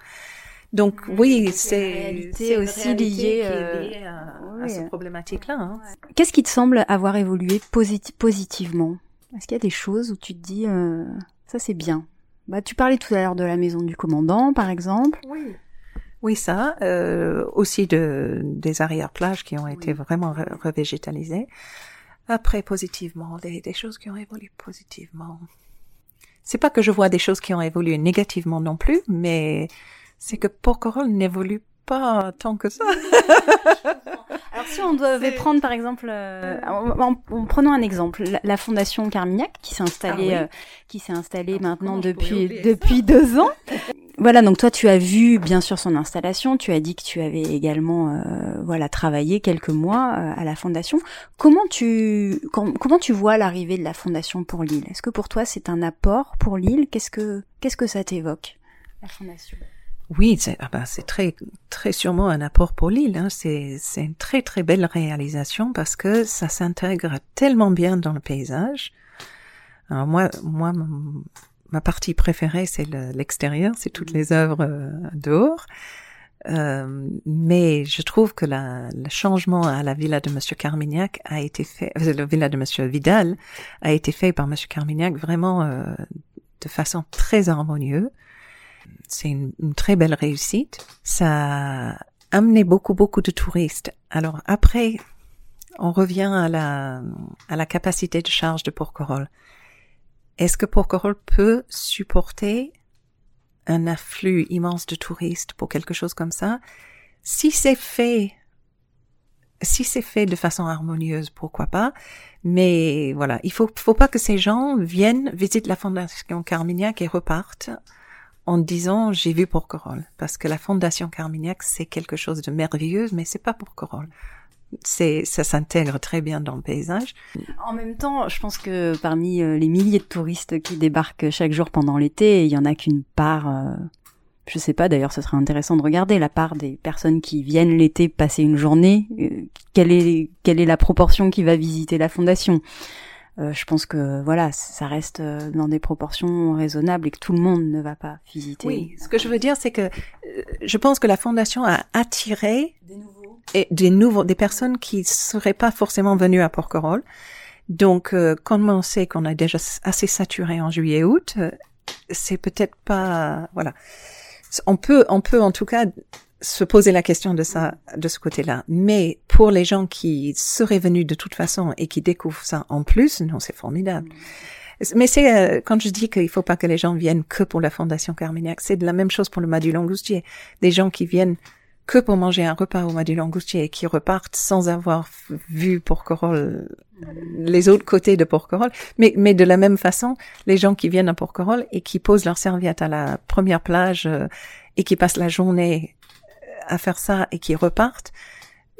Donc oui, c'est aussi lié, euh, à, à, cette problématique-là. Hein. Qu'est-ce qui te semble avoir évolué positivement? Est-ce qu'il y a des choses où tu te dis euh, ça c'est bien? Bah tu parlais tout à l'heure de la maison du commandant, par exemple. Oui. Oui, ça. Euh, aussi de des arrière-plages qui ont été vraiment revégétalisées. Après, positivement, des, des choses qui ont évolué positivement. C'est pas que je vois des choses qui ont évolué négativement non plus, mais c'est que Porquerolles n'évolue pas tant que ça. Alors si on devait prendre par exemple, euh, en, prenant un exemple, la, fondation Carmignac qui s'est installée, ah euh, qui s'est installée maintenant depuis depuis deux ans. voilà, donc toi tu as vu bien sûr son installation, tu as dit que tu avais également euh, voilà travaillé quelques mois à la fondation. Comment tu comment tu vois l'arrivée de la fondation pour l'île Est-ce que pour toi c'est un apport pour l'île Qu'est-ce que qu'est-ce que ça t'évoque? La fondation oui, c'est ah ben, très très sûrement un apport pour l'île. Hein. C'est c'est une très très belle réalisation parce que ça s'intègre tellement bien dans le paysage. Alors moi moi ma partie préférée c'est l'extérieur, c'est toutes les œuvres euh, dehors. Euh, mais je trouve que la, le changement à la villa de Monsieur Carmignac a été fait, euh, la villa de Monsieur Vidal a été fait par Monsieur Carmignac vraiment euh, de façon très harmonieuse c'est une, une, très belle réussite. Ça a amené beaucoup, beaucoup de touristes. Alors après, on revient à la, à la capacité de charge de Porquerolles. Est-ce que Porquerolles peut supporter un afflux immense de touristes pour quelque chose comme ça? Si c'est fait si c'est fait de façon harmonieuse, pourquoi pas? Mais voilà, il faut, faut pas que ces gens viennent, visitent la Fondation Carmignac et repartent en disant j'ai vu Porquerolles. Parce que la Fondation Carmignac, c'est quelque chose de merveilleux, mais c'est pas Porquerolles. C'est, ça s'intègre très bien dans le paysage. En même temps, je pense que parmi euh, les milliers de touristes qui débarquent chaque jour pendant l'été, il y en a qu'une part euh, je sais pas, d'ailleurs, ce serait intéressant de regarder la part des personnes qui viennent l'été passer une journée. Euh, quelle est quelle est la proportion qui va visiter la fondation? Euh, Je pense que voilà, ça reste euh, dans des proportions raisonnables et que tout le monde ne va pas visiter. Oui, ce que je veux dire, c'est que je pense que la fondation a attiré des nouveaux, et des nouveaux, des personnes qui seraient pas forcément venues à Porquerolles. Donc, comme on sait qu'on a déjà assez saturé en juillet-août, c'est peut-être pas voilà on peut, on peut en tout cas se poser la question de ça, de ce côté-là. Mais pour les gens qui seraient venus de toute façon et qui découvrent ça en plus, non, c'est formidable. Mais c'est euh, quand je dis qu'il faut pas que les gens viennent que pour la Fondation Carmignac, c'est de la même chose pour le Mât du Langoustier. Des gens qui viennent que pour manger un repas au Mât du Langoustier et qui repartent sans avoir vu Porquerolles, les autres côtés de Porquerolles. Mais, mais de la même façon, les gens qui viennent à Porquerolles et qui posent leur serviette à la première plage euh, et qui passent la journée à faire ça et qui repartent,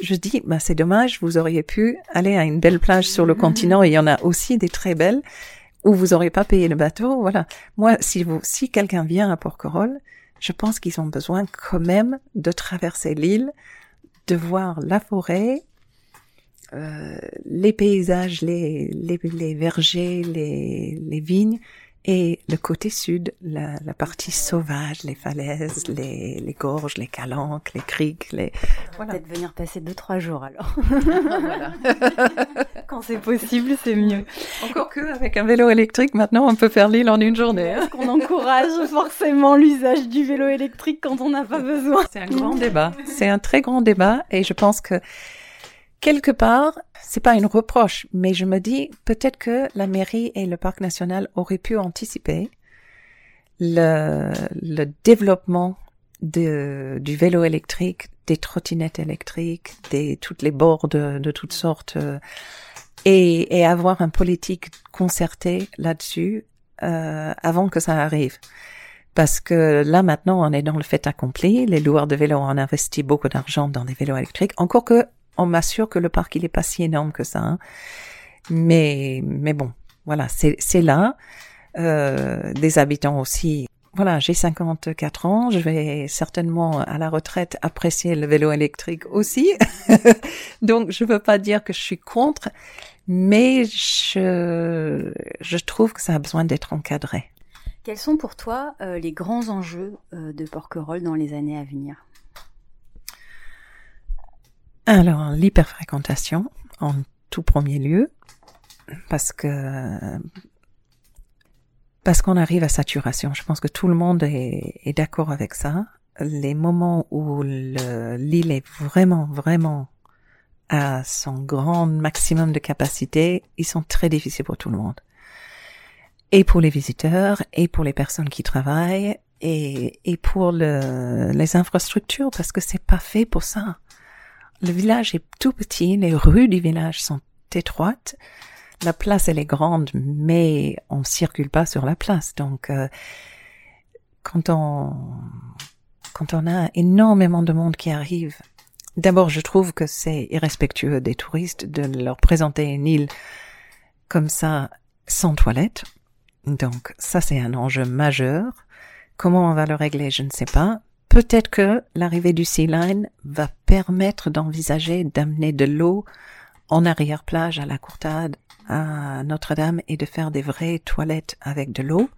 je dis, bah, c'est dommage, vous auriez pu aller à une belle plage sur le continent et il y en a aussi des très belles où vous auriez pas payé le bateau. Voilà. Moi, si vous, si quelqu'un vient à Porquerolles, je pense qu'ils ont besoin quand même de traverser l'île, de voir la forêt, euh, les paysages, les, les, les vergers, les, les vignes, et le côté sud, la, la, partie sauvage, les falaises, les, les gorges, les calanques, les criques, les... Voilà. Peut-être venir passer deux, trois jours alors. Quand c'est possible, c'est mieux. Encore que avec un vélo électrique, maintenant, on peut faire l'île en une journée. Hein. qu'on encourage forcément l'usage du vélo électrique quand on n'a pas besoin. C'est un grand débat. C'est un très grand débat et je pense que quelque part, c'est pas une reproche, mais je me dis peut-être que la mairie et le parc national auraient pu anticiper le, le développement de, du vélo électrique, des trottinettes électriques, des toutes les bords de, toutes sortes, euh, et, et, avoir un politique concerté là-dessus euh, avant que ça arrive. Parce que là maintenant, on est dans le fait accompli. Les loueurs de vélos ont investi beaucoup d'argent dans des vélos électriques. Encore que on m'assure que le parc il est pas si énorme que ça. Hein. Mais mais bon, voilà, c'est là. Euh, des habitants aussi. Voilà, j'ai 54 ans, je vais certainement à la retraite apprécier le vélo électrique aussi. Donc je veux pas dire que je suis contre, mais je je trouve que ça a besoin d'être encadré. Quels sont pour toi euh, les grands enjeux euh, de Porquerolles dans les années à venir? Alors, l'hyperfréquentation, en tout premier lieu, parce que parce qu'on arrive à saturation. Je pense que tout le monde est, d'accord avec ça. Les moments où l'île est vraiment, vraiment à son grand maximum de capacité, ils sont très difficiles pour tout le monde. Et pour les visiteurs, et pour les personnes qui travaillent, et, et pour le, les infrastructures, parce que c'est pas fait pour ça. Le village est tout petit, les rues du village sont étroites. La place, elle est grande, mais on circule pas sur la place. Donc, euh, quand on quand on a énormément de monde qui arrive, d'abord, je trouve que c'est irrespectueux des touristes de leur présenter une île comme ça sans toilette. Donc, ça, c'est un enjeu majeur. Comment on va le régler, je ne sais pas. Peut-être que l'arrivée du Sea Line va permettre d'envisager d'amener de l'eau en arrière-plage à la Courtade, à Notre-Dame et de faire des vraies toilettes avec de l'eau.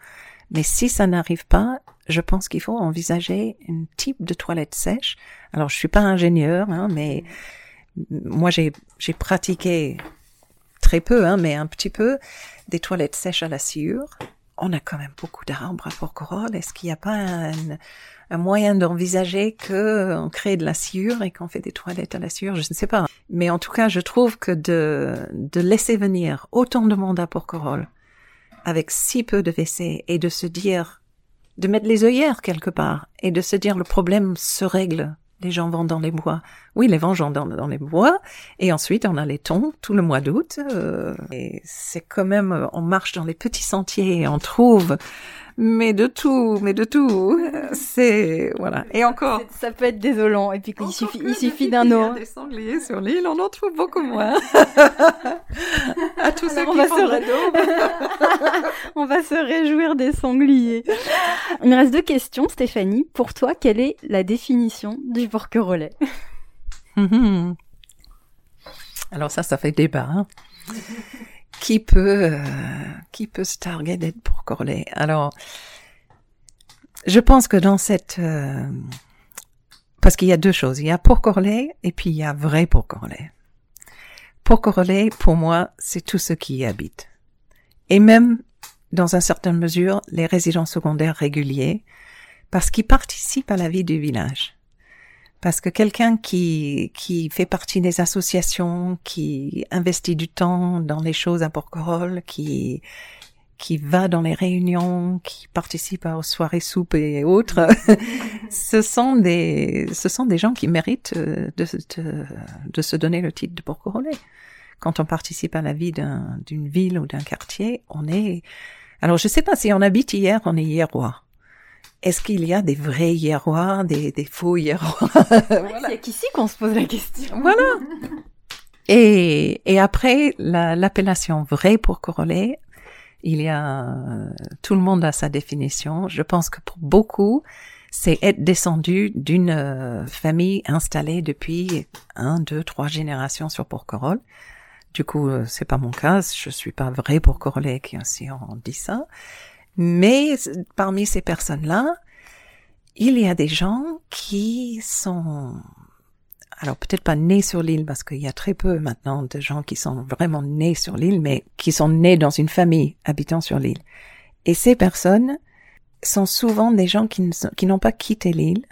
Mais si ça n'arrive pas, je pense qu'il faut envisager un type de toilette sèche. Alors, je suis pas ingénieur, hein, mais moi, j'ai, j'ai pratiqué très peu, hein, mais un petit peu, des toilettes sèches à la sciure on a quand même beaucoup d'arbres à Porquerolles. Est-ce qu'il n'y a pas un, moyen d'envisager que on crée de la sciure et qu'on fait des toilettes à la sciure? Je ne sais pas. Mais en tout cas, je trouve que de, de laisser venir autant de monde à Porquerolles avec si peu de WC et de se dire, de mettre les œillères quelque part et de se dire le problème se règle les gens vont dans les bois. Oui, les vents vont dans, les bois. Et ensuite, on a les tons tout le mois d'août. Euh, et c'est quand même, on marche dans les petits sentiers et on trouve mais de tout, mais de tout. C'est voilà. Et encore, ça peut être désolant. Et puis il suffit, il suffit d'un eau. Des sangliers sur l'île, on en trouve beaucoup moins. à tous ceux qui va font se... on va se réjouir des sangliers. Il me reste deux questions, Stéphanie. Pour toi, quelle est la définition du porquerolais Alors ça, ça fait débat. Hein qui peut, euh, qui peut se targuer d'être pour Corlay Alors, je pense que dans cette, euh, parce qu'il y a deux choses. Il y a pour Corlay et puis il y a vrai pour Corlay. Pour Corlay, pour moi, c'est tout ce qui y habite. Et même, dans une certaine mesure, les résidents secondaires réguliers, parce qu'ils participent à la vie du village. Parce que quelqu'un qui, qui fait partie des associations, qui investit du temps dans les choses à Porquerolles, qui, qui va dans les réunions, qui participe aux soirées soupes et autres, ce sont des, ce sont des gens qui méritent euh, de, de, de se donner le titre de Porquerolles. Quand on participe à la vie d'une ville ou d'un quartier, on est, alors je sais pas si on habite hier, on est hier roi est-ce qu'il y a des vrais hiérois, des, des faux hiérois? Voilà. C'est qu'ici qu'on se pose la question. Voilà. Et, et après, l'appellation vrai pour Corollet, il y a tout le monde a sa définition. Je pense que pour beaucoup, c'est être descendu d'une euh, famille installée depuis un, deux, trois générations sur Porquerolles. Du coup, euh, c'est pas mon cas. Je suis pas vrai pour Corollet qui aussi on dit ça. Mais parmi ces personnes-là, il y a des gens qui sont, alors peut-être pas nés sur l'île parce qu'il y a très peu maintenant de gens qui sont vraiment nés sur l'île, mais qui sont nés dans une famille habitant sur l'île. Et ces personnes sont souvent des gens qui, n'ont pas quitté l'île,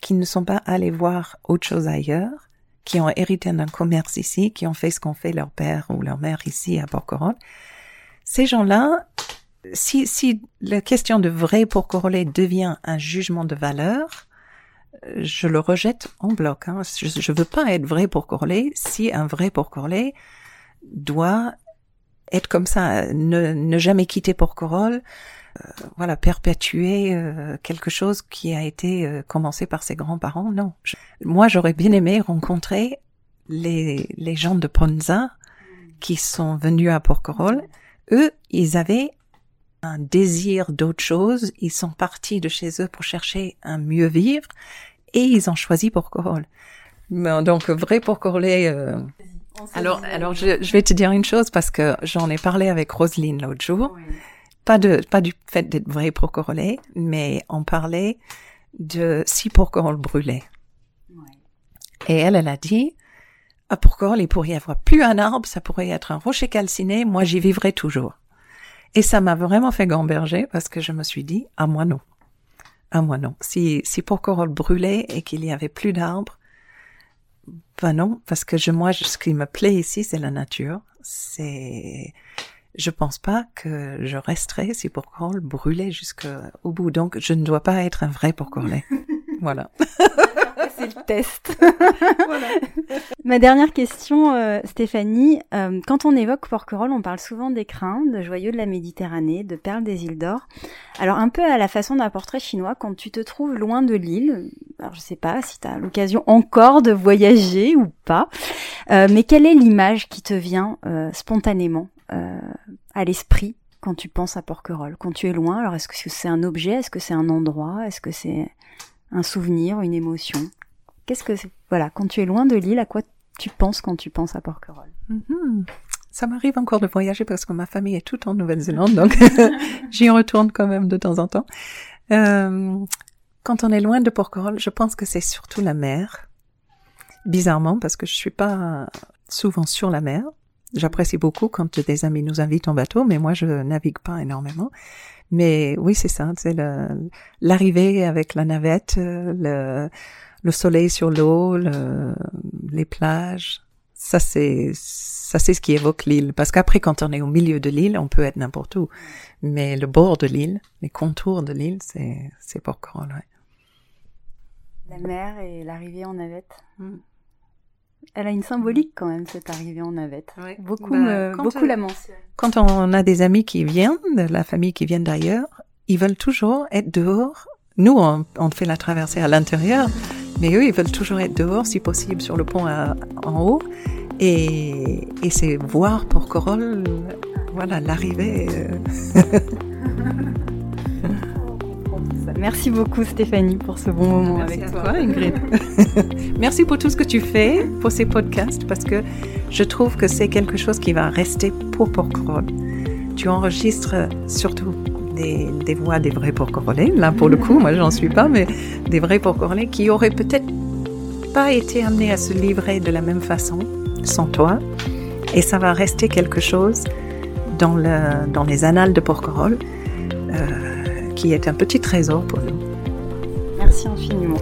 qui ne sont pas allés voir autre chose ailleurs, qui ont hérité d'un commerce ici, qui ont fait ce qu'ont fait leur père ou leur mère ici à Porquerolles. Ces gens-là, si, si la question de vrai pour devient un jugement de valeur, je le rejette en bloc. Hein. Je ne veux pas être vrai pour si un vrai pour doit être comme ça, ne, ne jamais quitter pour euh, voilà, perpétuer euh, quelque chose qui a été euh, commencé par ses grands-parents. Non. moi, j'aurais bien aimé rencontrer les, les gens de Ponza qui sont venus à Porquerolles. Eux, ils avaient un désir d'autre chose, ils sont partis de chez eux pour chercher un mieux vivre et ils ont choisi Porquerolles. Donc vrai Porquerolles. Euh... Alors, alors je, je, vais te dire une chose parce que j'en ai parlé avec Roselyne l'autre jour. Pas de pas du fait d'être vrai Porquerolles, mais on parlait de si Porquerolles brûlait. Et elle, elle a dit, à Porquerolles, il pourrait y avoir plus un arbre, ça pourrait être un rocher calciné, moi j'y vivrai toujours. Et ça m'a vraiment fait gamberger parce que je me suis dit, à moi non. À moi non. Si, si Porquerolles brûlait et qu'il y avait plus d'arbres, ben non, parce que je, moi, ce qui me plaît ici, c'est la nature. C'est, je pense pas que je resterai si Porquerolles brûlait jusqu'au bout. Donc, je ne dois pas être un vrai Porquerolles. voilà. c'est le test. Ma dernière question, euh, Stéphanie. Euh, quand on évoque Porquerolles, on parle souvent d'écrins, de joyaux de la Méditerranée, de perles des îles d'or. Alors un peu à la façon d'un portrait chinois, quand tu te trouves loin de l'île, alors je sais pas si tu as l'occasion encore de voyager ou pas, euh, mais quelle est l'image qui te vient spontanément à l'esprit quand tu penses à Porquerolles? Quand tu es loin, alors est-ce que c'est un objet? Est-ce que c'est un endroit? Est-ce que c'est un souvenir, une émotion Qu'est-ce que Voilà, quand tu es loin de l'île, à quoi tu penses quand tu penses à Porquerolles? Mm-hmm. Ça m'arrive encore de voyager parce que ma famille est toute en Nouvelle-Zélande, donc j'y retourne quand même de temps en temps. Euh, quand on est loin de Porquerolles, je pense que c'est surtout la mer. Bizarrement, parce que je suis pas souvent sur la mer. J'apprécie beaucoup quand des amis nous invitent en bateau, mais moi je navigue pas énormément. Mais oui, c'est ça, c'est l'arrivée avec la navette, le, le soleil sur l'eau, le, les plages. Ça, c'est, ça, c'est ce qui évoque l'île. Parce qu'après, quand on est au milieu de l'île, on peut être n'importe où. Mais le bord de l'île, les contours de l'île, c'est, c'est Porquerolles, ouais. La mer et l'arrivée en navette. Hmm. Elle a une symbolique quand même, cette arrivée en navette. Beaucoup, bah, beaucoup la mentionnent. Quand on a des amis qui viennent, de la famille qui viennent d'ailleurs, ils veulent toujours être dehors. Nous, on, fait la traversée à l'intérieur, mais eux, ils veulent toujours être dehors, si possible, sur le pont en haut. Et, et c'est voir pour Corolle, voilà, l'arrivée. Merci beaucoup Stéphanie pour ce bon moment avec toi. Ingrid. Merci pour tout ce que tu fais pour ces podcasts parce que je trouve que c'est quelque chose qui va rester pour Porquerolles. Tu enregistres surtout des, des voix des vrais Porquerolais. Là, pour le coup, moi, j'en suis pas, mais des vrais Porquerolais qui auraient peut-être pas été amenés à se livrer de la même façon sans toi. Et ça va rester quelque chose dans, le, dans les annales de Porquerolles. Euh, qui est un petit trésor pour nous. Merci infiniment.